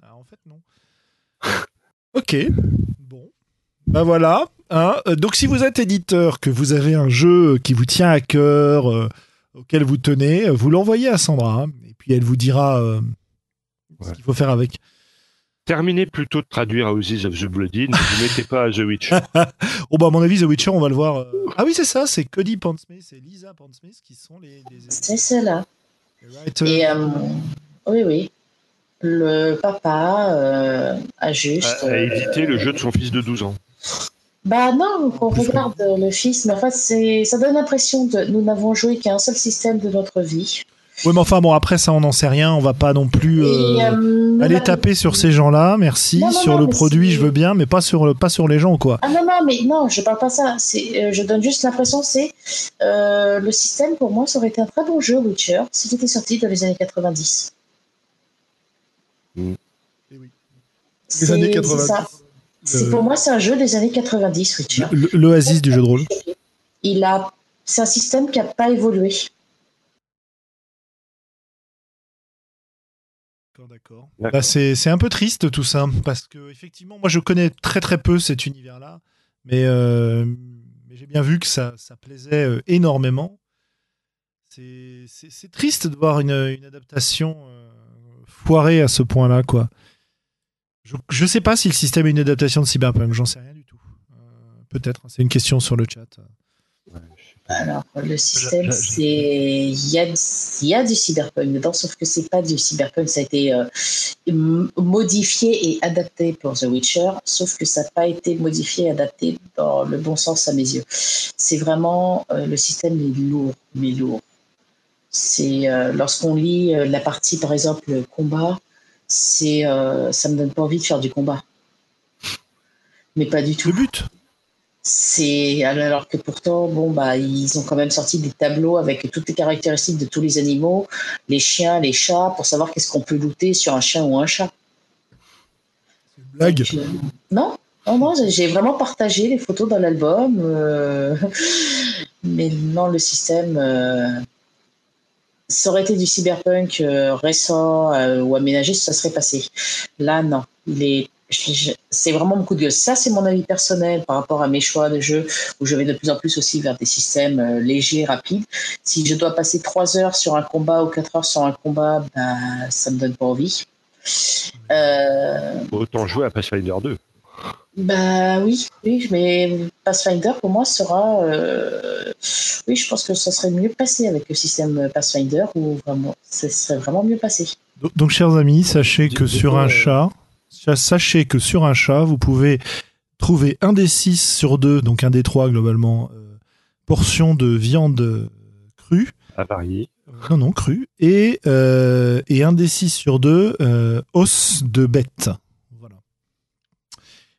Ah, en fait non. ok. Bon. Bah voilà. hein. Donc si vous êtes éditeur, que vous avez un jeu qui vous tient à cœur, euh, auquel vous tenez, vous l'envoyez à Sandra hein, et puis elle vous dira euh, ce qu'il faut faire avec. Terminez plutôt de traduire Houses of the Bloody, ne vous mettez pas à The Witch. Oh bah à mon avis The Witcher on va le voir. euh. Ah oui c'est ça, c'est Cody Pondsmith et Lisa Pondsmith qui sont les, les, C'est cela. les writers. Et euh, oui, oui. Le papa euh, a juste. a, a euh, édité le jeu de son fils de 12 ans. Bah non, quand on regarde le fils, mais en fait, c'est, ça donne l'impression de nous n'avons joué qu'à un seul système de notre vie. Oui mais enfin bon après ça on n'en sait rien, on va pas non plus euh, Et, euh, aller n'avons- taper sur ces gens-là, merci. Non, non, sur non, le produit je veux bien, mais pas sur le- pas sur les gens quoi. Ah non, non, mais non, je parle pas ça. C'est, euh, je donne juste l'impression, c'est euh, le système pour moi, ça aurait été un très bon jeu, Witcher, s'il était sorti dans les années 90. Mm. Eh oui. C'est, Les années c'est 90. ça. C'est, Euh, pour moi, c'est un jeu des années 90, Witcher. L'oasis du jeu de rôle. Il a, c'est un système qui n'a pas évolué. D'accord. Bah, c'est c'est un peu triste tout ça parce que effectivement moi je connais très très peu cet univers là mais, euh, mais j'ai bien vu que ça, ça plaisait euh, énormément C'est triste de voir une, une adaptation euh, foirée à ce point-là, quoi. Je, je sais pas si le système est une adaptation de Cyberpunk, j'en sais rien du tout. Euh, Peut-être, c'est une question sur le chat. Ouais, Alors, le système, c'est. Il y a, y a du cyberpunk dedans, sauf que c'est pas du cyberpunk. Ça a été euh, modifié et adapté pour The Witcher, sauf que ça n'a pas été modifié et adapté dans le bon sens à mes yeux. C'est vraiment. euh, le système est lourd, mais lourd. C'est euh, lorsqu'on lit la partie, par exemple, le combat, c'est, ça me donne pas envie de faire du combat. Mais pas du tout. Le but? C'est alors que pourtant, bon bah, ils ont quand même sorti des tableaux avec toutes les caractéristiques de tous les animaux, les chiens, les chats, pour savoir qu'est-ce qu'on peut looter sur un chien ou un chat. C'est une blague. Non, non, non, j'ai- vraiment partagé les photos dans l'album, euh, mais non, le système. euh, ça aurait été du cyberpunk euh, récent euh, ou aménagé, ça serait passé. Là, non. Il est, c'est vraiment mon coup de gueule. Ça, c'est mon avis personnel par rapport à mes choix de jeu, où je vais de plus en plus aussi vers des systèmes euh, légers, rapides. Si je dois passer trois heures sur un combat ou quatre heures sur un combat, ben, ça me donne pas envie. Euh. Autant jouer à Pathfinder 2. bah oui, oui, mais Pathfinder pour moi sera. euh, oui, je pense que ça serait mieux passé avec le système Pathfinder ou vraiment, ça serait vraiment mieux passé. Donc, chers amis, sachez que sur un chat, sachez que sur un chat, vous pouvez trouver un des 6 sur 2, donc un des 3 globalement, euh, portions de viande euh, crue. À varier. Euh, Non, non, crue. Et, euh, et un des 6 sur 2, euh, os de bête. Voilà.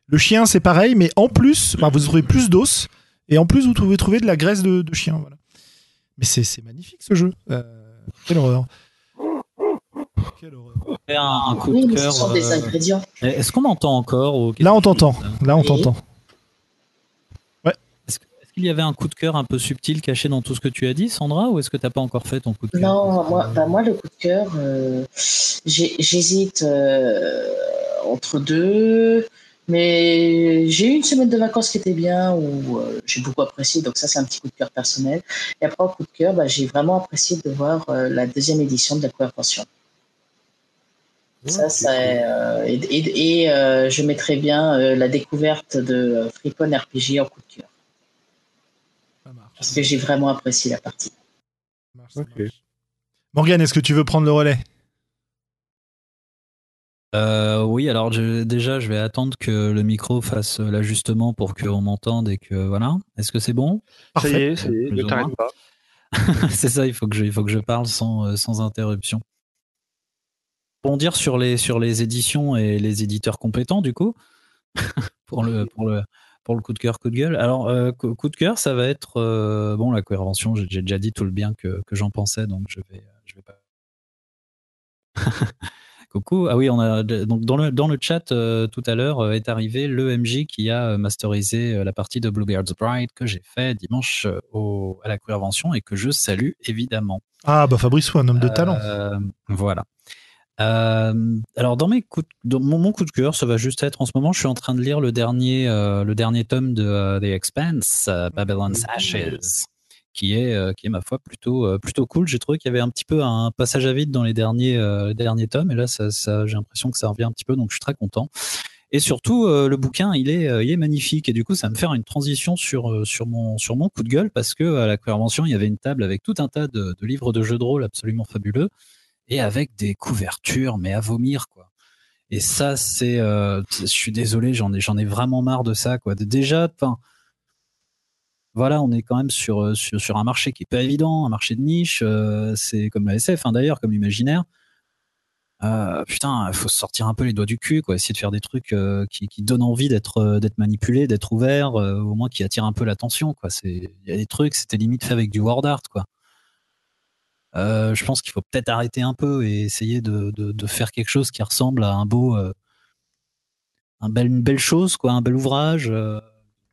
Le chien, c'est pareil, mais en plus, enfin, vous trouvez plus d'os, et en plus, vous pouvez trouver de la graisse de, de chien. Voilà. Mais c'est magnifique ce jeu. Quelle horreur. Un, un coup Oui, de mais ce sont des euh, ingrédients. Est-ce qu'on m'entend encore ou Là, on t'entend. Là, on Oui. t'entend. Est-ce que- est-ce qu'il y avait un coup de cœur un peu subtil caché dans tout ce que tu as dit, Sandra, ou est-ce que tu n'as pas encore fait ton coup de cœur? Non, moi, bah, moi, le coup de cœur, euh, j'hésite euh, entre deux. Mais j'ai eu une semaine de vacances qui était bien, où euh, j'ai beaucoup apprécié, donc ça c'est un petit coup de cœur personnel. Et après, en coup de cœur, bah, j'ai vraiment apprécié de voir euh, la deuxième édition de la Convention. Ça, ça, euh, et et- et, euh, je mettrais bien euh, la découverte de Freepon RPG en coup de cœur, Ça marche. parce que j'ai vraiment apprécié la partie. Ça marche, ça Ok. marche. Morgane, est-ce que tu veux prendre le relais? Euh, oui, alors je- déjà, je vais attendre que le micro fasse l'ajustement pour qu'on m'entende et que voilà. Est-ce que c'est bon? Ça y Parfait. est, ça y est, ne t'arrête pas. C'est ça, il faut que je, il faut que je parle sans, sans interruption. Dire sur les, sur les éditions et les éditeurs compétents, du coup, pour le, pour le, pour le coup de cœur, coup de gueule. Alors, euh, coup de cœur, ça va être euh, bon la convention. J'ai déjà dit tout le bien que, que j'en pensais, donc je vais, je vais pas. Coucou. Ah oui, on a donc dans le dans le chat euh, tout à l'heure est arrivé le MJ qui a masterisé la partie de Bluebeard's Bride que j'ai fait dimanche au, à la convention et que je salue évidemment. Ah, bah Fabrice, un homme de talent. Voilà. Euh, alors dans mes coups, de- dans mon, mon coup de cœur, ça va juste être en ce moment, je suis en train de lire le dernier, euh, le dernier tome de euh, The Expanse, euh, Babylon's Ashes, qui est, euh, qui est ma foi plutôt, euh, plutôt cool. J'ai trouvé qu'il y avait un petit peu un passage à vide dans les derniers, euh, derniers tomes, et là, ça, ça- j'ai l'impression que ça revient un petit peu, donc je suis très content. Et surtout, euh, le bouquin, il est, euh, il est magnifique. Et du coup, ça va me faire une transition sur, euh, sur, mon, sur mon coup de gueule parce que à la convention, il y avait une table avec tout un tas de, de livres de jeux de rôle absolument fabuleux et avec des couvertures, mais à vomir, quoi. Et ça, c'est, euh, je suis désolé, j'en ai, j'en ai vraiment marre de ça, quoi. Déjà, enfin, voilà, on est quand même sur, euh, sur, sur un marché qui est pas évident, un marché de niche. euh, c'est comme la SF, hein, d'ailleurs, comme l'imaginaire. Euh, putain, faut sortir un peu les doigts du cul, quoi. Essayer de faire des trucs euh, qui, qui donnent envie d'être, euh, d'être manipulé, d'être ouvert, euh, au moins qui attirent un peu l'attention, quoi. C'est, il y a des trucs, c'était limite fait avec du word art, quoi. Euh, je pense qu'il faut peut-être arrêter un peu et essayer de, faire quelque chose qui ressemble à un beau, euh, une belle chose, quoi, un bel ouvrage. euh.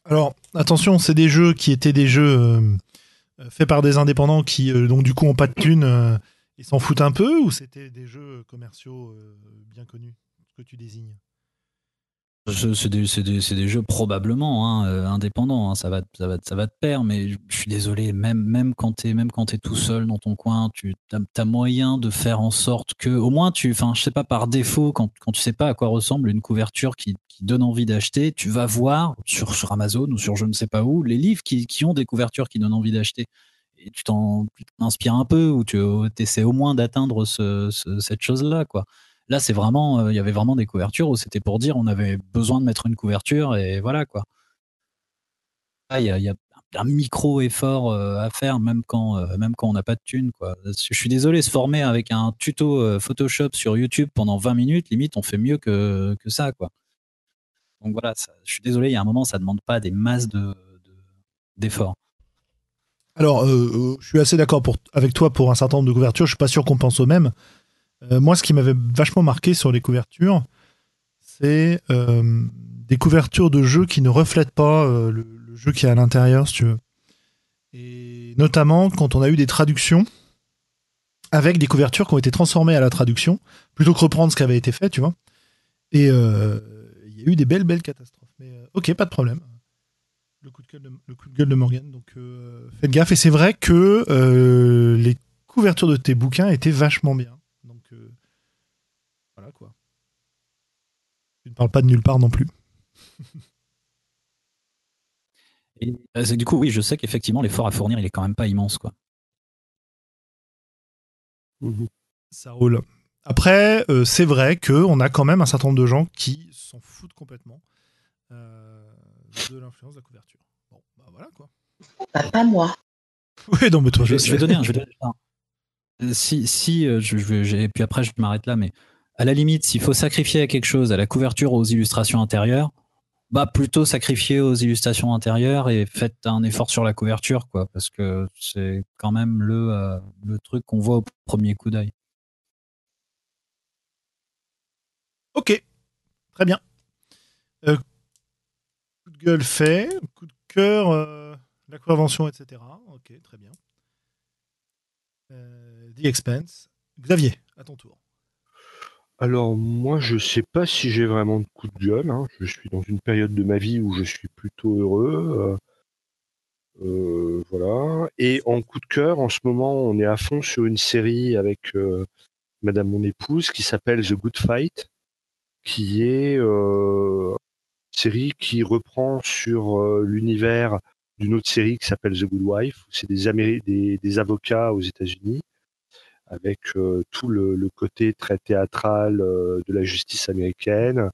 Alors, attention, c'est des jeux qui étaient des jeux faits par des indépendants qui, donc, du coup, ont pas de thunes et s'en foutent un peu, ou c'était des jeux commerciaux bien connus, que tu désignes? C'est des, jeux probablement hein, euh, indépendants, hein, ça, va, te perdre, mais je suis désolé, même, quand tu es, es, tout seul dans ton coin, tu as, moyen de faire en sorte que, au moins, tu, enfin, je sais pas, par défaut, quand, quand tu sais pas à quoi ressemble une couverture qui, donne envie d'acheter, tu vas voir sur, Amazon ou sur je ne sais pas où les livres qui, ont des couvertures qui donnent envie d'acheter. Et tu t'en inspires un peu ou tu essaies au moins d'atteindre ce, cette chose-là, quoi. Là, c'est vraiment, euh, il y avait vraiment des couvertures où c'était pour dire on avait besoin de mettre une couverture et voilà quoi. Il y, a, un micro effort euh, à faire même quand, euh, même quand on n'a pas de thunes quoi. Je suis désolé, se former avec un tuto Photoshop sur YouTube pendant 20 minutes, limite, on fait mieux que, que ça quoi. Donc voilà, je suis désolé, il y a un moment, ça demande pas des masses de d'efforts. Alors, je suis assez d'accord avec toi pour un certain nombre de couvertures. Je suis pas sûr qu'on pense au même. Euh, moi, ce qui m'avait vachement marqué sur les couvertures, c'est euh, des couvertures de jeux qui ne reflètent pas euh, le, jeu qui est à l'intérieur, si tu veux. Et notamment quand on a eu des traductions avec des couvertures qui ont été transformées à la traduction, plutôt que reprendre ce qui avait été fait, tu vois. Et il y a eu des belles, belles catastrophes. Mais ok, pas de problème. Le coup de gueule de, Morgan. Donc faites gaffe. Et c'est vrai que les couvertures de tes bouquins étaient vachement bien. Tu ne parles pas de nulle part non plus. Euh, du coup, oui, je sais qu'effectivement, l'effort à fournir, il est quand même pas immense, quoi. Mhm. Ça roule. Après, euh, c'est vrai qu'on a quand même un certain nombre de gens qui s'en foutent complètement euh, de l'influence de la couverture. Bon, bah voilà quoi. Bah, pas moi. Oui, non, mais toi, je, vais donner un. Je Si, si je, je, et puis après, je m'arrête là, mais à la limite, s'il faut sacrifier à quelque chose, à la couverture, aux illustrations intérieures, bah plutôt sacrifier aux illustrations intérieures et faites un effort sur la couverture, quoi, parce que c'est quand même le, euh, le truc qu'on voit au premier coup d'œil. Ok, très bien. Euh, coup de gueule fait, coup de cœur, euh, la convention, etc. Ok, très bien. The Expense. Xavier, à ton tour. Alors moi, je sais pas si j'ai vraiment de coup de gueule. Hein. Je suis dans une période de ma vie où je suis plutôt heureux. Euh, euh, voilà. Et en coup de cœur, en ce moment, on est à fond sur une série avec euh, Madame mon épouse qui s'appelle The Good Fight, qui est une série qui reprend sur l'univers d'une autre série qui s'appelle The Good Wife. C'est des, des avocats aux États-Unis avec euh, tout le, côté très théâtral euh, de la justice américaine,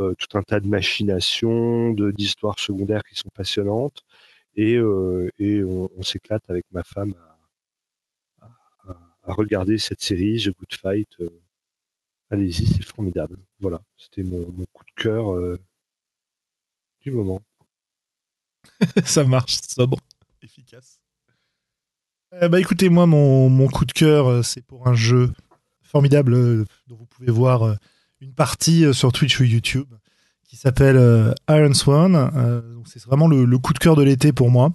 euh, tout un tas de machinations, d'histoires secondaires qui sont passionnantes, et, on, s'éclate avec ma femme à, regarder cette série, The Good Fight. Allez-y, c'est formidable. Voilà, c'était mon, coup de cœur du moment. Ça marche, sobre, efficace. Euh, bah écoutez, moi, mon, coup de cœur, euh, c'est pour un jeu formidable euh, dont vous pouvez voir une partie sur Twitch ou YouTube qui s'appelle Iron Swan. c'est vraiment le, coup de cœur de l'été pour moi.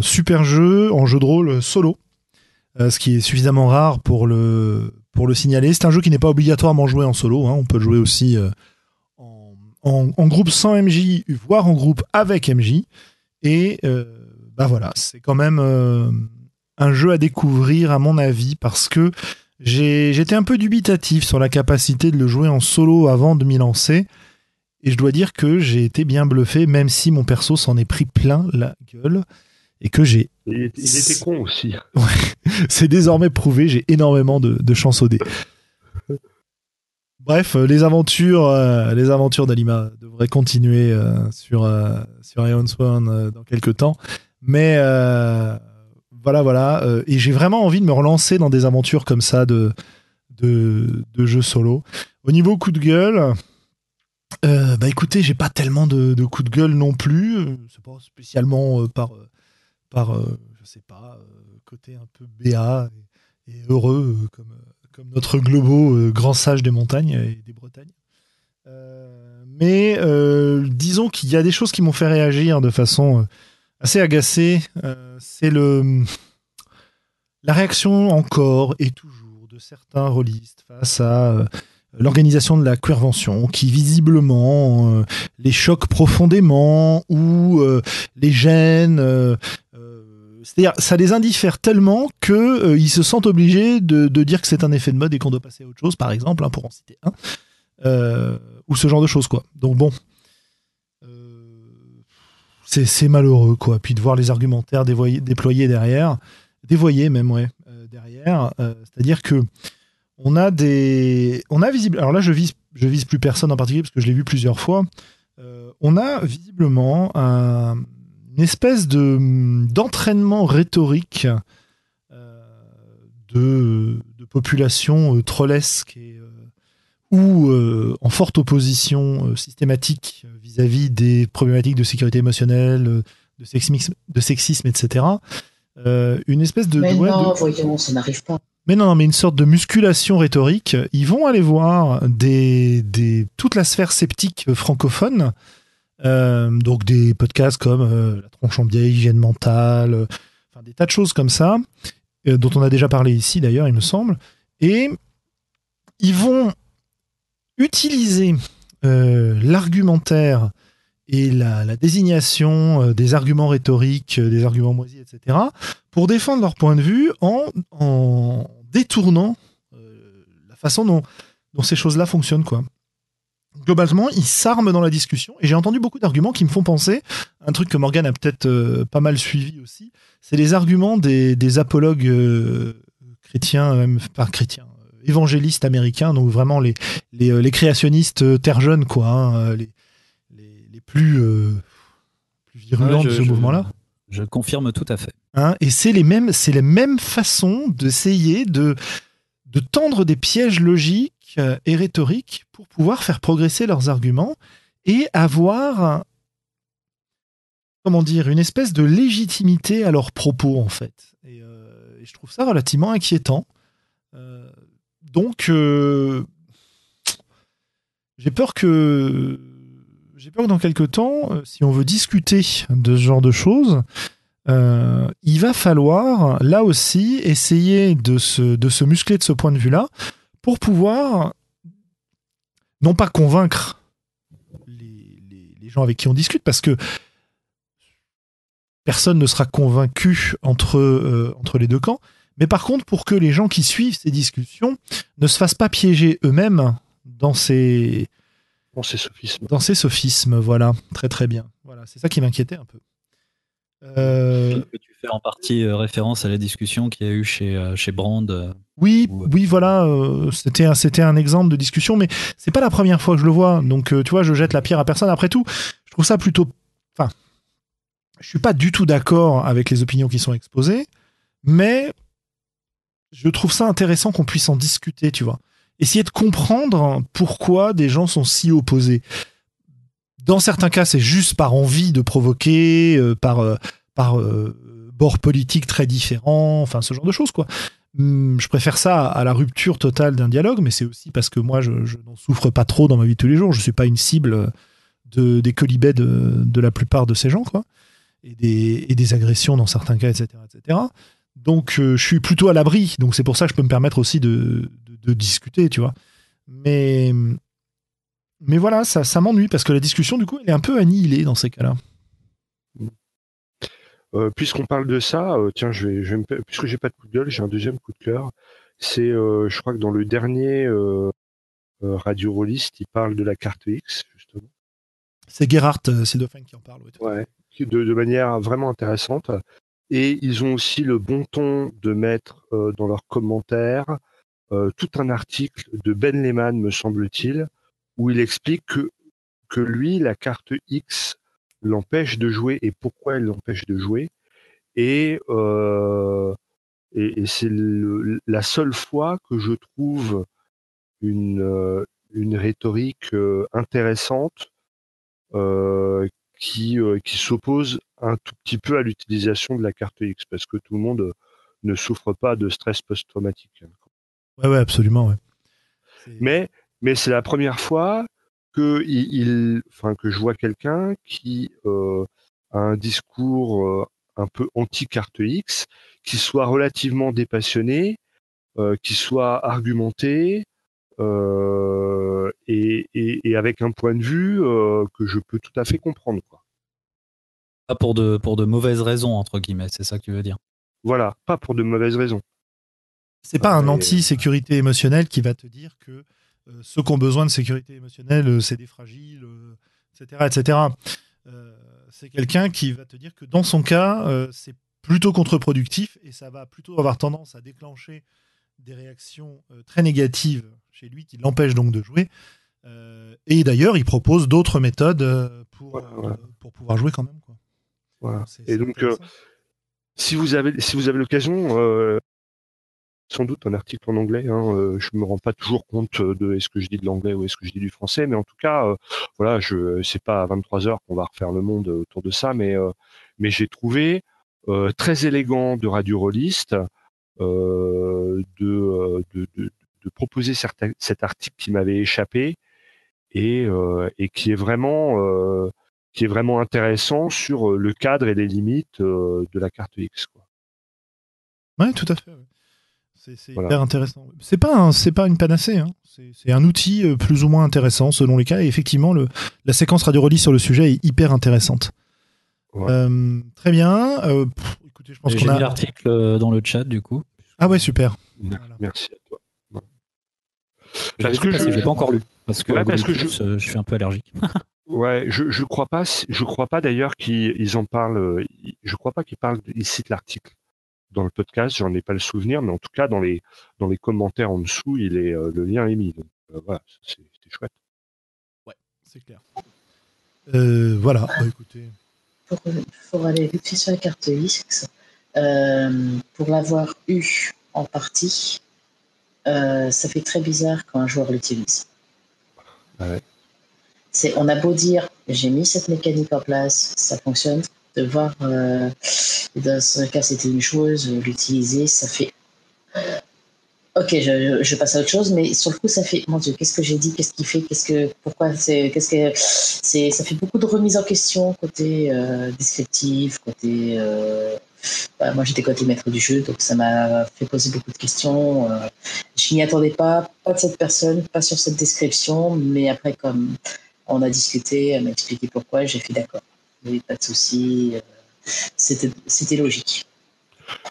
super jeu en jeu de rôle solo, ce qui est suffisamment rare pour le, pour le signaler. C'est un jeu qui n'est pas obligatoirement joué en solo. Hein. On peut le jouer aussi en, en, groupe sans MJ, voire en groupe avec MJ. Et bah voilà, c'est quand même euh, un jeu à découvrir à mon avis parce que j'étais un peu dubitatif sur la capacité de le jouer en solo avant de m'y lancer. Et je dois dire que j'ai été bien bluffé, même si mon perso s'en est pris plein la gueule. Et que j'ai. Il, était con aussi. c'est désormais prouvé, j'ai énormément de, de chance au dé. Bref, euh, les aventures, euh, les aventures d'Alima devraient continuer sur, sur Iron Swan dans quelques temps. Mais euh, voilà, voilà. Euh, et j'ai vraiment envie de me relancer dans des aventures comme ça de, de, jeux solo. Au niveau coup de gueule, euh, bah écoutez, j'ai pas tellement de, de coups de gueule non plus. C'est pas spécialement par, par je sais pas, côté un peu béat et, heureux comme, comme notre globo grand sage des montagnes et des Bretagnes. mais disons qu'il y a des choses qui m'ont fait réagir de façon assez agacé, euh, c'est le la réaction encore et toujours de certains rôlistes face à euh, l'organisation de la queervention, qui visiblement les choque profondément ou les gêne. c'est-à-dire, ça les indiffère tellement qu'ils se sentent obligés de, dire que c'est un effet de mode et qu'on doit passer à autre chose, par exemple, hein, pour en citer un, ou ce genre de choses, quoi. Donc bon, c'est malheureux, quoi. Puis de voir les argumentaires déployés derrière, dévoyés même, ouais, euh, derrière. Euh, c'est-à-dire que on a des, on a visible. Alors là, je vise, je vise plus personne en particulier parce que je l'ai vu plusieurs fois. Euh, on a visiblement un, une espèce de d'entraînement rhétorique de, de, population trollesque et ou en forte opposition systématique vis-à-vis des problématiques de sécurité émotionnelle, de sexisme, de sexisme etc. Euh, une espèce de. Mais non, voyons, ça n'arrive pas. Mais non, mais une sorte de musculation rhétorique. Ils vont aller voir des, des, toute la sphère sceptique francophone, euh, donc des podcasts comme euh, La tronche en biais, hygiène mentale, enfin, des tas de choses comme ça, dont on a déjà parlé ici d'ailleurs, il me semble. Et ils vont utiliser euh, l'argumentaire et la, désignation euh, des arguments rhétoriques, euh, des arguments moisis, etc., pour défendre leur point de vue en, détournant la façon dont, ces choses-là fonctionnent. Quoi. Globalement, ils s'arment dans la discussion, et j'ai entendu beaucoup d'arguments qui me font penser, un truc que Morgan a peut-être pas mal suivi aussi, c'est les arguments des, apologues chrétiens, même pas chrétiens, évangélistes américains, donc vraiment les, les, euh, créationnistes euh, terre jeune, quoi, hein, euh, les, les, plus, plus virulents de ce mouvement-là. Je confirme tout à fait. Hein, et c'est les mêmes, c'est les mêmes façons d'essayer de, de tendre des pièges logiques et rhétoriques pour pouvoir faire progresser leurs arguments et avoir, comment dire, une espèce de légitimité à leurs propos en fait. Et, je trouve ça relativement inquiétant. Donc, euh, j'ai peur que dans quelques temps, euh, si on veut discuter de ce genre de choses, euh, il va falloir là aussi essayer de se, muscler de ce point de vue-là pour pouvoir non pas convaincre les, gens avec qui on discute, parce que personne ne sera convaincu entre les deux camps, mais par contre, pour que les gens qui suivent ces discussions ne se fassent pas piéger eux-mêmes dans ces dans ces sophismes. Dans ces sophismes, voilà, très très bien. Voilà, c'est ça qui m'inquiétait un peu. Euh... Tu fais en partie euh, référence à la discussion qu'il y a eu chez, euh, chez Brand. Oui, oui, voilà, c'était un, c'était un exemple de discussion, mais c'est pas la première fois que je le vois. Donc, tu vois, je jette la pierre à personne. Après tout, je trouve ça plutôt. Enfin, je suis pas du tout d'accord avec les opinions qui sont exposées, mais je trouve ça intéressant qu'on puisse en discuter, tu vois. Essayer de comprendre pourquoi des gens sont si opposés. Dans certains cas, c'est juste par envie de provoquer, euh, par, euh, par euh, bord politique très différent, enfin ce genre de choses, quoi. Hum, je préfère ça à la rupture totale d'un dialogue, mais c'est aussi parce que moi, je, n'en souffre pas trop dans ma vie de tous les jours. Je suis pas une cible de, des colibets de, la plupart de ces gens, quoi. Et et des agressions dans certains cas, etc. etc. Donc, euh, je suis plutôt à l'abri. Donc, c'est pour ça que je peux me permettre aussi de, discuter, tu vois. Mais, mais voilà, ça, ça m'ennuie parce que la discussion, du coup, elle est un peu annihilée dans ces cas-là. Euh, puisqu'on parle de ça, euh, tiens, je vais, je vais puisque j'ai pas de coup de gueule, j'ai un deuxième coup de cœur. C'est, je crois que dans le dernier Radio Rollist, il parle de la carte X, justement. C'est Gerhardt Sildofin qui en parle. Ouais, de, de, manière vraiment intéressante. Et ils ont aussi le bon ton de mettre euh, dans leurs commentaires euh, tout un article de Ben Lehman, me semble-t-il, où il explique que, que lui, la carte X l'empêche de jouer et pourquoi elle l'empêche de jouer. Et, euh, et, c'est la seule fois que je trouve une, une rhétorique intéressante qui, qui s'oppose un tout petit peu à l'utilisation de la carte X parce que tout le monde euh, ne souffre pas de stress post-traumatique. Ouais, ouais, absolument. Ouais. Mais, mais c'est la première fois que, il, enfin, que je vois quelqu'un qui euh, a un discours euh, un peu anti-carte X, qui soit relativement dépassionné, qui soit argumenté, et, avec un point de vue que je peux tout à fait comprendre. Quoi. Pas pour de, pour de mauvaises raisons, entre guillemets, c'est ça que tu veux dire? Voilà, pas pour de mauvaises raisons. C'est pas un anti-sécurité émotionnelle qui va te dire que ceux qui ont besoin de sécurité émotionnelle, c'est des fragiles, etc. etc. c'est quelqu'un qui va te dire que dans son cas, c'est plutôt contre-productif et ça va plutôt avoir tendance à déclencher des réactions euh, très négatives chez lui qui l'empêchent donc de jouer. Euh, et d'ailleurs, il propose d'autres méthodes euh, pour, pour pouvoir jouer quand même. Quoi. Voilà. Et donc, si vous avez, si vous avez l'occasion, sans doute un article en anglais. Hein, je me rends pas toujours compte de est-ce que je dis de l'anglais ou est-ce que je dis du français, mais en tout cas, voilà, je c'est pas à 23 heures qu'on va refaire le monde autour de ça, mais mais j'ai trouvé très élégant de radio euh, euh, de, de, de, proposer certains, cet article qui m'avait échappé et, euh, et qui est vraiment qui est vraiment intéressant sur le cadre et les limites de la carte X. Quoi. Ouais, tout à fait. C'est hyper intéressant. C'est pas c'est pas une panacée. Hein. C'est un outil plus ou moins intéressant selon les cas. Et effectivement, le, la séquence radio release sur le sujet est hyper intéressante. très bien. J'ai mis l'article euh, dans le chat du coup. Ah ouais, super. Merci à toi. Parce que je l'ai pas encore lu parce que, je... Euh, je... suis un peu allergique. ouais, je je crois pas je crois pas d'ailleurs qu'ils en parlent je crois pas qu'ils parlent ils citent l'article dans le podcast, j'en ai pas le souvenir mais en tout cas dans les dans les commentaires en dessous, il est euh, le lien est mis. Donc voilà, c'est chouette. Ouais, c'est clair. voilà, bah, écoutez. Pour, pour aller vite sur la carte X, euh, pour l'avoir eu en partie, euh, ça fait très bizarre quand un joueur l'utilise. C'est, on a beau dire, j'ai mis cette mécanique en place, ça fonctionne. De voir, euh, dans ce cas, c'était une chose, l'utiliser, ça fait Ok, je, je, passe à autre chose, mais sur le coup, ça fait, mon Dieu, qu'est-ce que j'ai dit, qu'est-ce qu'il fait, qu'est-ce que, pourquoi, c'est, qu'est-ce que, c'est, ça fait beaucoup de remises en question côté euh, descriptif, côté, euh, bah, moi j'étais côté maître du jeu, donc ça m'a fait poser beaucoup de questions. Euh, je n'y attendais pas, pas de cette personne, pas sur cette description, mais après comme on a discuté, elle m'a expliqué pourquoi, j'ai fait d'accord, avait pas de souci, euh, c'était logique.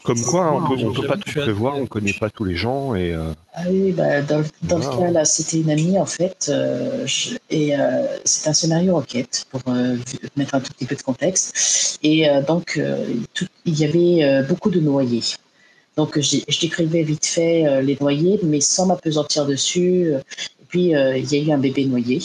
Comme quoi, hein, on ne peut pas tout prévoir, on ne connaît pas tous les gens. Et, euh, Ah oui, bah, dans, dans le cas là, c'était une amie en fait, euh, et euh, c'est un scénario enquête pour mettre un tout petit peu de contexte. Et donc, il y avait beaucoup de noyés. Donc, je, je décrivais vite fait les noyés, mais sans m'apesantir dessus puis, euh, il y a eu un bébé noyé.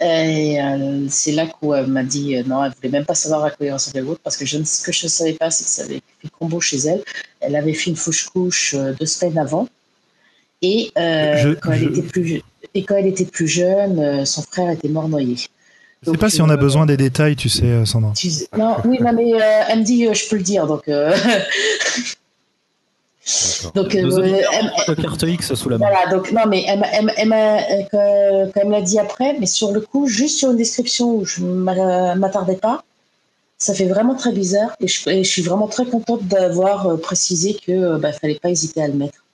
Et euh, c'est là qu'elle m'a dit euh, non, elle voulait même pas savoir à quoi il ressemblait l'autre parce que je, ce que je ne savais pas, c'est que ça avait fait combo chez elle. Elle avait fait une fausse couche deux semaines avant. Et, quand Elle était plus, et quand elle était plus jeune, son frère était mort noyé. Je ne sais pas si on a besoin des détails, tu sais, Sandra. non, oui, mais elle me dit, je peux le dire, donc. Donc, euh, carte X sous la main. Voilà, donc non, mais elle, elle, elle, euh, elle l'a dit après, mais sur le coup, juste sur une description où je ne m'attardais pas, ça fait vraiment très bizarre et je, suis vraiment très contente d'avoir euh, précisé que ne bah, fallait pas hésiter à le mettre.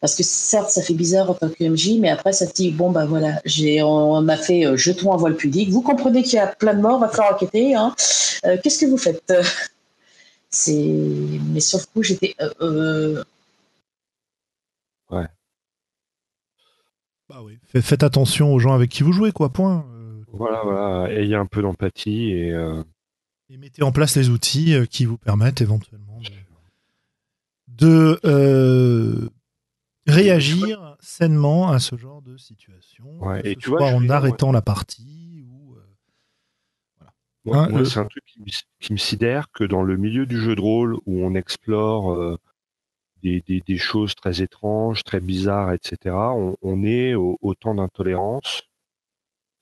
Parce que certes, ça fait bizarre en tant que MJ, mais après, ça te dit, bon, bah voilà, j'ai, on a fait euh, jeton à voile pudique. Vous comprenez qu'il y a plein de morts, va falloir enquêter. Hein. qu'est-ce que vous faites? Mais sur le coup, j'étais. Euh, euh, ouais. Bah oui. Faites attention aux gens avec qui vous jouez, quoi. Point. Euh, voilà, voilà. Ayez un peu d'empathie et. Et mettez en place les outils qui vous permettent éventuellement de, réagir sainement à ce genre de situation. Ouais, et tu vois, en arrêtant la partie Hein, c'est un truc qui me, sidère que dans le milieu du jeu de rôle où on explore euh, des, choses très étranges, très bizarres, etc., on, est autant d'intolérance.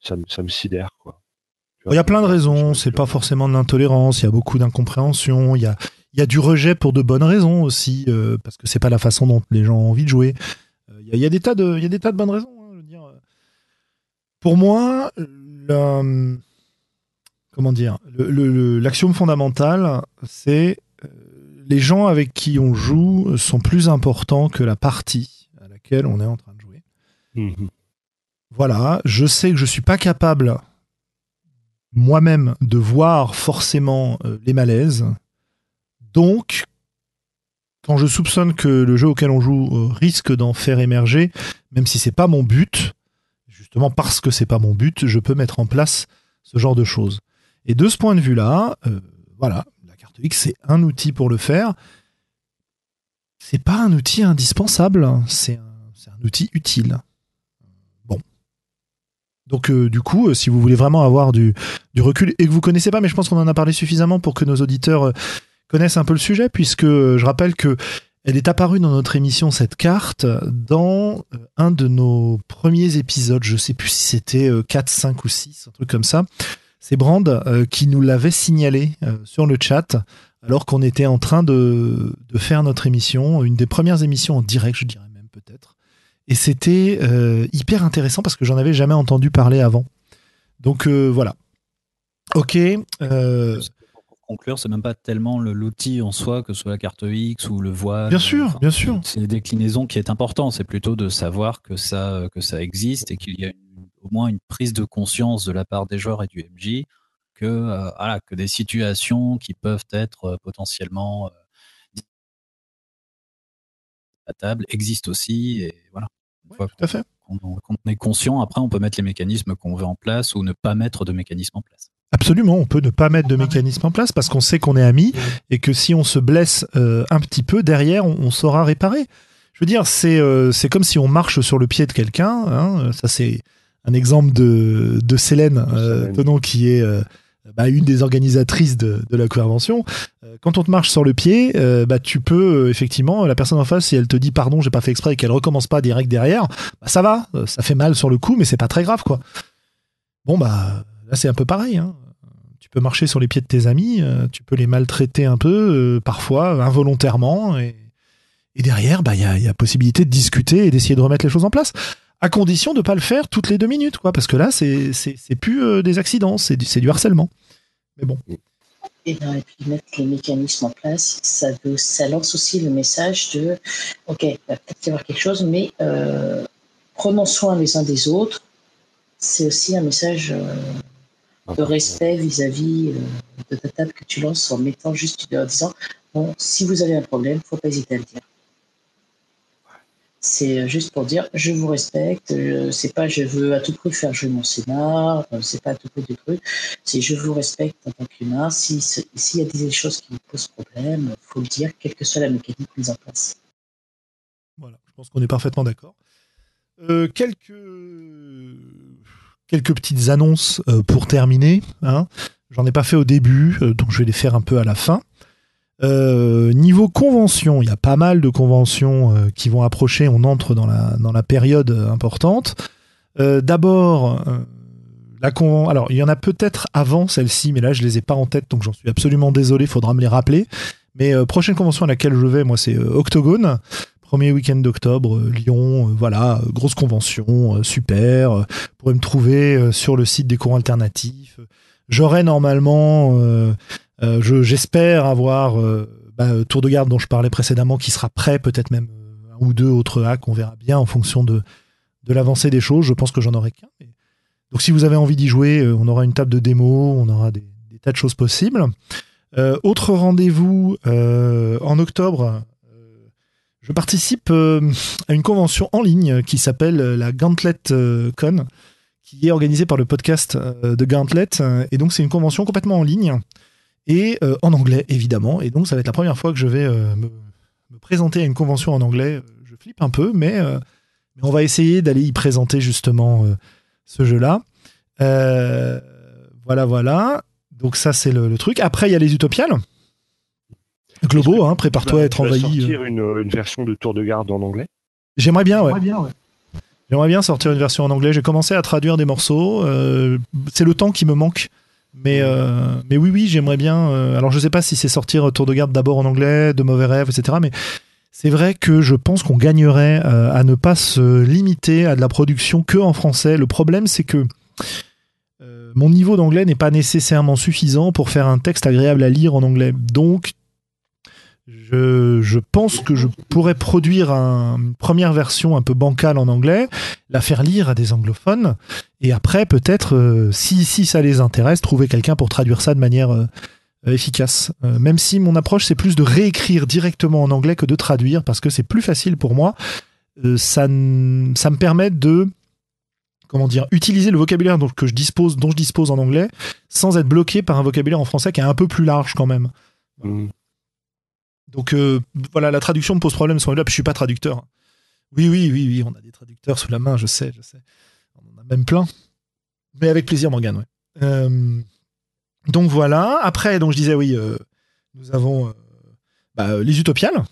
Ça, ça me sidère, quoi. Il y a plein de raisons. C'est pas forcément de l'intolérance. Il y a beaucoup d'incompréhension. Il y a, il y a du rejet pour de bonnes raisons aussi, euh, parce que c'est pas la façon dont les gens ont envie de jouer. Euh, il, y a, des tas de, il y a des tas de bonnes raisons. Hein, pour moi, la, comment dire, l'axiome fondamental, c'est euh, les gens avec qui on joue sont plus importants que la partie à laquelle on est en train de jouer. Mhm. Voilà, je sais que je suis pas capable moi-même de voir forcément euh, les malaises. Donc, quand je soupçonne que le jeu auquel on joue euh, risque d'en faire émerger, même si c'est pas mon but, justement parce que c'est pas mon but, je peux mettre en place ce genre de choses. Et de ce point de vue-là, euh, voilà, la carte X c'est un outil pour le faire. C'est pas un outil indispensable, hein. c'est un, outil utile. Bon. Donc euh, du coup, euh, si vous voulez vraiment avoir du, recul et que vous connaissez pas, mais je pense qu'on en a parlé suffisamment pour que nos auditeurs connaissent un peu le sujet, puisque je rappelle que elle est apparue dans notre émission cette carte dans un de nos premiers épisodes. Je sais plus si c'était euh, 4, 5 ou 6, un truc comme ça. C'est Brand euh, qui nous l'avait signalé euh, sur le chat alors qu'on était en train de, de faire notre émission, une des premières émissions en direct, je dirais même peut-être. Et c'était euh, hyper intéressant parce que j'en avais jamais entendu parler avant. Donc voilà. Ok. Pour conclure, c'est même pas tellement le- l'outil en soi, que ce soit la carte X ou le voile. bien sûr, Enfin, bien sûr. C'est les déclinaisons qui est important. C'est plutôt de savoir que ça, que ça existe et qu'il y a une- au moins une prise de conscience de la part des joueurs et du MJ que, euh, voilà, que des situations qui peuvent être euh, potentiellement euh, à table existent aussi. Et voilà. Une Ouais, fois tout à fait. qu'on qu'on est conscient, après, on peut mettre les mécanismes qu'on veut en place ou ne pas mettre de mécanismes en place. Absolument, on peut ne pas mettre de mécanisme en place parce qu'on sait qu'on est amis et que si on se blesse euh, un petit peu, derrière, on, on saura réparer. Je veux dire, c'est euh, c'est comme si on marche sur le pied de quelqu'un. hein. Ça, c'est un exemple de, de Célène, euh, qui est euh, bah, une des organisatrices de, de la convention. Euh, Quand on te marche sur le pied, bah, tu peux, effectivement, la personne en face, si elle te dit pardon, j'ai pas fait exprès et qu'elle recommence pas direct derrière, bah, ça va, ça fait mal sur le coup, mais c'est pas très grave, quoi. Bon, bah, là, c'est un peu pareil. Hein. Tu peux marcher sur les pieds de tes amis, tu peux les maltraiter un peu, parfois, involontairement, et, et derrière, bah, il y, a, il y a possibilité de discuter et d'essayer de remettre les choses en place, à condition de pas le faire toutes les deux minutes, quoi, parce que là, c'est c'est- plus euh, des accidents, c'est du, du harcèlement. Mais bon, Et, non, et puis mettre les mécanismes en place, ça, ça lance aussi le message de OK, il va peut-être y avoir quelque chose, mais euh, prenons soin les uns des autres. C'est aussi un message euh, de respect vis-à-vis euh, de ta table que tu lances en mettant juste en disant bon, si vous avez un problème, faut pas hésiter à le dire. C'est euh, juste pour dire je vous respecte, je, c'est pas je veux à tout prix faire jouer mon scénar, euh, c'est pas à tout prix de trucs, c'est je vous respecte en tant qu'humain. Si, si- S'il y a des choses qui vous posent problème, faut le dire, quelle que soit la mécanique mise en place. Voilà, je pense qu'on est parfaitement d'accord. Euh, quelques, quelques petites annonces euh, pour terminer. Hein. J'en ai pas fait au début, euh, donc je vais les faire un peu à la fin. Euh, niveau convention, il y a pas mal de conventions euh, qui vont approcher. On entre dans la, dans la période euh, importante. D'abord, la alors il y en a peut-être avant celle-ci, mais là je les ai pas en tête, donc j'en suis absolument désolé. Faudra me les rappeler. Mais prochaine convention à laquelle je vais, moi, c'est Octogone. Premier week-end d'octobre, Lyon, voilà, grosse convention, super. Vous me trouver sur le site des courants alternatifs. J'aurai normalement, je- j'espère avoir euh, bah, euh, Tour de Garde dont je parlais précédemment qui sera prêt, peut-être même euh, un ou deux autres hacks, on verra bien en fonction de, de l'avancée des choses. Je pense que j'en aurai qu'un. Donc si vous avez envie d'y jouer, euh, on aura une table de démo, on aura des, tas de choses possibles. Euh, autre rendez-vous euh, en octobre, euh, je participe euh, à une convention en ligne qui s'appelle la Gauntlet euh, Con, qui est organisée par le podcast euh, de Gauntlet. Euh, Et donc c'est une convention complètement en ligne et euh, en anglais évidemment. Et donc ça va être la première fois que je vais euh, me, me présenter à une convention en anglais. Je flippe un peu, mais, euh, mais on va essayer d'aller y présenter justement euh, ce jeu-là. Euh, voilà, voilà. Donc ça c'est le, le truc. Après il y a les Utopiales. Globo, hein, prépare-toi à être Tu vas envahi. sortir une, une version de Tour de Garde en anglais? J'aimerais bien, ouais. J'aimerais bien sortir une version en anglais. J'ai commencé à traduire des morceaux. euh, c'est le temps qui me manque. Mais, euh, mais oui, oui, j'aimerais bien. euh, alors, je sais pas si c'est sortir Tour de garde d'abord en anglais, de mauvais rêves, etc. Mais c'est vrai que je pense qu'on gagnerait euh, à ne pas se limiter à de la production que en français. Le problème, c'est que mon niveau d'anglais n'est pas nécessairement suffisant pour faire un texte agréable à lire en anglais. Donc, Je, je pense que je pourrais produire un- une première version un peu bancale en anglais, la faire lire à des anglophones, et après peut-être, euh, si, si ça les intéresse, trouver quelqu'un pour traduire ça de manière euh, efficace. Euh, même si mon approche c'est plus de réécrire directement en anglais que de traduire, parce que c'est plus facile pour moi. Ça, ça me permet de comment dire, utiliser le vocabulaire dont, que je dispose, dont je dispose en anglais, sans être bloqué par un vocabulaire en français qui est un peu plus large quand même. Mm. Donc euh, voilà, la traduction me pose problème le web. Je suis pas traducteur. Oui, oui, oui, oui, on a des traducteurs sous la main, je sais, je sais. On en a même plein. Mais avec plaisir, Morgane. Euh, donc voilà. Après, donc je disais, oui, euh, nous avons bah, les Utopiales,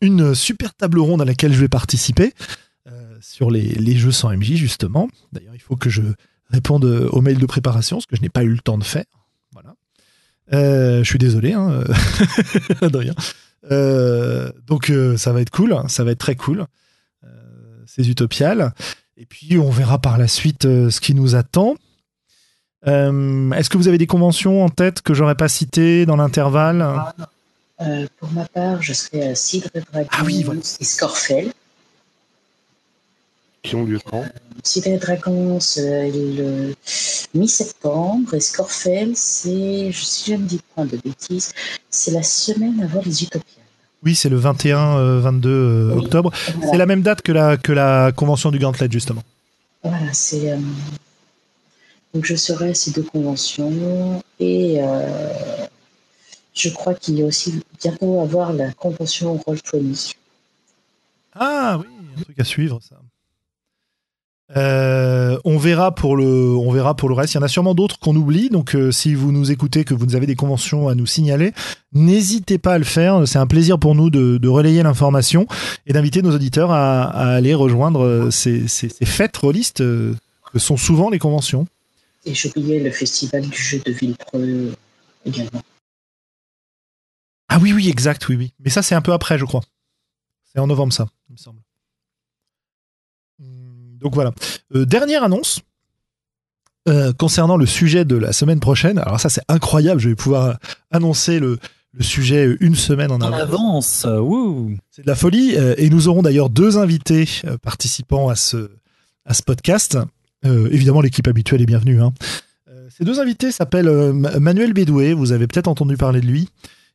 une super table ronde à laquelle je vais participer sur les, les jeux sans MJ, justement. D'ailleurs, il faut que je réponde aux mails de préparation, ce que je n'ai pas eu le temps de faire. Euh, je suis désolé, hein, de rien. Euh, donc euh, ça va être cool, ça va être très cool. Euh, ces utopiales. Et puis on verra par la suite euh, ce qui nous attend. Euh, Est-ce que vous avez des conventions en tête que j'aurais pas citées dans l'intervalle? Euh, pour ma part, je serai à Cidre Ah oui, voilà. et Scorfel. Qui ont lieu quand? Cidre et Dragons euh, le mi-septembre et Scorfel, c'est, je- si je ne dis point de bêtises, c'est la semaine avant les Utopiales. Oui, c'est le 21-22 euh, Oui. octobre. Voilà. C'est la même date que la, que la convention du Gauntlet, justement. Voilà, c'est. euh, Donc, je serai à ces deux conventions et euh, je crois qu'il y a aussi bientôt à avoir la convention Roll20. Ah oui, un truc à suivre, ça. Euh, on verra pour le, on verra pour le reste. Il y en a sûrement d'autres qu'on oublie. Donc, euh, si vous nous écoutez, que vous avez des conventions à nous signaler, n'hésitez pas à le faire. C'est un plaisir pour nous de, de relayer l'information et d'inviter nos auditeurs à, à aller rejoindre euh, ces, ces, ces fêtes rôlistes euh, que sont souvent les conventions. Et j'oubliais le festival du jeu de Villepreux également. Ah oui, oui, exact, oui, oui. Mais ça, c'est un peu après, je crois. C'est en novembre, ça, il me semble. Donc voilà. Euh, dernière annonce euh, concernant le sujet de la semaine prochaine. Alors ça, c'est incroyable. Je vais pouvoir annoncer le, le sujet une semaine en En avance. C'est de la folie. euh, et nous aurons d'ailleurs deux invités euh, participant à ce, à ce podcast. Euh, évidemment, l'équipe habituelle est bienvenue. hein. Ces deux invités s'appellent Ma- Manuel Bédoué. Vous avez peut-être entendu parler de lui.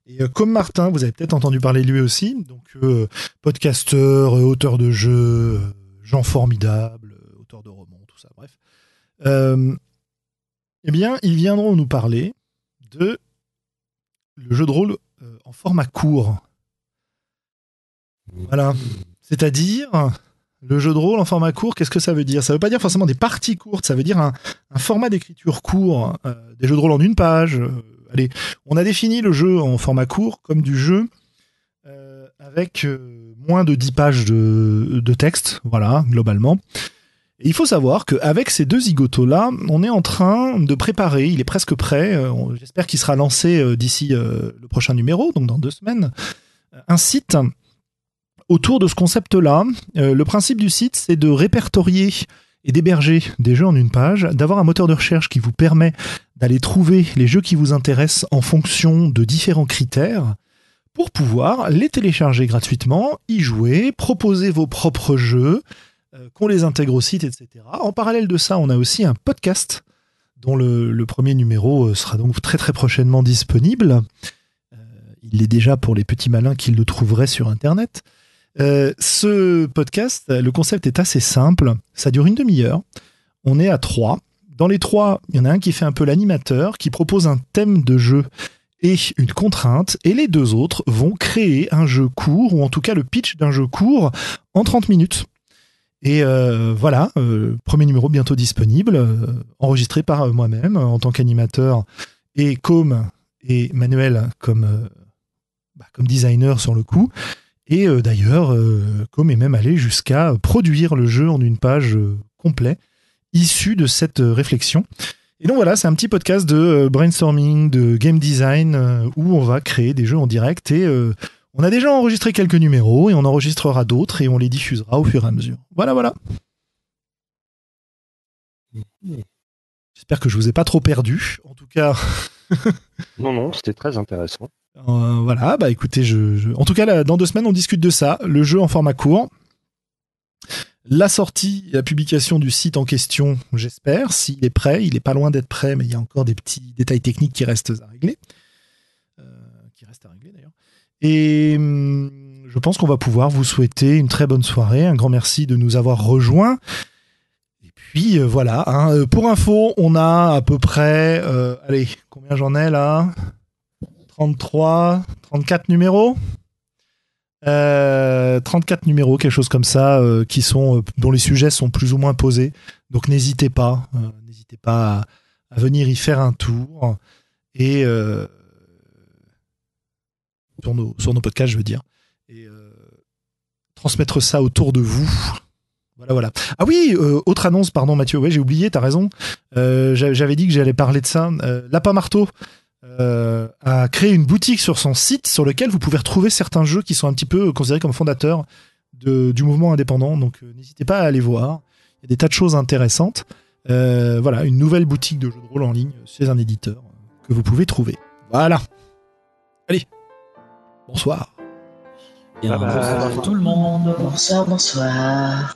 Et comme Martin, vous avez peut-être entendu parler de lui aussi. Donc, euh, podcasteur, auteur de jeux, gens formidables, euh, auteur de romans, tout ça. Bref. Euh, eh bien, ils viendront nous parler de le jeu de rôle euh, en format court. Voilà. C'est-à-dire, le jeu de rôle en format court, qu'est-ce que ça veut dire? Ça veut pas dire forcément des parties courtes, ça veut dire un, format d'écriture court, des jeux de rôle en une page. allez, on a défini le jeu en format court comme du jeu avec moins de 10 pages de, texte, voilà, globalement. Il faut savoir qu'avec ces deux zigotos-là, on est en train de préparer, il est presque prêt, euh, j'espère qu'il sera lancé euh, d'ici euh, le prochain numéro, donc dans deux semaines, un site autour de ce concept-là. Le principe du site, c'est de répertorier et d'héberger des jeux en une page, d'avoir un moteur de recherche qui vous permet d'aller trouver les jeux qui vous intéressent en fonction de différents critères pour pouvoir les télécharger gratuitement, y jouer, proposer vos propres jeux, euh, qu'on les intègre au site, etc. En parallèle de ça, on a aussi un podcast dont le, premier numéro euh, sera donc très très prochainement disponible. Euh, il l'est déjà pour les petits malins qui le trouveraient sur Internet. Ce podcast, le concept est assez simple. Ça dure une demi-heure. On est à trois. Dans les trois, il y en a un qui fait un peu l'animateur, qui propose un thème de jeu et une contrainte, et les deux autres vont créer un jeu court, ou en tout cas le pitch d'un jeu court, en 30 minutes. Et euh, voilà, euh, premier numéro bientôt disponible, euh, enregistré par moi-même en tant qu'animateur, et Com et Manuel comme, bah, comme designer sur le coup. Et d'ailleurs, euh, Com est même allé jusqu'à produire le jeu en une page euh, complet, issu de cette réflexion. Et donc voilà, c'est un petit podcast de euh, brainstorming, de game design, euh, où on va créer des jeux en direct. Et euh, on a déjà enregistré quelques numéros, et on enregistrera d'autres, et on les diffusera au fur et à mesure. Voilà, voilà. J'espère que je vous ai pas trop perdu. En tout cas, Non, non, c'était très intéressant. Euh, voilà, bah écoutez, je, en tout cas, là, dans deux semaines, on discute de ça. Le jeu en format court. La sortie, la publication du site en question, j'espère. S'il est prêt, il est pas loin d'être prêt, mais il y a encore des petits détails techniques qui restent à régler. Euh, qui restent à régler d'ailleurs. Et hum, je pense qu'on va pouvoir vous souhaiter une très bonne soirée. Un grand merci de nous avoir rejoints. Et puis euh, voilà, hein, euh, pour info, on a à peu près, allez, combien j'en ai là? 33, 34 numéros? Euh, 34 numéros, quelque chose comme ça, euh, qui sont, euh, dont les sujets sont plus ou moins posés. Donc n'hésitez pas, euh, n'hésitez pas à, venir y faire un tour et euh, sur nos podcasts, je veux dire, et euh, transmettre ça autour de vous. Voilà, voilà. Ah oui, euh, autre annonce, pardon Mathieu, ouais, j'ai oublié, t'as raison. Euh, j'a- J'avais dit que j'allais parler de ça. Euh, Lapin Marteau euh, a créé une boutique sur son site sur lequel vous pouvez retrouver certains jeux qui sont un petit peu considérés comme fondateurs de- du mouvement indépendant. Donc euh, n'hésitez pas à aller voir. Il y a des tas de choses intéressantes. Euh, voilà, une nouvelle boutique de jeux de rôle en ligne chez un éditeur que vous pouvez trouver. Voilà. Allez. Bonsoir. Bien, bonsoir tout le monde. Bonsoir, bonsoir.